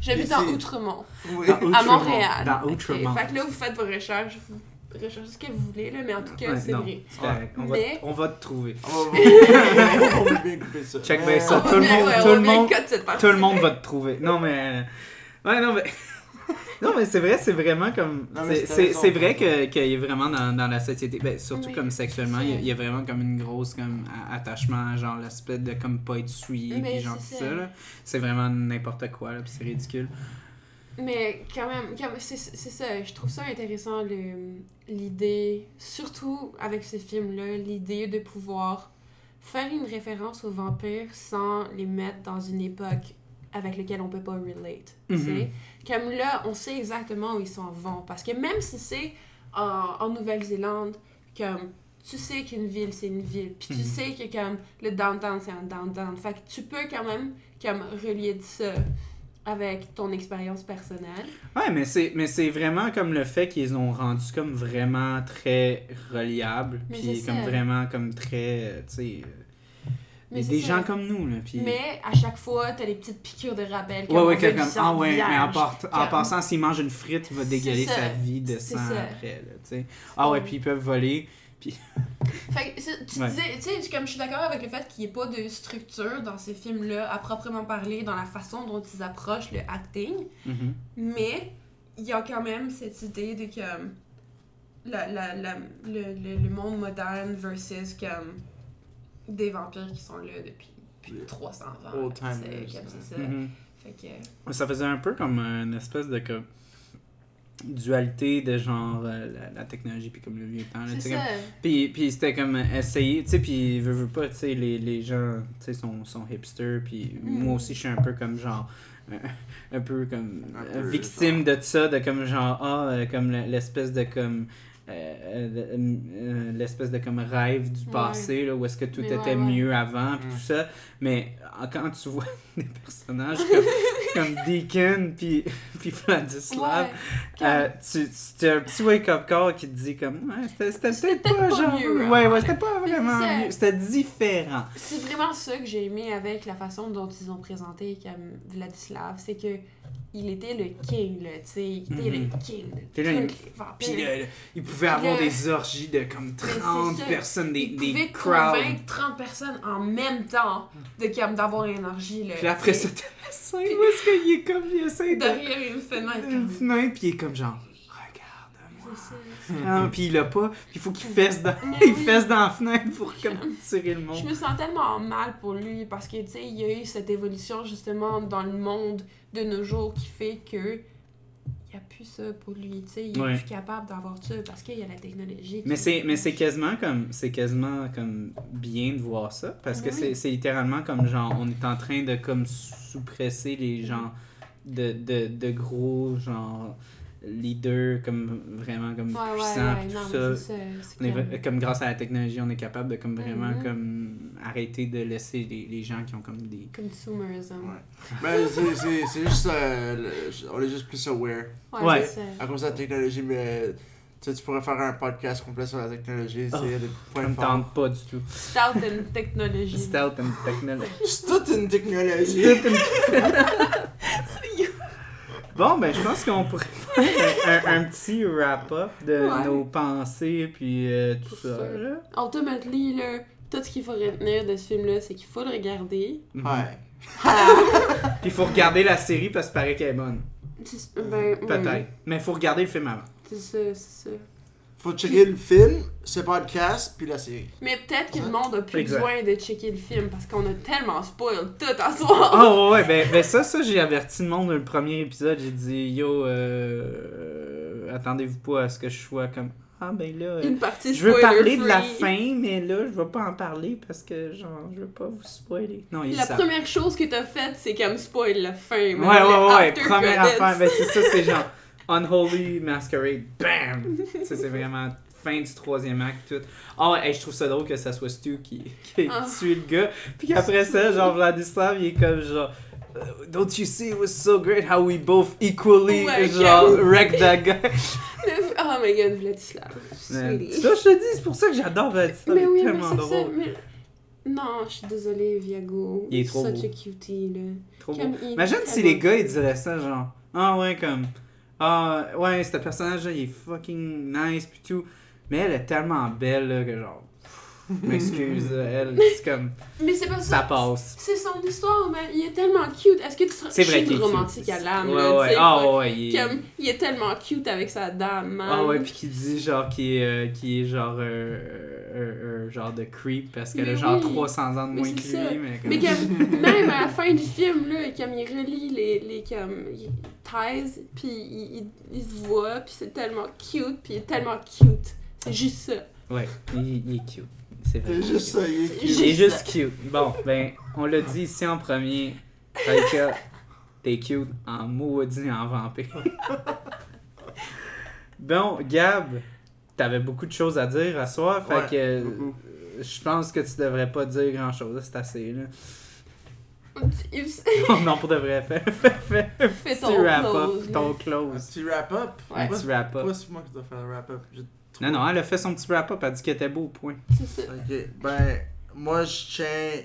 j'habite dans Outremont. Oui. Dans à. Montréal. Dans Outremont. Fait que là, vous faites vos recherches, vous recherchez ce que vous voulez, là, mais en tout cas, Ouais, c'est non, vrai. c'est correct. On, va, Mais- on va te trouver. On va, (laughs) va bien couper ça. Check Mais- bien ça. Tout le va- monde- ouais, tout le va monde-. Tout le monde va te trouver. Non, mais. Ouais, non, mais. (laughs) Non, mais c'est vrai, c'est vraiment comme. Non, c'est- c'est C'est raison. c'est vrai que- qu'il est vraiment dans, dans la société. Ben, surtout Oui, comme sexuellement, il y, a, il y a vraiment comme une grosse comme, a- attachement, genre l'aspect de comme pas être souillé, puis genre tout ça. ça. là. C'est vraiment n'importe quoi, là, puis c'est ridicule. Mais quand même, même, c'est ça, je trouve ça intéressant, l'idée, surtout avec ce film-là, l'idée de pouvoir faire une référence aux vampires sans les mettre dans une époque avec laquelle on peut pas relate. Mhm. sais. Comme là, on sait exactement où ils s'en vont. Parce que même si c'est en, en Nouvelle-Zélande, comme tu sais qu'une ville, c'est une ville. Puis tu Mhm. sais que comme le downtown, c'est un downtown. Fait que tu peux quand même comme relier de ça avec ton expérience personnelle. Ouais, mais c'est mais c'est vraiment comme le fait qu'ils ont rendu comme vraiment très reliable, puis comme ça. vraiment comme très, euh, tu sais, Mais des gens comme nous là, puis. Mais à chaque fois, t'as des petites piqûres de rappel. Ouais, ouais, du comme, ah ouais, mais en, en Comme- passant, s'il mange une frite, il va dégueuler sa vie de sang après, là, tu sais. Ah ouais, Ouais. puis ils peuvent voler. (laughs) Fait que c'est- tu Ouais. disais, tu sais, comme je suis d'accord avec le fait qu'il n'y ait pas de structure dans ces films-là, à proprement parler, dans la façon dont ils approchent le acting, Mhm. mais il y a quand même cette idée de comme la, la, la- le, le, le monde moderne versus comme des vampires qui sont là depuis, depuis 300 ans. Old timers, comme. Mhm. Fait que, Ça faisait un peu comme une espèce de comme, dualité de genre euh, la, la technologie puis comme le vieux temps. là, comme- Puis, puis c'était comme essayer, tu sais, puis veux, veux pas, tu sais, les, les gens, tu sais, sont, sont hipsters, puis Mm. moi aussi je suis un peu comme genre, euh, (laughs) un peu comme Un euh, peu, victime de ça, de comme genre, ah, euh, comme le- l'espèce de comme euh, l'espèce de comme rêve du Ouais. passé, là, où est-ce que tout Mais était ouais, ouais. mieux avant, puis Mm. tout ça. Mais quand tu vois (laughs) des personnages (laughs) comme, comme Deacon, puis, (laughs) puis Vladislav, Ouais. euh, tu, tu t'as un petit wake-up call qui te dit comme, ouais, c'était peut-être pas, pas genre, mieux, ouais, hein. ouais, c'était pas vraiment c'est- mieux, c'était différent. C'est vraiment ça que j'ai aimé avec la façon dont ils ont présenté comme Vladislav, c'est que il était le king, là, tu sais, il était Mhm. le king de là, il-. Puis il pouvait avoir le- des orgies de comme c'est 30 ça. personnes, des, il des pouvait convaincre 30 personnes en même temps d'avoir une énergie là. Puis après ça, t'as (laughs) la scène où est-ce qu'il est comme, il essaie de... derrière une fenêtre. Une fenêtre, puis il est comme genre. Ah, (laughs) puis il l'a pas, puis il faut qu'il fesse dans, (laughs) il fesse dans la fenêtre pour comme tirer le Je monde. me sens tellement mal pour lui parce que, tu sais, il y a eu cette évolution justement dans le monde de nos jours qui fait que il n'y a plus ça pour lui, tu sais, il est Ouais. plus capable d'avoir ça parce qu'il y a la technologie. Mais c'est, mais c'est quasiment comme, c'est quasiment comme bien de voir ça, parce que Oui. c'est littéralement comme genre, on est en train de comme sous-presser les gens de, de, de gros genre leaders comme vraiment comme Ouais, ouais, non, tout ça. c'est ça. c'est On est comme- grâce à la technologie, on est capable de comme vraiment Mhm. comme arrêter de laisser les, les gens qui ont comme des Consumerism. Ouais. Mais c'est- c'est c'est juste. euh, le- on est juste plus aware Ouais, Ouais. c'est ça. à cause de la technologie, mais. Tu sais, tu pourrais faire un podcast complet sur la technologie, Oh, c'est des ça points me forts. tente pas du tout. Stout and technologie. Stealth and technology. C'est (laughs) toute une technologie. Stealth and- (laughs) bon, ben, je pense qu'on pourrait (laughs) faire un, un petit wrap-up de Ouais. nos pensées puis euh, tout ça. ça. là. Ultimately, là, tout ce qu'il faut retenir de ce film-là, c'est qu'il faut le regarder. Mhm. Ouais. (laughs) Puis il faut regarder la série parce que paraît qu'elle est bonne. Ben, Peut-être. Mais il faut regarder le film avant. c'est ça, c'est ça. Faut checker le film, ce podcast, puis la série. Mais peut-être que le monde a plus Exact. besoin de checker le film parce qu'on a tellement spoil tout à soir. Oh ouais, ouais, ben, ben ça, ça j'ai averti le monde dans le premier épisode. J'ai dit, yo, euh, euh, attendez-vous pas à ce que je sois comme, ah ben là, euh, Une partie je veux parler de la fin, mais là, je vais pas en parler parce que, genre, je veux pas vous spoiler. Non, ils La savent. première chose que t'as faite, c'est comme spoil la fin. Ouais, ouais, ouais, ouais, première affaire, ben c'est ça, c'est genre (laughs) Unholy Masquerade, bam! ça, c'est vraiment fin du troisième acte, tout. Ah ouais, hey, je trouve ça drôle que ça soit Stu qui, qui Ah. tué le gars, puis qu'après ça, genre Vladislav, il est comme genre. uh, Don't you see it was so great how we both equally Ouais, genre wrecked that guy? Oh my god, Vladislav. Ça, je te dis, c'est pour ça que j'adore Vladislav, Mais est oui, mais tellement ça. drôle. Mais... Non, je suis désolée, Viago. Il est trop Such beau. a cutie, là. Trop beau. Imagine si les gars ils diraient ça genre ah ouais comme ah ouais ce personnage là il est fucking nice pis tout mais elle est tellement belle là que genre m'excuse elle c'est comme Mais c'est pas ça ça. passe C'est son histoire, mais il est tellement cute. Est-ce que tu seras c'est vrai qu'il est romantique à l'âme, ouais là, ouais ah ouais il est Comme, il est tellement cute avec sa dame, man. ah ouais puis qui dit genre qui est euh, est genre euh, euh, euh, genre de creep parce qu'elle a Mais genre oui. 300 ans de moins que lui mais comme Mais comme, (laughs) même à la fin du film, là, comme il relie les, les comme, il ties, puis il, il, il se voit, puis c'est tellement cute, puis il est tellement cute. C'est juste ça. ouais il, il est cute c'est vrai C'est juste ça, il est cute. Il est Juste juste cute. Bon, ben, on l'a dit ici en premier. Taika, t'es cute en maudit en vampire. (laughs) bon, Gab, t'avais beaucoup de choses à dire à soir, fait Ouais, que beaucoup. je pense que tu devrais pas dire grand chose, c'est assez là. Il- non, (laughs) non, pour de vrai, fais, fais, fais Fais petit ton wrap close, up, ton Un close. petit wrap-up? Ouais. Petit wrap up. Pourquoi c'est moi qui dois faire le wrap-up? Non, non, elle a fait son petit wrap up, elle a dit qu'elle était beau, point. C'est ça. Ok, ben, moi je tiens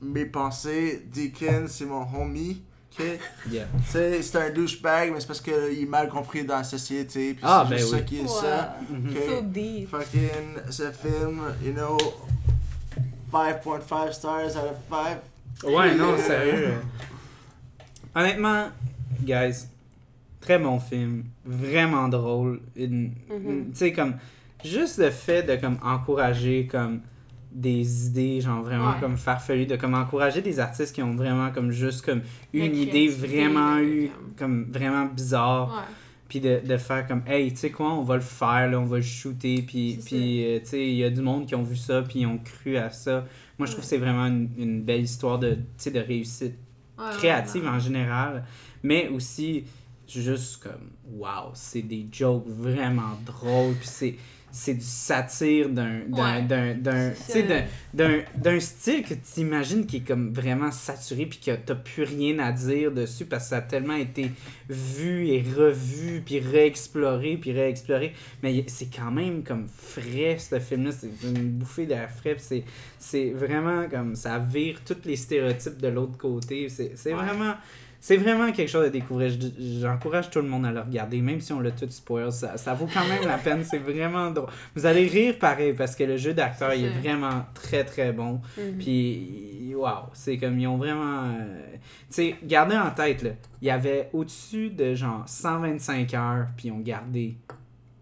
mes pensées. Deacon, c'est mon homie. Ok? Yeah. C'est un douchebag, mais c'est parce qu'il est mal compris dans la société. Puis Ah, c'est ben juste oui. ça qui est ça. Mhm. Ok. So deep. Fucking, ce film, you know, 5.5 stars out of 5. Ouais, non, sérieux. Honnêtement, guys, très bon film, vraiment drôle. Une- Tu sais, comme, juste le fait de comme encourager comme des idées, genre vraiment Ouais. comme farfelues, de comme encourager des artistes qui ont vraiment comme juste comme une idée vraiment eu, comme- vraiment bizarre. Puis de, de faire comme hey tu sais quoi on va le faire là, on va le shooter puis puis euh, tu sais il y a du monde qui ont vu ça puis ils ont cru à ça. Moi je trouve Ouais. que c'est vraiment une, une belle histoire de tu sais de réussite Ouais, créative en général. Mais aussi juste comme wow c'est des jokes vraiment drôles puis c'est c'est du satire d'un d'un d'un style que tu imagines qui est comme vraiment saturé puis que t'as plus rien à dire dessus parce que ça a tellement été vu et revu puis réexploré puis réexploré. Mais c'est quand même comme frais ce film là c'est une bouffée d'air frais c'est c'est vraiment comme ça vire tous les stéréotypes de l'autre côté. C'est c'est Ouais. vraiment c'est vraiment quelque chose à découvrir. Je- J'encourage tout le monde à le regarder, même si on l'a tout spoil. Ça, ça vaut quand même la (laughs) peine. C'est vraiment drôle. Vous allez rire pareil parce que le jeu d'acteur il est vraiment très très bon. Mhm. Puis, waouh, c'est comme ils ont vraiment. euh, Tu sais, gardez en tête, là, il y avait au-dessus de genre 125 heures, puis ils ont gardé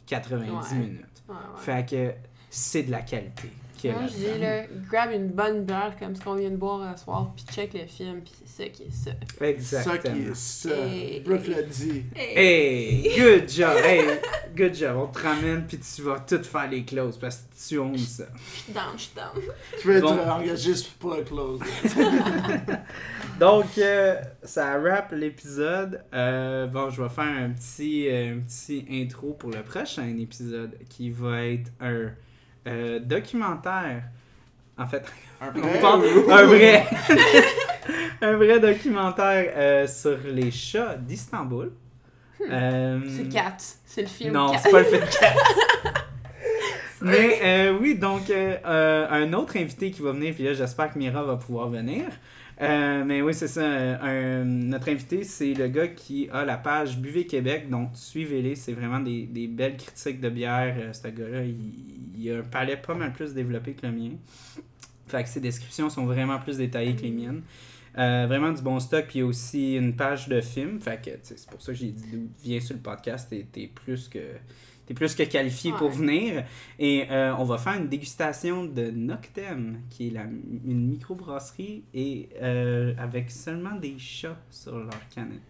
90 Ouais. minutes. Ouais, ouais. Fait que c'est de la qualité. A Moi, je dis, là, grab une bonne bière comme ce qu'on vient de boire ce soir, puis check le film, puis c'est ça qui est ça. Ça qui Exactement. est ça. Et- Brooke l'a dit. Hey, good job, hey, good job. On te ramène puis tu vas tout faire les closes parce que tu owns ça. Je suis down, je suis down. Tu être Bon. engagé pour le close. (laughs) Donc, euh, ça wrap l'épisode. Euh, bon, je vais faire un petit, euh, un petit intro pour le prochain épisode qui va être un euh, documentaire. En fait, Un on (laughs) vrai un vrai, (laughs) un vrai documentaire euh, sur les chats d'Istanbul. Euh, C'est Cat. C'est le film Non, Cat. c'est pas le fait de Cats. Mais euh, oui, donc euh, euh, un autre invité qui va venir, puis là j'espère que Mira va pouvoir venir. Euh, mais oui, c'est ça. euh, notre invité, c'est le gars qui a la page Buvez Québec, donc suivez-les. C'est vraiment des, des belles critiques de bière. Euh, ce gars-là, il, a un palais pas mal plus développé que le mien. Fait que ses descriptions sont vraiment plus détaillées que les miennes. Euh, vraiment du bon stock, puis aussi une page de film. Fait que c'est pour ça que j'ai dit viens sur le podcast, t'es plus que t'es plus que qualifié pour venir. Et euh, on va faire une dégustation de Noctem, qui est la, une microbrasserie et euh, avec seulement des chats sur leur canette.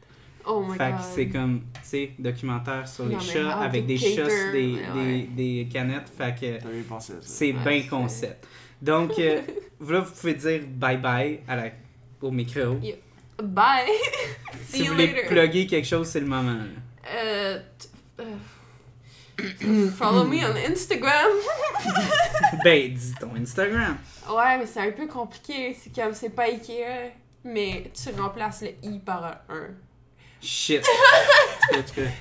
Oh my fait god. que c'est comme, tu sais, documentaire sur les Non, chats avec des cater, chats sur des, ouais. des, des canettes. Fait que c'est Ouais, bien concept. Donc, euh, (laughs) là, vous pouvez dire bye-bye à la, au micro. Bye! (laughs) Si vous you voulez later. plugger quelque chose, c'est le moment. là. Euh, t- euh, (coughs) follow me on Instagram. (laughs) Ben, dis ton Instagram. Ouais, mais c'est un peu compliqué. C'est comme, c'est pas Ikea, mais tu remplaces le I par un 1. Shit. (laughs)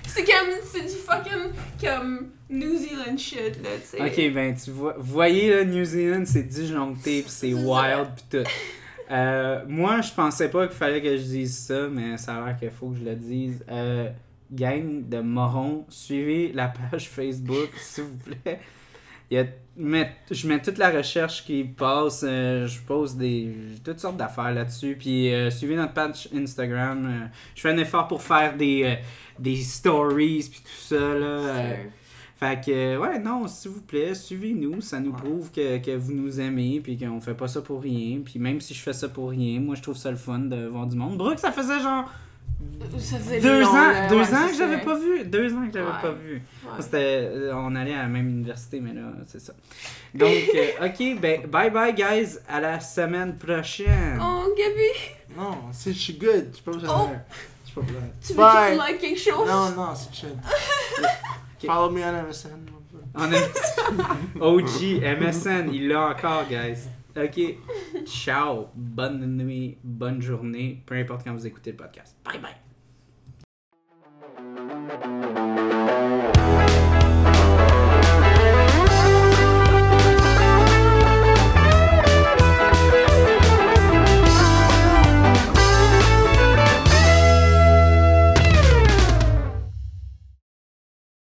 C'est comme, c'est du fucking, comme, New Zealand shit, là, tu sais. Ok, ben, tu vois, voyez, là, New Zealand, c'est disjoncté, pis c'est C'est wild, pis tout. Euh, moi, je pensais pas qu'il fallait que je dise ça, mais ça a l'air qu'il faut que je le dise. Euh, gang de morons, suivez la page Facebook, (laughs) s'il vous plaît. Il y a, mais, je mets toute la recherche qui passe, euh, je pose des toutes sortes d'affaires là-dessus, puis euh, suivez notre page Instagram. euh, je fais un effort pour faire des, des stories, puis tout ça, là. fait que, ouais, non, s'il vous plaît, suivez-nous. Ça nous Ouais. prouve que, que vous nous aimez, puis qu'on fait pas ça pour rien. Puis même si je fais ça pour rien, moi, je trouve ça le fun de voir du monde. Brooke, ça faisait genre Ça faisait deux long, ans, là, deux ouais, ans que j'avais pas vu. Deux ans que j'avais Ouais. pas vu. Ouais. C'était, euh, on allait à la même université, mais là, c'est ça. Donc, (laughs) euh, ok, ben, bye bye, guys. À la semaine prochaine. Oh, Gabi, Non, c'est je suis good. Je suis pas Oh. Je suis pas tu veux Bye. que tu like quelque chose? Non, non, c'est chill. Follow me on MSN. On a (laughs) OG, MSN, il l'a encore, guys. OK. Ciao. Bonne nuit, bonne journée, peu importe quand vous écoutez le podcast. Bye bye.